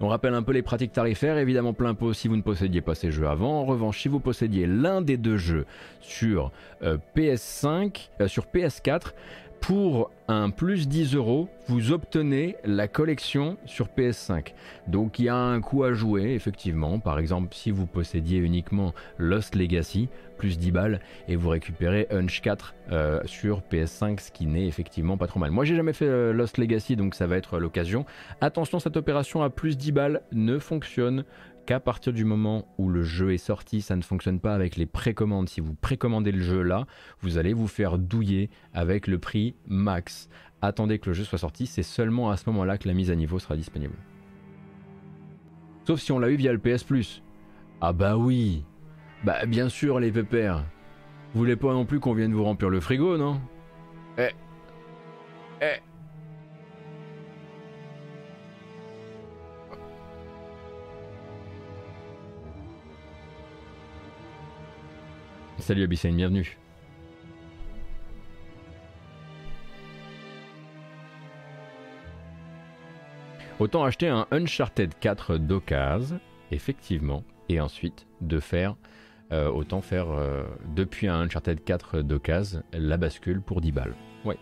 A: on rappelle un peu les pratiques tarifaires, évidemment plein pot si vous ne possédiez pas ces jeux avant. En revanche, si vous possédiez l'un des deux jeux sur euh, PS5, euh, sur PS4, pour un plus 10 euros, vous obtenez la collection sur PS5. Donc il y a un coût à jouer, effectivement. Par exemple, si vous possédiez uniquement Lost Legacy, plus 10 balles, et vous récupérez Hunch 4 euh, sur PS5, ce qui n'est effectivement pas trop mal. Moi j'ai jamais fait euh, Lost Legacy, donc ça va être l'occasion. Attention, cette opération à plus 10 balles ne fonctionne qu'à partir du moment où le jeu est sorti, ça ne fonctionne pas avec les précommandes. Si vous précommandez le jeu là, vous allez vous faire douiller avec le prix max. Attendez que le jeu soit sorti, c'est seulement à ce moment-là que la mise à niveau sera disponible. Sauf si on l'a eu via le PS. Ah bah oui Bah bien sûr les pépères Vous voulez pas non plus qu'on vienne vous remplir le frigo, non? Eh Eh Salut Abyssine, bienvenue. Autant acheter un Uncharted 4 d'occasion, effectivement, et ensuite de faire, euh, autant faire euh, depuis un Uncharted 4 d'occasion la bascule pour 10 balles. Ouais.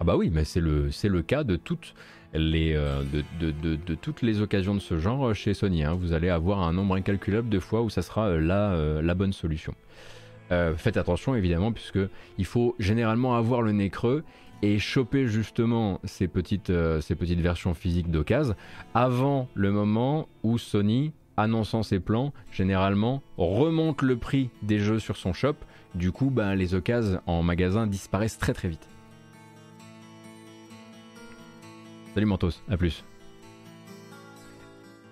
A: Ah bah oui, mais c'est le, cas de toutes les, euh, de, toutes les occasions de ce genre chez Sony. Hein. Vous allez avoir un nombre incalculable de fois où ça sera la, la bonne solution. Euh, faites attention évidemment puisque il faut généralement avoir le nez creux et choper justement ces petites, euh, ces petites versions physiques d'occasion avant le moment où Sony, annonçant ses plans, généralement remonte le prix des jeux sur son shop Du coup, bah, les occasions en magasin disparaissent très très vite. Salut Mentos, à plus.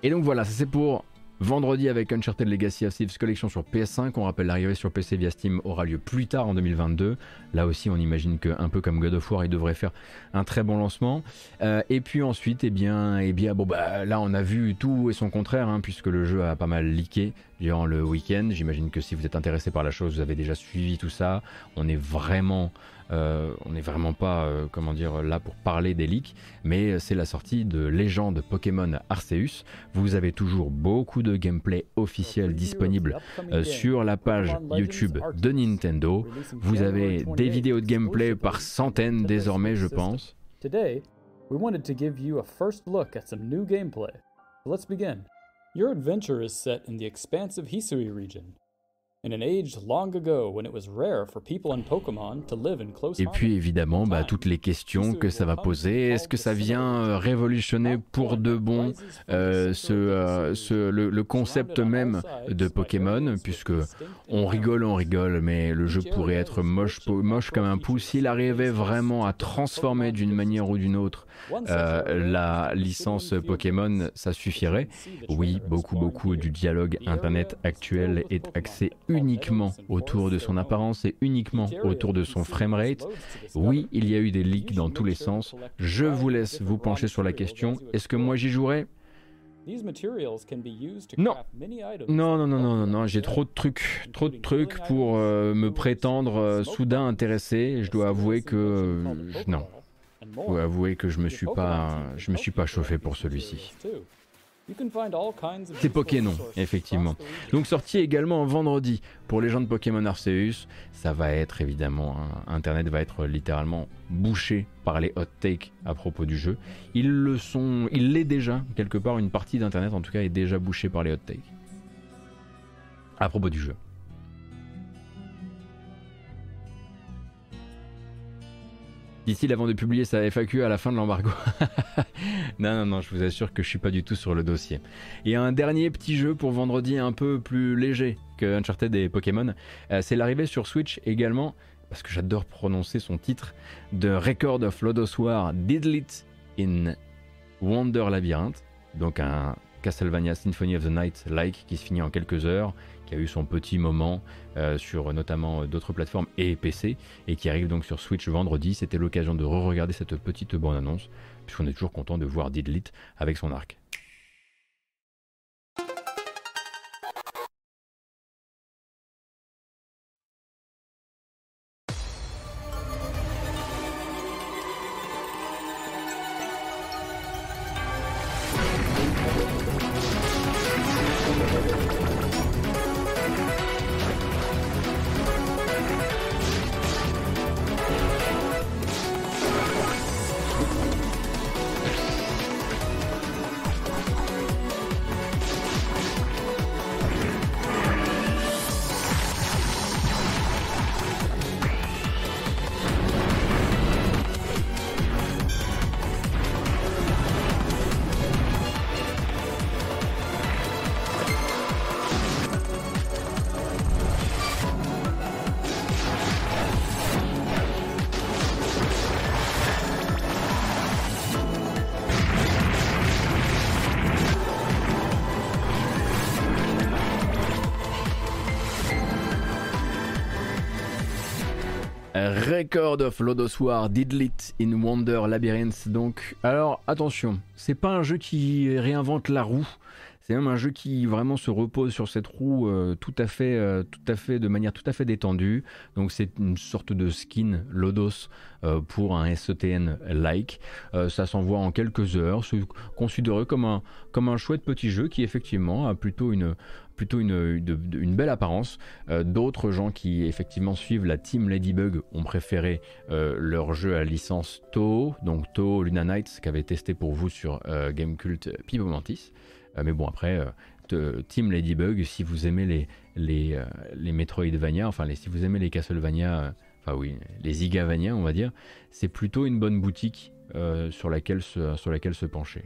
A: Et donc voilà, ça c'est pour vendredi avec Uncharted Legacy of Thieves Collection sur PS5. On rappelle l'arrivée sur PC via Steam aura lieu plus tard en 2022. Là aussi, on imagine qu'un peu comme God of War, il devrait faire un très bon lancement. Euh, et puis ensuite, eh bien, eh bah là, on a vu tout et son contraire, hein, puisque le jeu a pas mal leaké durant le week-end. J'imagine que si vous êtes intéressé par la chose, vous avez déjà suivi tout ça. On est vraiment euh, on n'est vraiment pas, euh, comment dire, là pour parler des leaks, mais c'est la sortie de Légende Pokémon Arceus. Vous avez toujours beaucoup de gameplay officiel disponible euh, sur la page YouTube de Nintendo. Vous avez des vidéos de gameplay par centaines désormais, je pense.
N: Today, we wanted to give you a first look at some new gameplay. let's begin. Your adventure is set in the expansive Hisui region,
A: et puis évidemment, bah, toutes les questions que ça va poser. Est-ce que ça vient euh, révolutionner pour de bon euh, ce, euh, ce, le, concept même de Pokémon Puisque on rigole, on rigole, mais le jeu pourrait être moche, moche comme un pouce. S'il arrivait vraiment à transformer d'une manière ou d'une autre la licence Pokémon, ça suffirait. Oui, beaucoup, beaucoup du dialogue Internet actuel est axé uniquement autour de son apparence et uniquement autour de son framerate. Oui, il y a eu des leaks dans tous les sens. Je vous laisse vous pencher sur la question. Est-ce que moi j'y jouerai non. Non, non, non, non, non, j'ai trop de trucs, trop de trucs pour euh, me prétendre euh, soudain intéressé. Je dois avouer que euh, non. Je dois avouer que je me suis pas, je me suis pas chauffé pour celui-ci. C'est Pokémon, effectivement. Donc sorti également vendredi pour les gens de Pokémon Arceus. Ça va être évidemment, Internet va être littéralement bouché par les hot takes à propos du jeu. Ils le sont, il l'est déjà quelque part. Une partie d'Internet en tout cas est déjà bouchée par les hot takes à propos du jeu. Dit-il avant de publier sa FAQ à la fin de l'embargo. non, non, non, je vous assure que je suis pas du tout sur le dossier. Et un dernier petit jeu pour vendredi un peu plus léger que Uncharted et Pokémon. Euh, c'est l'arrivée sur Switch également, parce que j'adore prononcer son titre, de Record of Lodos War Didlit in Wonder Labyrinth. Donc un Castlevania Symphony of the Night like qui se finit en quelques heures qui a eu son petit moment euh, sur notamment d'autres plateformes et PC, et qui arrive donc sur Switch vendredi. C'était l'occasion de re-regarder cette petite bande-annonce, puisqu'on est toujours content de voir Didlit avec son arc. Record of Lodoswar Didlit in Wonder Labyrinth. Donc, alors attention, c'est pas un jeu qui réinvente la roue. C'est un jeu qui vraiment se repose sur cette roue euh, tout à fait, euh, tout à fait de manière tout à fait détendue. Donc c'est une sorte de skin Lodos euh, pour un SETN like. ça s'envoie en quelques heures. C'est considéré comme un comme un chouette petit jeu qui effectivement a plutôt une belle apparence. D'autres gens qui effectivement suivent la team Ladybug ont préféré leur jeu à licence Toho, donc Toho Luna Nights qu'avait testé pour vous sur Gamecult Pipo Mantis. Mais bon après, Team Ladybug, si vous aimez les, les, les Metroidvania, enfin si vous aimez les Castlevania, enfin oui, les Igavania on va dire, c'est plutôt une bonne boutique sur, laquelle sur laquelle se pencher.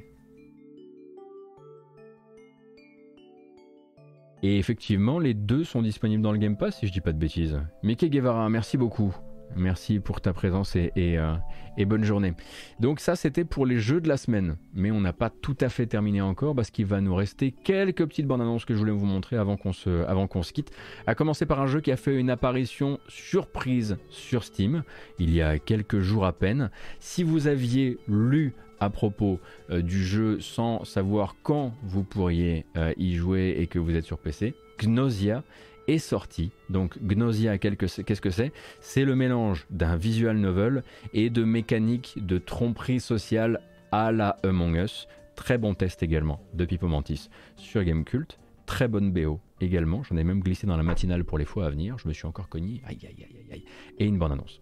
A: Et effectivement, les deux sont disponibles dans le Game Pass, si je dis pas de bêtises. Mickey Guevara, merci beaucoup. Merci pour ta présence et, euh, et, bonne journée. Donc ça c'était pour les jeux de la semaine, mais on n'a pas tout à fait terminé encore parce qu'il va nous rester quelques petites bandes annonces que je voulais vous montrer avant qu'on se, avant qu'on se quitte. À commencer par un jeu qui a fait une apparition surprise sur Steam il y a quelques jours à peine. Si vous aviez lu à propos euh, du jeu sans savoir quand vous pourriez euh, y jouer et que vous êtes sur PC, Gnosia est sorti. Donc Gnosia, qu'est-ce que c'est C'est? Le mélange d'un visual novel et de mécanique de tromperie sociale à la Among Us. Très bon test également de Pipo Mantis sur Gamecult. Très bonne BO également. J'en ai même glissé dans la matinale pour les fois à venir. Je me suis encore cogné. Aïe aïe aïe aïe aïe. Et une bonne annonce.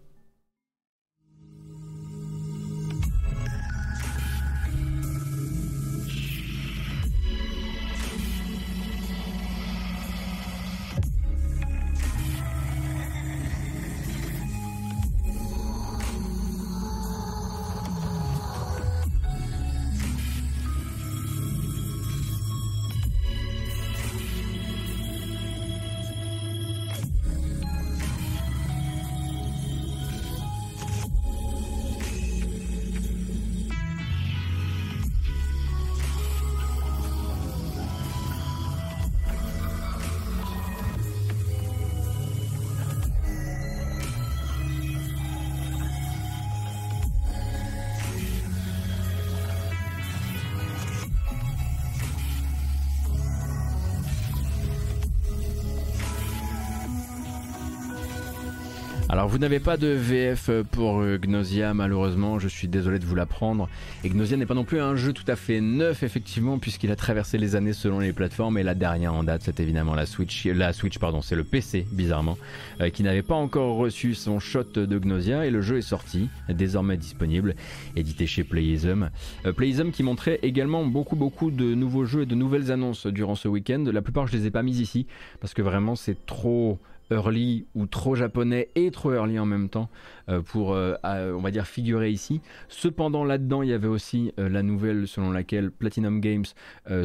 A: Vous n'avez pas de VF pour euh, Gnosia malheureusement, je suis désolé de vous l'apprendre. Et Gnosia n'est pas non plus un jeu tout à fait neuf effectivement puisqu'il a traversé les années selon les plateformes et la dernière en date c'est évidemment la Switch, la Switch pardon, c'est le PC bizarrement, euh, qui n'avait pas encore reçu son shot de Gnosia et le jeu est sorti, désormais disponible, édité chez Playism. Euh, Playism qui montrait également beaucoup beaucoup de nouveaux jeux et de nouvelles annonces durant ce week-end. La plupart je les ai pas mis ici parce que vraiment c'est trop early ou trop japonais et trop early en même temps euh, pour, euh, on va dire, figurer ici. Cependant, là-dedans, il y avait aussi euh, la nouvelle selon laquelle Platinum Games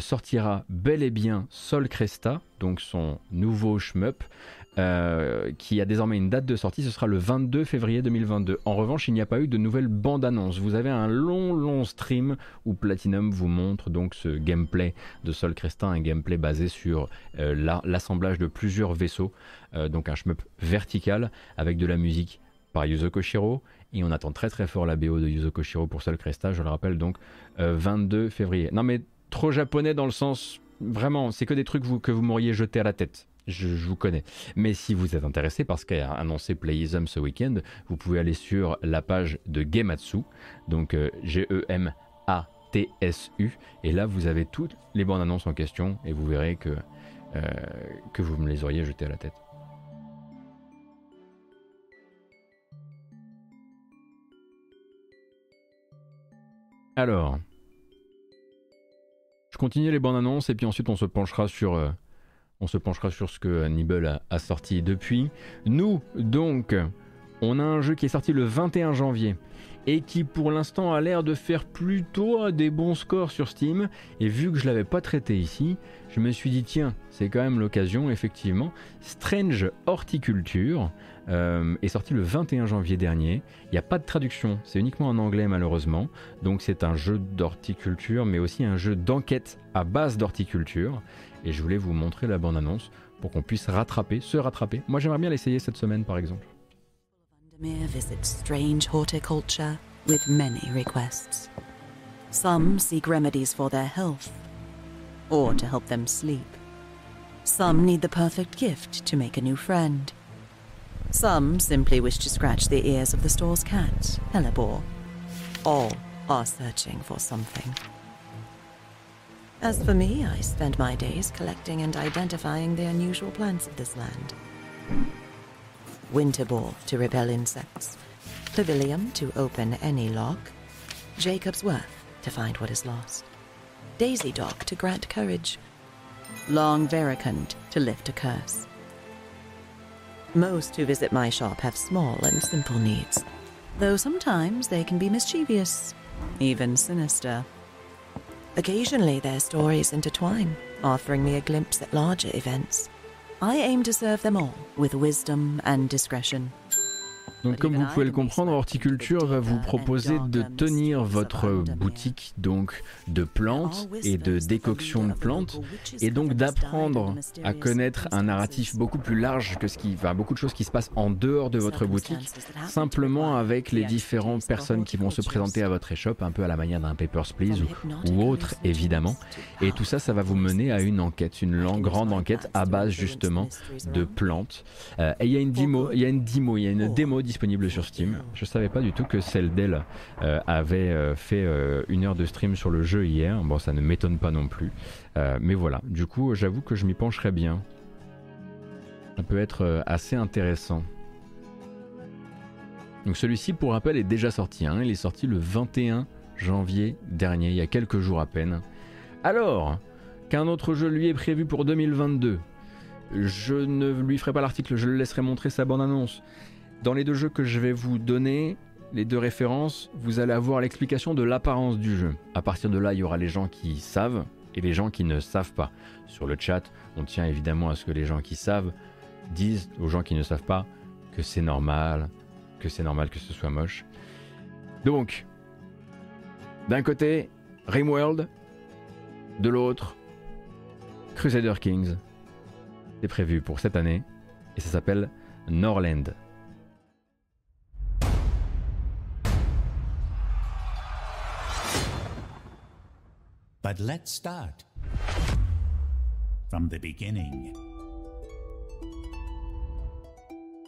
A: sortira bel et bien Sol Cresta, donc son nouveau shmup. Euh, qui a désormais une date de sortie, ce sera le 22 février 2022. En revanche, il n'y a pas eu de nouvelle bande-annonce. Vous avez un long, long stream où Platinum vous montre donc ce gameplay de Sol Crestin, un gameplay basé sur euh, l'assemblage de plusieurs vaisseaux, euh, donc un shmup vertical avec de la musique par Yuzo Koshiro. Et on attend très très fort la BO de Yuzo Koshiro pour Sol Cresta, je le rappelle donc 22 février. Non mais trop japonais dans le sens vraiment, c'est que des trucs que vous m'auriez jeté à la tête je, vous connais. Mais si vous êtes intéressé parce qu'a annoncé Playism ce week-end, vous pouvez aller sur la page de Gematsu, donc euh, G-E-M-A-T-S-U, et là vous avez toutes les bandes annonces en question et vous verrez que, euh, que vous me les auriez jetées à la tête. Alors, je continue les bandes annonces et puis ensuite on se penchera sur... Euh, on se penchera sur ce que Nibble a, sorti depuis. Nous, donc, on a un jeu qui est sorti le 21 janvier et qui pour l'instant a l'air de faire plutôt des bons scores sur Steam. Et vu que je l'avais pas traité ici, je me suis dit tiens, c'est quand même l'occasion, effectivement. Strange Horticulture euh, est sorti le 21 janvier dernier. Il n'y a pas de traduction, c'est uniquement en anglais malheureusement. Donc c'est un jeu d'horticulture, mais aussi un jeu d'enquête à base d'horticulture et je voulais vous montrer la bande-annonce pour qu'on puisse rattraper, se rattraper. Moi j'aimerais bien l'essayer cette semaine par exemple.
O: With many requests. Some seek remedies for their health or to help them sleep. Some need the perfect gift to make a new friend. Some simply wish to scratch the ears of the store's cat, Hellebore. All are searching for something. As for me, I spend my days collecting and identifying the unusual plants of this land. Winterball to repel insects, Pavilium to open any lock, Jacob's Worth to find what is lost, Daisy Dock to grant courage, Long Veracund to lift a curse. Most who visit my shop have small and simple needs, though sometimes they can be mischievous, even sinister. Occasionally, their stories intertwine, offering me a glimpse at larger events. I aim to serve them all with wisdom and discretion.
A: Donc comme vous pouvez le comprendre, Horticulture va vous proposer de tenir votre boutique donc de plantes et de décoction de plantes et donc d'apprendre à connaître un narratif beaucoup plus large que ce qui va beaucoup de choses qui se passent en dehors de votre boutique simplement avec les différentes personnes qui vont se présenter à votre échoppe un peu à la manière d'un Papers Please ou, autre évidemment. Et tout ça ça va vous mener à une enquête une grande enquête à base justement de plantes. Euh, et il y a une démo il y a une démo il y a une démo disponible sur Steam. Je savais pas du tout que celle d'elle euh, avait euh, fait euh, une heure de stream sur le jeu hier. Bon, ça ne m'étonne pas non plus. mais voilà, du coup, j'avoue que je m'y pencherai bien. Ça peut être assez intéressant. Donc celui-ci, pour rappel, est déjà sorti. Hein. Il est sorti le 21 janvier dernier, il y a quelques jours à peine. Alors qu'un autre jeu lui est prévu pour 2022. Je ne lui ferai pas l'article, je le laisserai montrer sa bande-annonce. Dans les deux jeux que je vais vous donner, les deux références, vous allez avoir l'explication de l'apparence du jeu. À partir de là, il y aura les gens qui savent et les gens qui ne savent pas. Sur le chat, on tient évidemment à ce que les gens qui savent disent aux gens qui ne savent pas que c'est normal, que c'est normal que ce soit moche. Donc, d'un côté, Rimworld, de l'autre, Crusader Kings. C'est prévu pour cette année et ça s'appelle Norland.
P: But let's start from the beginning.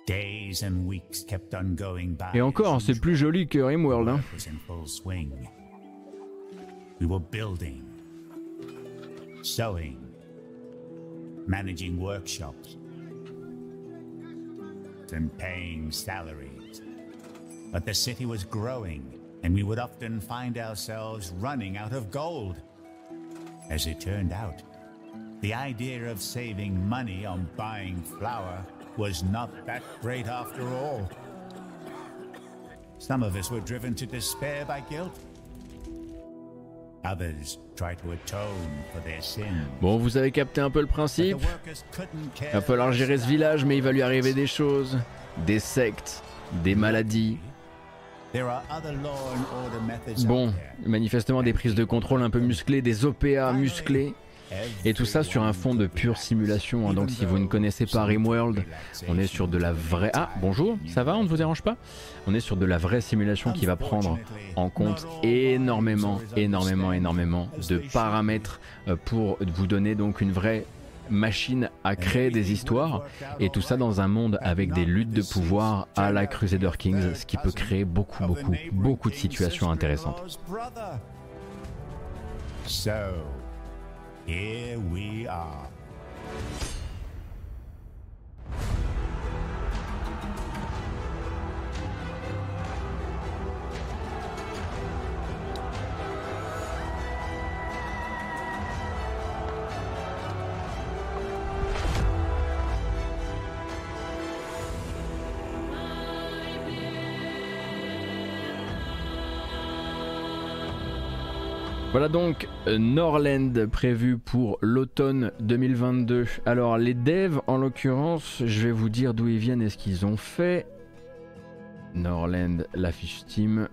P: Days and weeks kept on going by.
A: Et encore, c'est plus joli que Rimworld. Hein.
P: in full swing. We were building, sewing, managing workshops, and paying salaries. But the city was growing, and we would often find ourselves running out of gold. As it turned out, the idea of saving money on buying flour was not that great after all. Some of us were driven to despair by guilt. Others try to atone for their sins.
A: Bon, vous avez capté un peu le principe. Il va falloir gérer ce village, mais il va lui arriver des choses, des sectes, des maladies, Bon, manifestement des prises de contrôle un peu musclées, des OPA musclés. Et tout ça sur un fond de pure simulation. Hein. Donc si vous ne connaissez pas Rimworld, on est sur de la vraie... Ah, bonjour, ça va, on ne vous dérange pas? On est sur de la vraie simulation qui va prendre en compte énormément, énormément, énormément de paramètres euh, pour vous donner donc une vraie machine à créer des histoires et tout ça dans un monde avec des luttes de pouvoir à la Crusader Kings, ce qui peut créer beaucoup, beaucoup, beaucoup de situations intéressantes. Voilà donc euh, Norland prévu pour l'automne 2022. Alors les devs en l'occurrence, je vais vous dire d'où ils viennent et ce qu'ils ont fait. Norland, la fiche Steam.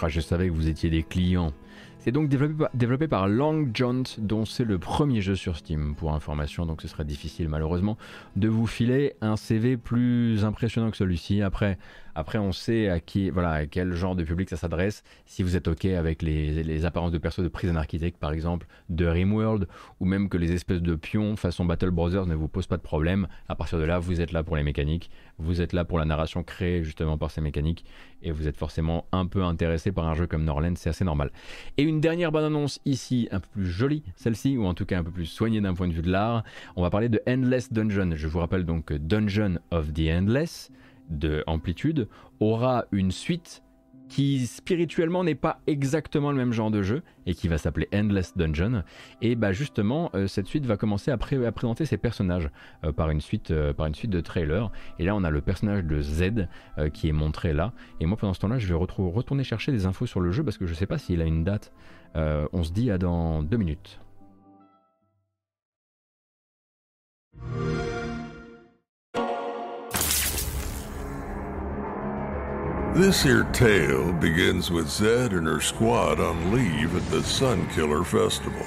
A: Ah, je savais que vous étiez des clients. C'est donc développé par, Long Jaunt, dont c'est le premier jeu sur Steam, pour information, donc ce serait difficile malheureusement de vous filer un CV plus impressionnant que celui-ci. Après, après, on sait à qui, voilà, quel genre de public ça s'adresse. Si vous êtes ok avec les, apparences de perso de Prison Architect, par exemple, de Rimworld, ou même que les espèces de pions façon Battle Brothers ne vous posent pas de problème. À partir de là, vous êtes là pour les mécaniques, vous êtes là pour la narration créée justement par ces mécaniques, et vous êtes forcément un peu intéressé par un jeu comme Norland, c'est assez normal. Et une dernière bonne annonce ici, un peu plus jolie, celle-ci, ou en tout cas un peu plus soignée d'un point de vue de l'art. On va parler de Endless Dungeon. Je vous rappelle donc Dungeon of the Endless de Amplitude aura une suite qui spirituellement n'est pas exactement le même genre de jeu et qui va s'appeler Endless Dungeon. Et bah justement, euh, cette suite va commencer à, présenter ses personnages euh, par, une suite, euh, par une suite de trailers. Et là, on a le personnage de Z qui est montré là. Et moi, pendant ce temps-là, je vais retourner chercher des infos sur le jeu parce que je sais pas s'il a une date. on se dit à dans deux minutes.
Q: This here tale begins with Zed and her squad on leave at the Sunkiller Festival.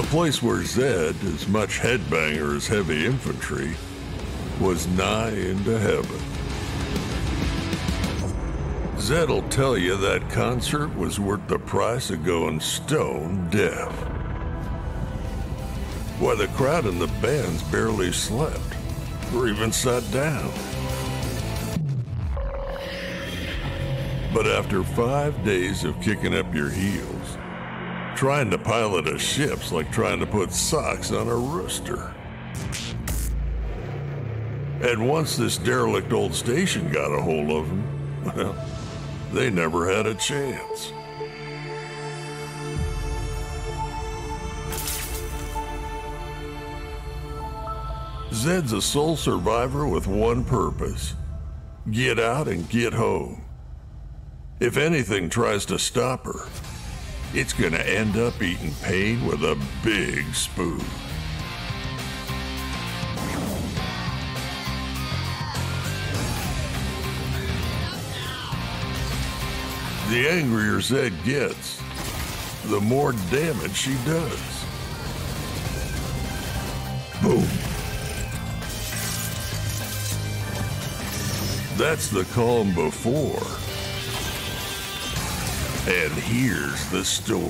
Q: A place where Zed, as much headbanger as heavy infantry, was nigh into heaven. Zed'll tell you that concert was worth the price of going stone deaf. Why, the crowd and the bands barely slept, or even sat down. But after five days of kicking up your heels, trying to pilot a ship's like trying to put socks on a rooster. And once this derelict old station got a hold of them, well, they never had a chance. Zed's a sole survivor with one purpose get out and get home. If anything tries to stop her, it's gonna end up eating pain with a big spoon. The angrier Zed gets, the more damage she does. Boom. That's the calm before. And here's the storm.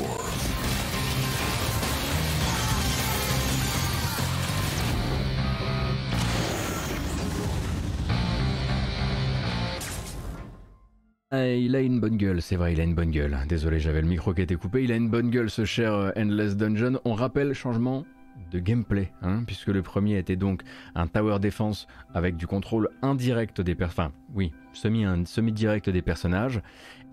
A: il a une bonne gueule, c'est vrai, il a une bonne gueule. Désolé, j'avais le micro qui était coupé. Il a une bonne gueule, ce cher euh, Endless Dungeon. On rappelle changement de gameplay, hein, puisque le premier était donc un tower defense avec du contrôle indirect des personnages, enfin oui, semi, semi direct des personnages,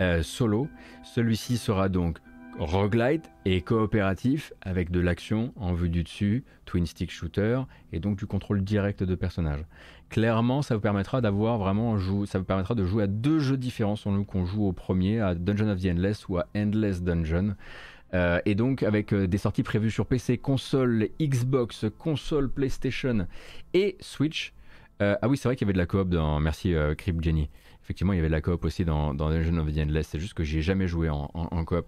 A: euh, solo. Celui-ci sera donc roguelite et coopératif avec de l'action en vue du dessus, twin stick shooter et donc du contrôle direct de personnages. Clairement, ça vous permettra d'avoir vraiment ça vous permettra de jouer à deux jeux différents selon qu'on joue au premier, à Dungeon of the Endless ou à Endless Dungeon. Euh, et donc avec euh, des sorties prévues sur PC, console, Xbox, console, PlayStation et Switch. ah oui, c'est vrai qu'il y avait de la coop dans. Merci Crypt Jenny. Effectivement, il y avait la coop aussi dans, dans Dungeon of the Endless, c'est juste que j'y ai jamais joué en, en, coop.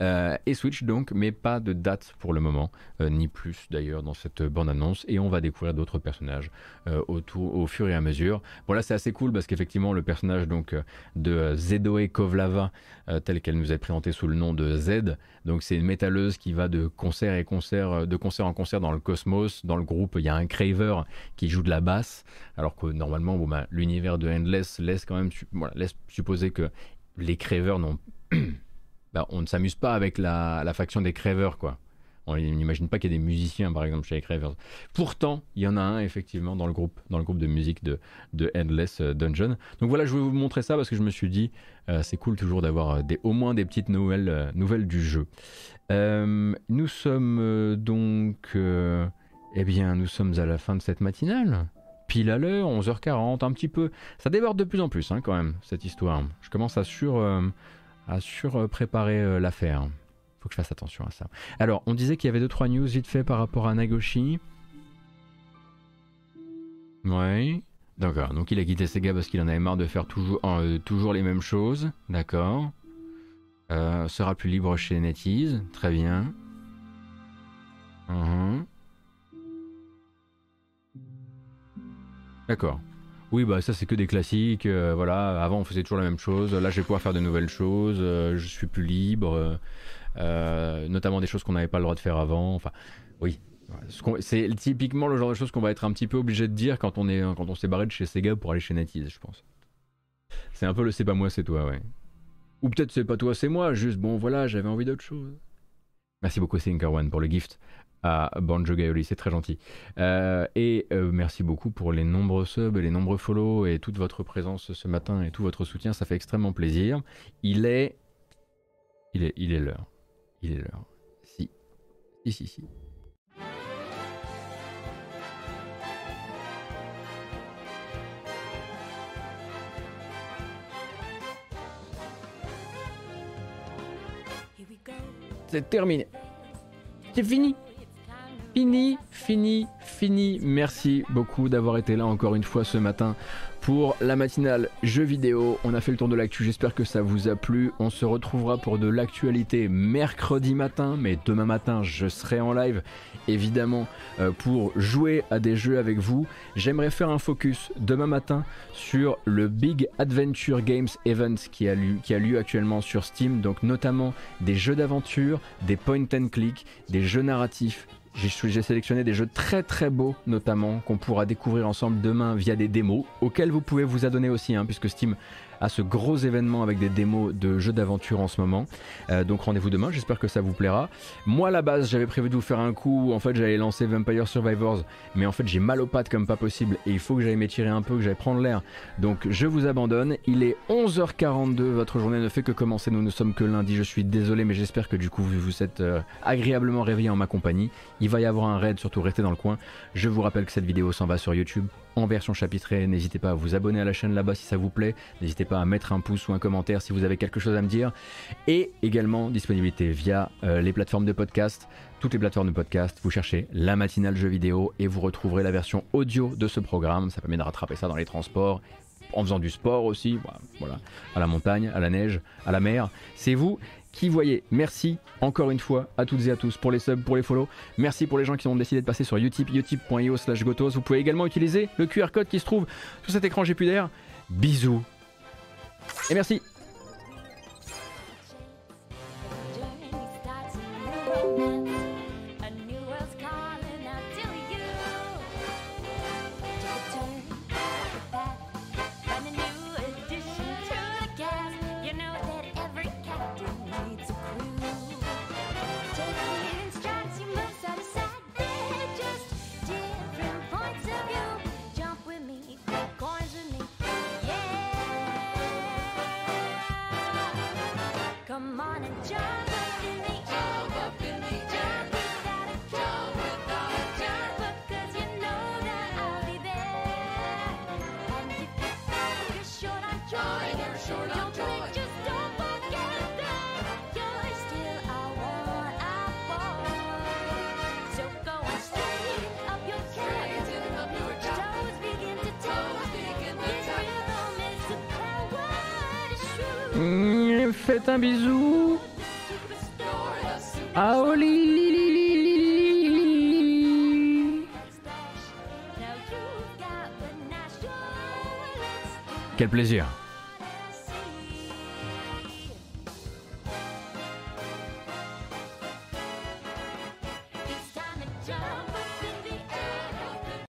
A: Euh, et Switch donc, mais pas de date pour le moment, euh, ni plus d'ailleurs dans cette bande-annonce. Et on va découvrir d'autres personnages euh, autour, au fur et à mesure. Bon là c'est assez cool parce qu'effectivement le personnage donc de Zedoe Kovlava, tel qu'elle nous est présentée sous le nom de Z, donc c'est une métalleuse qui va de concert, de concert en concert dans le cosmos. Dans le groupe, il y a un craver qui joue de la basse, alors que normalement bon, bah, l'univers de Endless laisse quand même voilà, laisse supposer que les cravers n'ont. bah, on ne s'amuse pas avec la, faction des cravers, quoi. On n'imagine pas qu'il y ait des musiciens, par exemple, chez les Cravers. Pourtant, il y en a un, effectivement, dans le groupe, dans le groupe de musique de, de Endless euh, Dungeon. Donc voilà, je vais vous montrer ça parce que je me suis dit, euh, c'est cool toujours d'avoir euh, au moins des petites nouvelles, nouvelles du jeu. nous sommes donc... eh bien, nous sommes à la fin de cette matinale pile à l'heure, 11h40, un petit peu. Ça déborde de plus en plus hein, quand même, cette histoire. Je commence à sur, euh, préparer euh, l'affaire. Faut que je fasse attention à ça. Alors, on disait qu'il y avait 2-3 news vite fait par rapport à Nagoshi. Ouais. D'accord, donc il a quitté Sega parce qu'il en avait marre de faire toujours, euh, les mêmes choses. D'accord. sera plus libre chez NetEase. Très bien. D'accord. Oui, bah ça c'est que des classiques. Euh, voilà, avant on faisait toujours la même chose. Là, je vais pouvoir faire de nouvelles choses. Euh, je suis plus libre, euh, notamment des choses qu'on n'avait pas le droit de faire avant. Enfin, oui. C'est typiquement le genre de choses qu'on va être un petit peu obligé de dire quand on est quand on s'est barré de chez Sega pour aller chez NetEase, je pense. C'est un peu le c'est pas moi, c'est toi. Ou peut-être c'est pas toi, c'est moi. Juste bon, voilà, j'avais envie d'autre chose. Merci beaucoup, Thinker One, pour le gift à Banjo Gaoli, c'est très gentil. Euh, et euh, merci beaucoup pour les nombreux subs et les nombreux follow et toute votre présence ce matin et tout votre soutien, ça fait extrêmement plaisir. Il est. Il est il est l'heure. Il est l'heure. Si. Si, si, si. C'est terminé. C'est fini. Fini, fini, fini. Merci beaucoup d'avoir été là encore une fois ce matin pour la matinale jeux vidéo. On a fait le tour de l'actu, j'espère que ça vous a plu. On se retrouvera pour de l'actualité mercredi matin, mais demain matin je serai en live évidemment euh, pour jouer à des jeux avec vous. J'aimerais faire un focus demain matin sur le Big Adventure Games Event qui a, lieu, qui a lieu actuellement sur Steam, donc notamment des jeux d'aventure, des point and click, des jeux narratifs j'ai sélectionné des jeux très très beaux notamment qu'on pourra découvrir ensemble demain via des démos auxquels vous pouvez vous adonner aussi hein, puisque Steam à ce gros événement avec des démos de jeux d'aventure en ce moment. Euh, donc rendez-vous demain, j'espère que ça vous plaira. Moi à la base j'avais prévu de vous faire un coup, en fait j'allais lancer Vampire Survivors, mais en fait j'ai mal aux pattes comme pas possible et il faut que j'aille m'étirer un peu, que j'aille prendre l'air. Donc je vous abandonne, il est 11h42, votre journée ne fait que commencer, nous ne sommes que lundi, je suis désolé mais j'espère que du coup vous vous êtes euh, agréablement réveillé en ma compagnie. Il va y avoir un raid, surtout restez dans le coin. Je vous rappelle que cette vidéo s'en va sur YouTube en version chapitrée. N'hésitez pas à vous abonner à la chaîne là-bas si ça vous plaît. N'hésitez pas à mettre un pouce ou un commentaire si vous avez quelque chose à me dire. Et également disponibilité via euh, les plateformes de podcast. Toutes les plateformes de podcast, vous cherchez la matinale jeu vidéo et vous retrouverez la version audio de ce programme. Ça permet de rattraper ça dans les transports en faisant du sport aussi, voilà, à la montagne, à la neige, à la mer. C'est vous qui voyez. Merci encore une fois à toutes et à tous pour les subs, pour les follow. Merci pour les gens qui ont décidé de passer sur Utip, utip.io slash gotos. Vous pouvez également utiliser le QR code qui se trouve sur cet écran d'air. Bisous. Et merci. Faites un bisou à Oli. Quel plaisir.